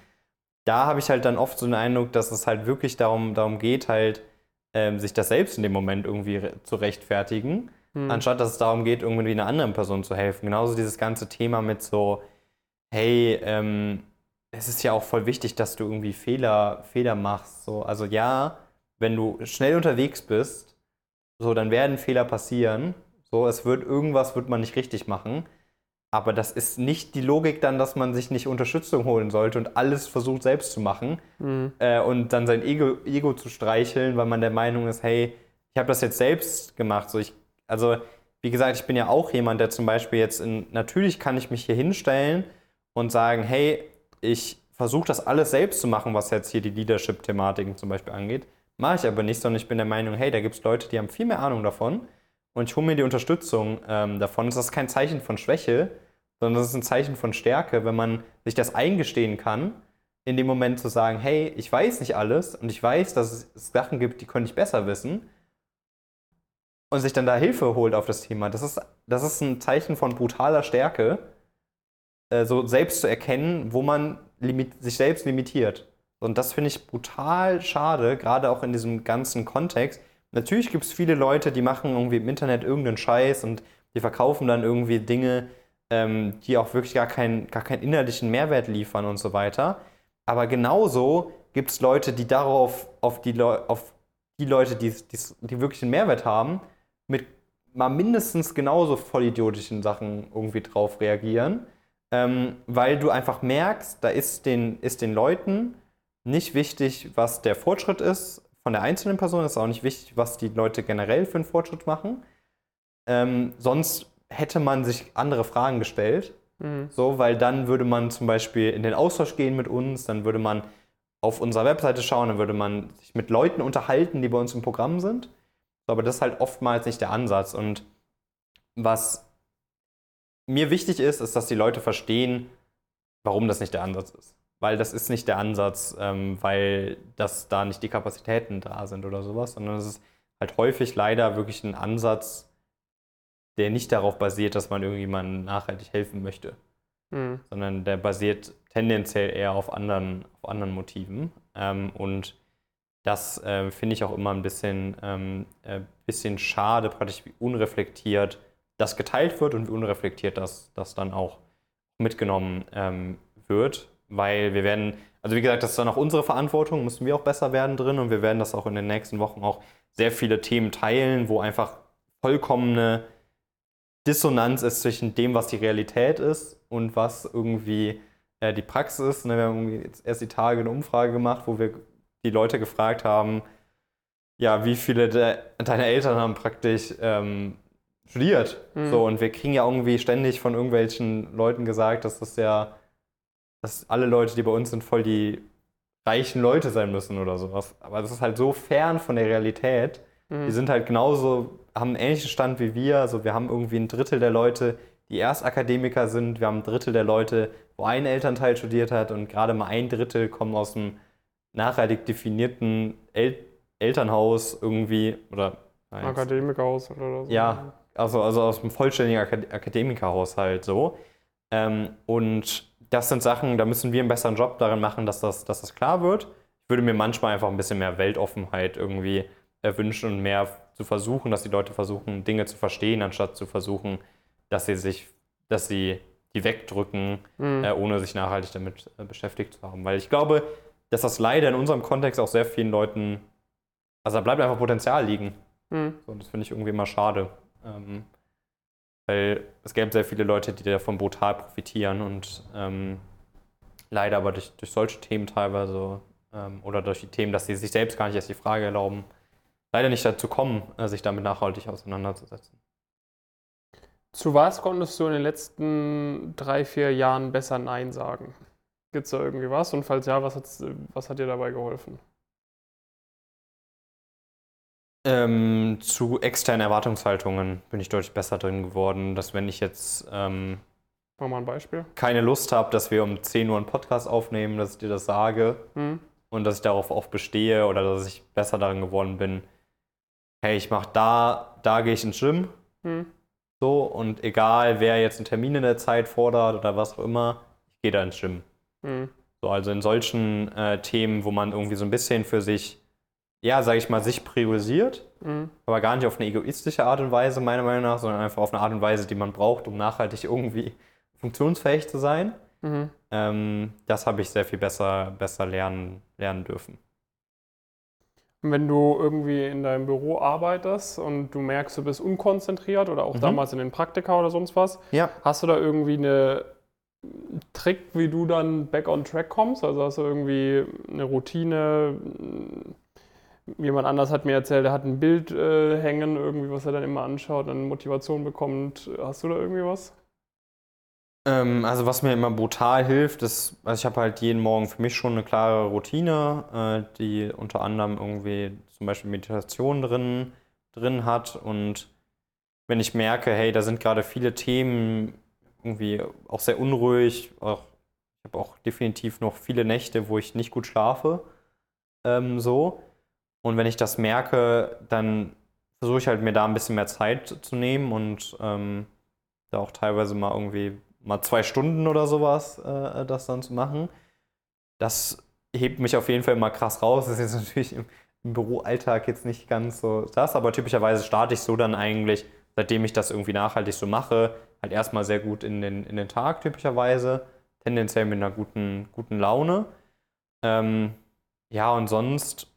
da habe ich halt dann oft so den Eindruck, dass es halt wirklich darum, darum geht, halt ähm, sich das selbst in dem Moment irgendwie zu rechtfertigen, hm. anstatt dass es darum geht, irgendwie einer anderen Person zu helfen. Genauso dieses ganze Thema mit so, hey, ähm, es ist ja auch voll wichtig, dass du irgendwie Fehler, Fehler machst. So. Also ja, wenn du schnell unterwegs bist, so, dann werden Fehler passieren. So, es wird irgendwas wird man nicht richtig machen. Aber das ist nicht die Logik dann, dass man sich nicht Unterstützung holen sollte und alles versucht selbst zu machen mhm. äh, und dann sein Ego, Ego, zu streicheln, weil man der Meinung ist, hey, ich habe das jetzt selbst gemacht. So ich, also wie gesagt, ich bin ja auch jemand, der zum Beispiel jetzt in, natürlich kann ich mich hier hinstellen und sagen, hey, ich versuche das alles selbst zu machen, was jetzt hier die Leadership-Thematiken zum Beispiel angeht. Mache ich aber nicht, sondern ich bin der Meinung, hey, da gibt es Leute, die haben viel mehr Ahnung davon und ich hole mir die Unterstützung ähm, davon. Das ist kein Zeichen von Schwäche, sondern das ist ein Zeichen von Stärke, wenn man sich das eingestehen kann, in dem Moment zu sagen, hey, ich weiß nicht alles und ich weiß, dass es Sachen gibt, die könnte ich besser wissen und sich dann da Hilfe holt auf das Thema. Das ist, das ist ein Zeichen von brutaler Stärke, äh, so selbst zu erkennen, wo man sich selbst limitiert. Und das finde ich brutal schade, gerade auch in diesem ganzen Kontext, Natürlich gibt es viele Leute, die machen irgendwie im Internet irgendeinen Scheiß und die verkaufen dann irgendwie Dinge, ähm, die auch wirklich gar, kein, gar keinen inhaltlichen Mehrwert liefern und so weiter. Aber genauso gibt es Leute, die darauf, auf die, Le auf die Leute, die, die, die wirklich einen Mehrwert haben, mit mal mindestens genauso vollidiotischen Sachen irgendwie drauf reagieren. Ähm, weil du einfach merkst, da ist den, ist den Leuten nicht wichtig, was der Fortschritt ist, von der einzelnen Person. Ist auch nicht wichtig, was die Leute generell für einen Fortschritt machen. Ähm, sonst hätte man sich andere Fragen gestellt. Mhm. So, weil dann würde man zum Beispiel in den Austausch gehen mit uns, dann würde man auf unserer Webseite schauen, dann würde man sich mit Leuten unterhalten, die bei uns im Programm sind. Aber das ist halt oftmals nicht der Ansatz. Und was mir wichtig ist, ist, dass die Leute verstehen, warum das nicht der Ansatz ist weil das ist nicht der Ansatz, ähm, weil das da nicht die Kapazitäten da sind oder sowas, sondern es ist halt häufig leider wirklich ein Ansatz, der nicht darauf basiert, dass man irgendjemandem nachhaltig helfen möchte, mhm. sondern der basiert tendenziell eher auf anderen, auf anderen Motiven. Ähm, und das äh, finde ich auch immer ein bisschen, ähm, äh, bisschen schade, praktisch wie unreflektiert das geteilt wird und wie unreflektiert das, das dann auch mitgenommen ähm, wird weil wir werden, also wie gesagt, das ist dann auch unsere Verantwortung, müssen wir auch besser werden drin und wir werden das auch in den nächsten Wochen auch sehr viele Themen teilen, wo einfach vollkommene Dissonanz ist zwischen dem, was die Realität ist und was irgendwie äh, die Praxis ist. Ne, wir haben jetzt erst die Tage eine Umfrage gemacht, wo wir die Leute gefragt haben, ja, wie viele de deiner Eltern haben praktisch ähm, studiert. Mhm. So, und wir kriegen ja irgendwie ständig von irgendwelchen Leuten gesagt, dass das ja dass alle Leute, die bei uns sind, voll die reichen Leute sein müssen oder sowas. Aber das ist halt so fern von der Realität. Mhm. Die sind halt genauso, haben einen ähnlichen Stand wie wir. Also wir haben irgendwie ein Drittel der Leute, die Erstakademiker sind. Wir haben ein Drittel der Leute, wo ein Elternteil studiert hat und gerade mal ein Drittel kommen aus einem nachhaltig definierten El Elternhaus irgendwie oder nein, Akademikerhaus oder so. Ja, also, also aus einem vollständigen Akad Akademikerhaushalt so. Ähm, und das sind Sachen, da müssen wir einen besseren Job darin machen, dass das, dass das klar wird. Ich würde mir manchmal einfach ein bisschen mehr Weltoffenheit irgendwie wünschen und mehr zu versuchen, dass die Leute versuchen, Dinge zu verstehen, anstatt zu versuchen, dass sie sich, dass sie die wegdrücken, mhm. äh, ohne sich nachhaltig damit äh, beschäftigt zu haben. Weil ich glaube, dass das leider in unserem Kontext auch sehr vielen Leuten, also da bleibt einfach Potenzial liegen. Mhm. So, das finde ich irgendwie immer schade. Ähm, weil es gäbe sehr viele Leute, die davon brutal profitieren und ähm, leider aber durch, durch solche Themen teilweise ähm, oder durch die Themen, dass sie sich selbst gar nicht erst die Frage erlauben, leider nicht dazu kommen, äh, sich damit nachhaltig auseinanderzusetzen. Zu was konntest du in den letzten drei, vier Jahren besser Nein sagen? Gibt es da irgendwie was? Und falls ja, was, was hat dir dabei geholfen? Ähm, zu externen Erwartungshaltungen bin ich deutlich besser drin geworden, dass wenn ich jetzt ähm, Mach mal ein Beispiel. keine Lust habe, dass wir um 10 Uhr einen Podcast aufnehmen, dass ich dir das sage hm. und dass ich darauf auch bestehe oder dass ich besser darin geworden bin, hey, ich mache da, da gehe ich ins Gym. Hm. So, und egal, wer jetzt einen Termin in der Zeit fordert oder was auch immer, ich gehe da ins Gym. Hm. So, also in solchen äh, Themen, wo man irgendwie so ein bisschen für sich, ja, sage ich mal, sich priorisiert, mhm. aber gar nicht auf eine egoistische Art und Weise, meiner Meinung nach, sondern einfach auf eine Art und Weise, die man braucht, um nachhaltig irgendwie funktionsfähig zu sein. Mhm. Ähm, das habe ich sehr viel besser, besser lernen, lernen dürfen. Wenn du irgendwie in deinem Büro arbeitest und du merkst, du bist unkonzentriert oder auch mhm. damals in den Praktika oder sonst was, ja. hast du da irgendwie eine Trick, wie du dann back on track kommst? Also hast du irgendwie eine Routine? Jemand anders hat mir erzählt, er hat ein Bild äh, hängen, irgendwie, was er dann immer anschaut, dann Motivation bekommt. Hast du da irgendwie was? Ähm, also was mir immer brutal hilft, ist, also ich habe halt jeden Morgen für mich schon eine klare Routine, äh, die unter anderem irgendwie zum Beispiel Meditation drin, drin hat. Und wenn ich merke, hey, da sind gerade viele Themen irgendwie auch sehr unruhig, auch, ich habe auch definitiv noch viele Nächte, wo ich nicht gut schlafe, ähm, so. Und wenn ich das merke, dann versuche ich halt mir da ein bisschen mehr Zeit zu nehmen und ähm, da auch teilweise mal irgendwie mal zwei Stunden oder sowas, äh, das dann zu machen. Das hebt mich auf jeden Fall immer krass raus. Das ist jetzt natürlich im, im Büroalltag jetzt nicht ganz so das, aber typischerweise starte ich so dann eigentlich, seitdem ich das irgendwie nachhaltig so mache, halt erstmal sehr gut in den, in den Tag typischerweise, tendenziell mit einer guten, guten Laune. Ähm, ja, und sonst,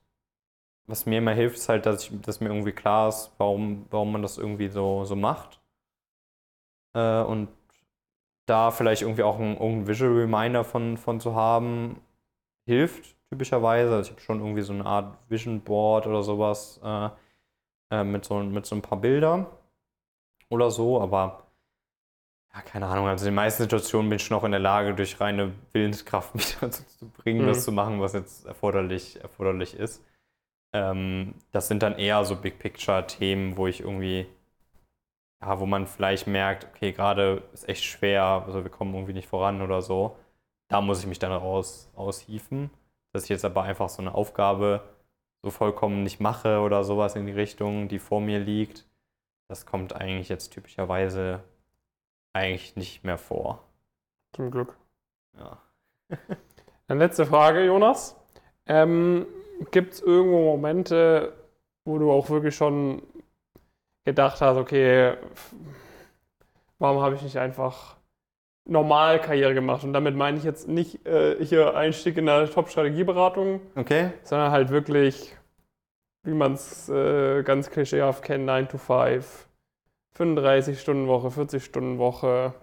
was mir immer hilft, ist halt, dass, ich, dass mir irgendwie klar ist, warum, warum man das irgendwie so, so macht. Äh, und da vielleicht irgendwie auch ein, ein Visual Reminder von, von zu haben, hilft typischerweise. Also ich habe schon irgendwie so eine Art Vision Board oder sowas äh, äh, mit, so, mit so ein paar Bildern oder so, aber ja, keine Ahnung, also in den meisten Situationen bin ich schon auch in der Lage, durch reine Willenskraft mich dazu zu bringen, mhm. das zu machen, was jetzt erforderlich, erforderlich ist. Ähm, das sind dann eher so Big Picture-Themen, wo ich irgendwie ja, wo man vielleicht merkt, okay, gerade ist echt schwer, also wir kommen irgendwie nicht voran oder so. Da muss ich mich dann raus aushieven. Dass ich jetzt aber einfach so eine Aufgabe so vollkommen nicht mache oder sowas in die Richtung, die vor mir liegt, das kommt eigentlich jetzt typischerweise eigentlich nicht mehr vor. Zum Glück. Ja. Dann letzte Frage, Jonas. Ähm, Gibt es irgendwo Momente, wo du auch wirklich schon gedacht hast, okay, warum habe ich nicht einfach normal Karriere gemacht? Und damit meine ich jetzt nicht äh, hier Einstieg in der Top-Strategieberatung, okay. sondern halt wirklich, wie man es äh, ganz klischeehaft kennt, 9 to 5, 35-Stunden-Woche, 40-Stunden-Woche,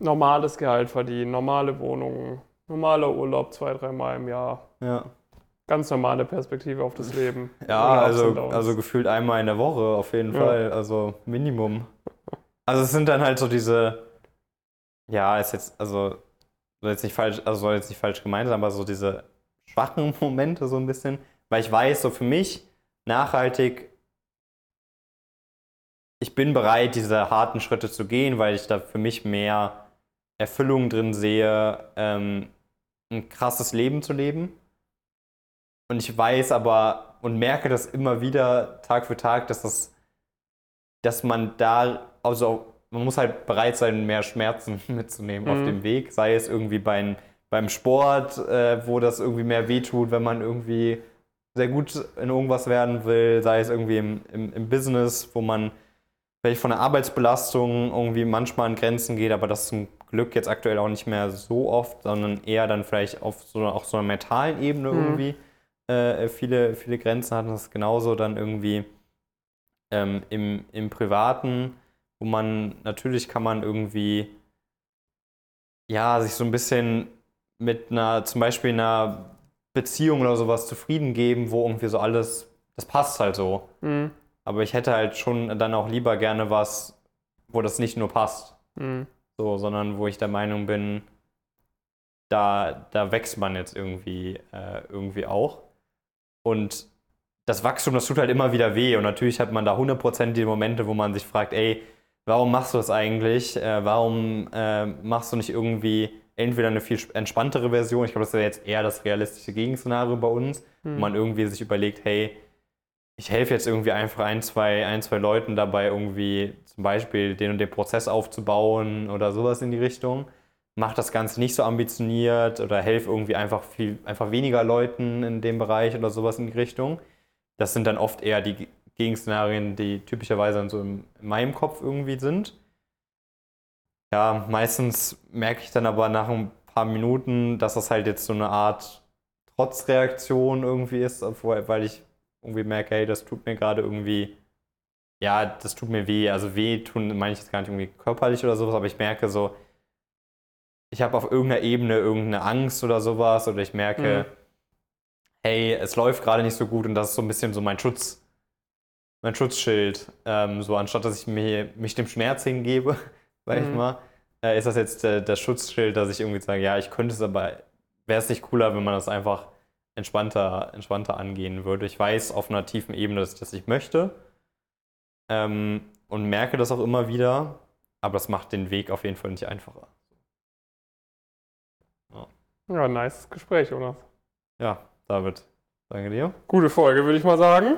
normales Gehalt verdienen, normale Wohnungen, normaler Urlaub zwei, dreimal im Jahr. Ja ganz normale Perspektive auf das Leben. Ja, also, also gefühlt einmal in der Woche auf jeden ja. Fall, also Minimum. Also es sind dann halt so diese, ja, ist jetzt, also soll jetzt nicht falsch, also soll jetzt nicht falsch gemeint sein, aber so diese schwachen Momente so ein bisschen, weil ich weiß, so für mich nachhaltig ich bin bereit, diese harten Schritte zu gehen, weil ich da für mich mehr Erfüllung drin sehe, ähm, ein krasses Leben zu leben. Und ich weiß aber und merke das immer wieder Tag für Tag, dass das, dass man da, also man muss halt bereit sein, mehr Schmerzen mitzunehmen mhm. auf dem Weg, sei es irgendwie beim, beim Sport, äh, wo das irgendwie mehr wehtut, wenn man irgendwie sehr gut in irgendwas werden will, sei es irgendwie im, im, im Business, wo man vielleicht von der Arbeitsbelastung irgendwie manchmal an Grenzen geht, aber das zum Glück jetzt aktuell auch nicht mehr so oft, sondern eher dann vielleicht auf so, auf so einer mentalen Ebene mhm. irgendwie äh, viele, viele Grenzen hat. Das ist genauso dann irgendwie ähm, im, im Privaten, wo man natürlich kann man irgendwie ja, sich so ein bisschen mit einer, zum Beispiel einer Beziehung oder sowas zufrieden geben, wo irgendwie so alles, das passt halt so. Mhm. Aber ich hätte halt schon dann auch lieber gerne was, wo das nicht nur passt. Mhm. So, sondern wo ich der Meinung bin, da, da wächst man jetzt irgendwie, äh, irgendwie auch. Und das Wachstum, das tut halt immer wieder weh. Und natürlich hat man da 100% die Momente, wo man sich fragt, ey, warum machst du das eigentlich? Äh, warum äh, machst du nicht irgendwie entweder eine viel entspanntere Version? Ich glaube, das wäre jetzt eher das realistische Gegenszenario bei uns, hm. wo man irgendwie sich überlegt, hey, ich helfe jetzt irgendwie einfach ein, zwei, ein, zwei Leuten dabei, irgendwie zum Beispiel den und den Prozess aufzubauen oder sowas in die Richtung mach das Ganze nicht so ambitioniert oder helf irgendwie einfach viel, einfach weniger Leuten in dem Bereich oder sowas in die Richtung. Das sind dann oft eher die Gegenszenarien, die typischerweise dann so in meinem Kopf irgendwie sind. Ja, meistens merke ich dann aber nach ein paar Minuten, dass das halt jetzt so eine Art Trotzreaktion irgendwie ist, weil ich irgendwie merke, hey, das tut mir gerade irgendwie, ja, das tut mir weh. Also weh tun meine ich jetzt gar nicht irgendwie körperlich oder sowas, aber ich merke so, ich habe auf irgendeiner Ebene irgendeine Angst oder sowas oder ich merke, mhm. hey, es läuft gerade nicht so gut und das ist so ein bisschen so mein Schutz, mein Schutzschild. Ähm, so anstatt dass ich mir, mich dem Schmerz hingebe, sag mhm. ich mal, äh, ist das jetzt äh, das Schutzschild, dass ich irgendwie sage, ja, ich könnte es, aber wäre es nicht cooler, wenn man das einfach entspannter, entspannter angehen würde. Ich weiß auf einer tiefen Ebene, dass ich das nicht möchte ähm, und merke das auch immer wieder, aber das macht den Weg auf jeden Fall nicht einfacher. Ja, nice Gespräch, Jonas. Ja, David, danke dir. Gute Folge, würde ich mal sagen.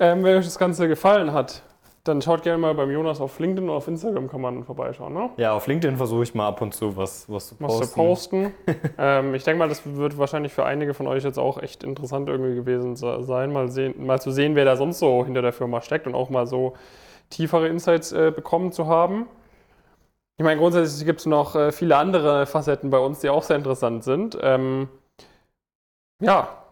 Ähm, wenn euch das Ganze gefallen hat, dann schaut gerne mal beim Jonas auf LinkedIn oder auf Instagram kann man vorbeischauen, ne? Ja, auf LinkedIn versuche ich mal ab und zu was, was zu posten. Was zu posten. ähm, ich denke mal, das wird wahrscheinlich für einige von euch jetzt auch echt interessant irgendwie gewesen sein, mal, sehen, mal zu sehen, wer da sonst so hinter der Firma steckt und auch mal so tiefere Insights äh, bekommen zu haben. Ich meine, grundsätzlich gibt es noch äh, viele andere Facetten bei uns, die auch sehr interessant sind. Ähm, ja,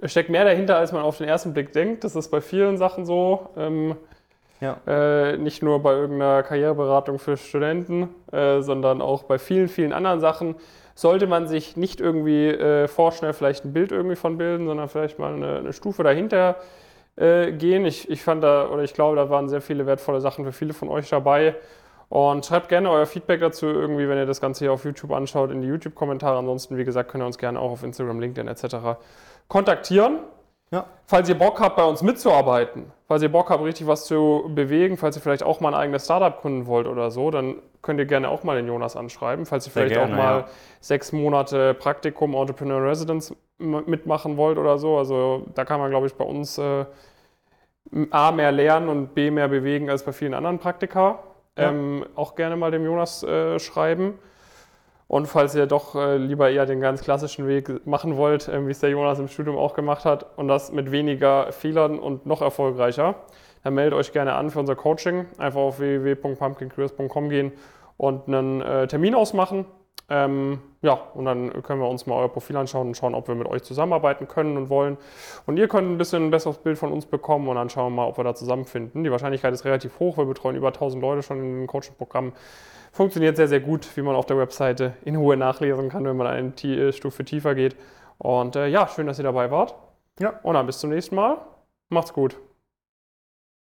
es steckt mehr dahinter, als man auf den ersten Blick denkt. Das ist bei vielen Sachen so. Ähm, ja. äh, nicht nur bei irgendeiner Karriereberatung für Studenten, äh, sondern auch bei vielen, vielen anderen Sachen. Sollte man sich nicht irgendwie äh, vorschnell vielleicht ein Bild irgendwie von bilden, sondern vielleicht mal eine, eine Stufe dahinter äh, gehen. Ich, ich fand da, oder ich glaube, da waren sehr viele wertvolle Sachen für viele von euch dabei. Und schreibt gerne euer Feedback dazu irgendwie, wenn ihr das Ganze hier auf YouTube anschaut, in die YouTube-Kommentare. Ansonsten, wie gesagt, könnt ihr uns gerne auch auf Instagram, LinkedIn etc. kontaktieren. Ja. Falls ihr Bock habt, bei uns mitzuarbeiten, falls ihr Bock habt, richtig was zu bewegen, falls ihr vielleicht auch mal ein eigenes Startup gründen wollt oder so, dann könnt ihr gerne auch mal den Jonas anschreiben. Falls ihr vielleicht gerne, auch mal ja. sechs Monate Praktikum Entrepreneur Residence mitmachen wollt oder so. Also da kann man, glaube ich, bei uns äh, A mehr lernen und B mehr bewegen als bei vielen anderen Praktika ähm, auch gerne mal dem Jonas äh, schreiben. Und falls ihr doch äh, lieber eher den ganz klassischen Weg machen wollt, äh, wie es der Jonas im Studium auch gemacht hat, und das mit weniger Fehlern und noch erfolgreicher, dann meldet euch gerne an für unser Coaching. Einfach auf www.pumpkincareers.com gehen und einen äh, Termin ausmachen. Ähm, ja, und dann können wir uns mal euer Profil anschauen und schauen, ob wir mit euch zusammenarbeiten können und wollen. Und ihr könnt ein bisschen ein besseres Bild von uns bekommen und dann schauen wir mal, ob wir da zusammenfinden. Die Wahrscheinlichkeit ist relativ hoch, wir betreuen über 1000 Leute schon in dem Coaching-Programm. Funktioniert sehr, sehr gut, wie man auf der Webseite in Ruhe nachlesen kann, wenn man eine äh, Stufe tiefer geht. Und äh, ja, schön, dass ihr dabei wart. Ja. Und dann bis zum nächsten Mal. Macht's gut.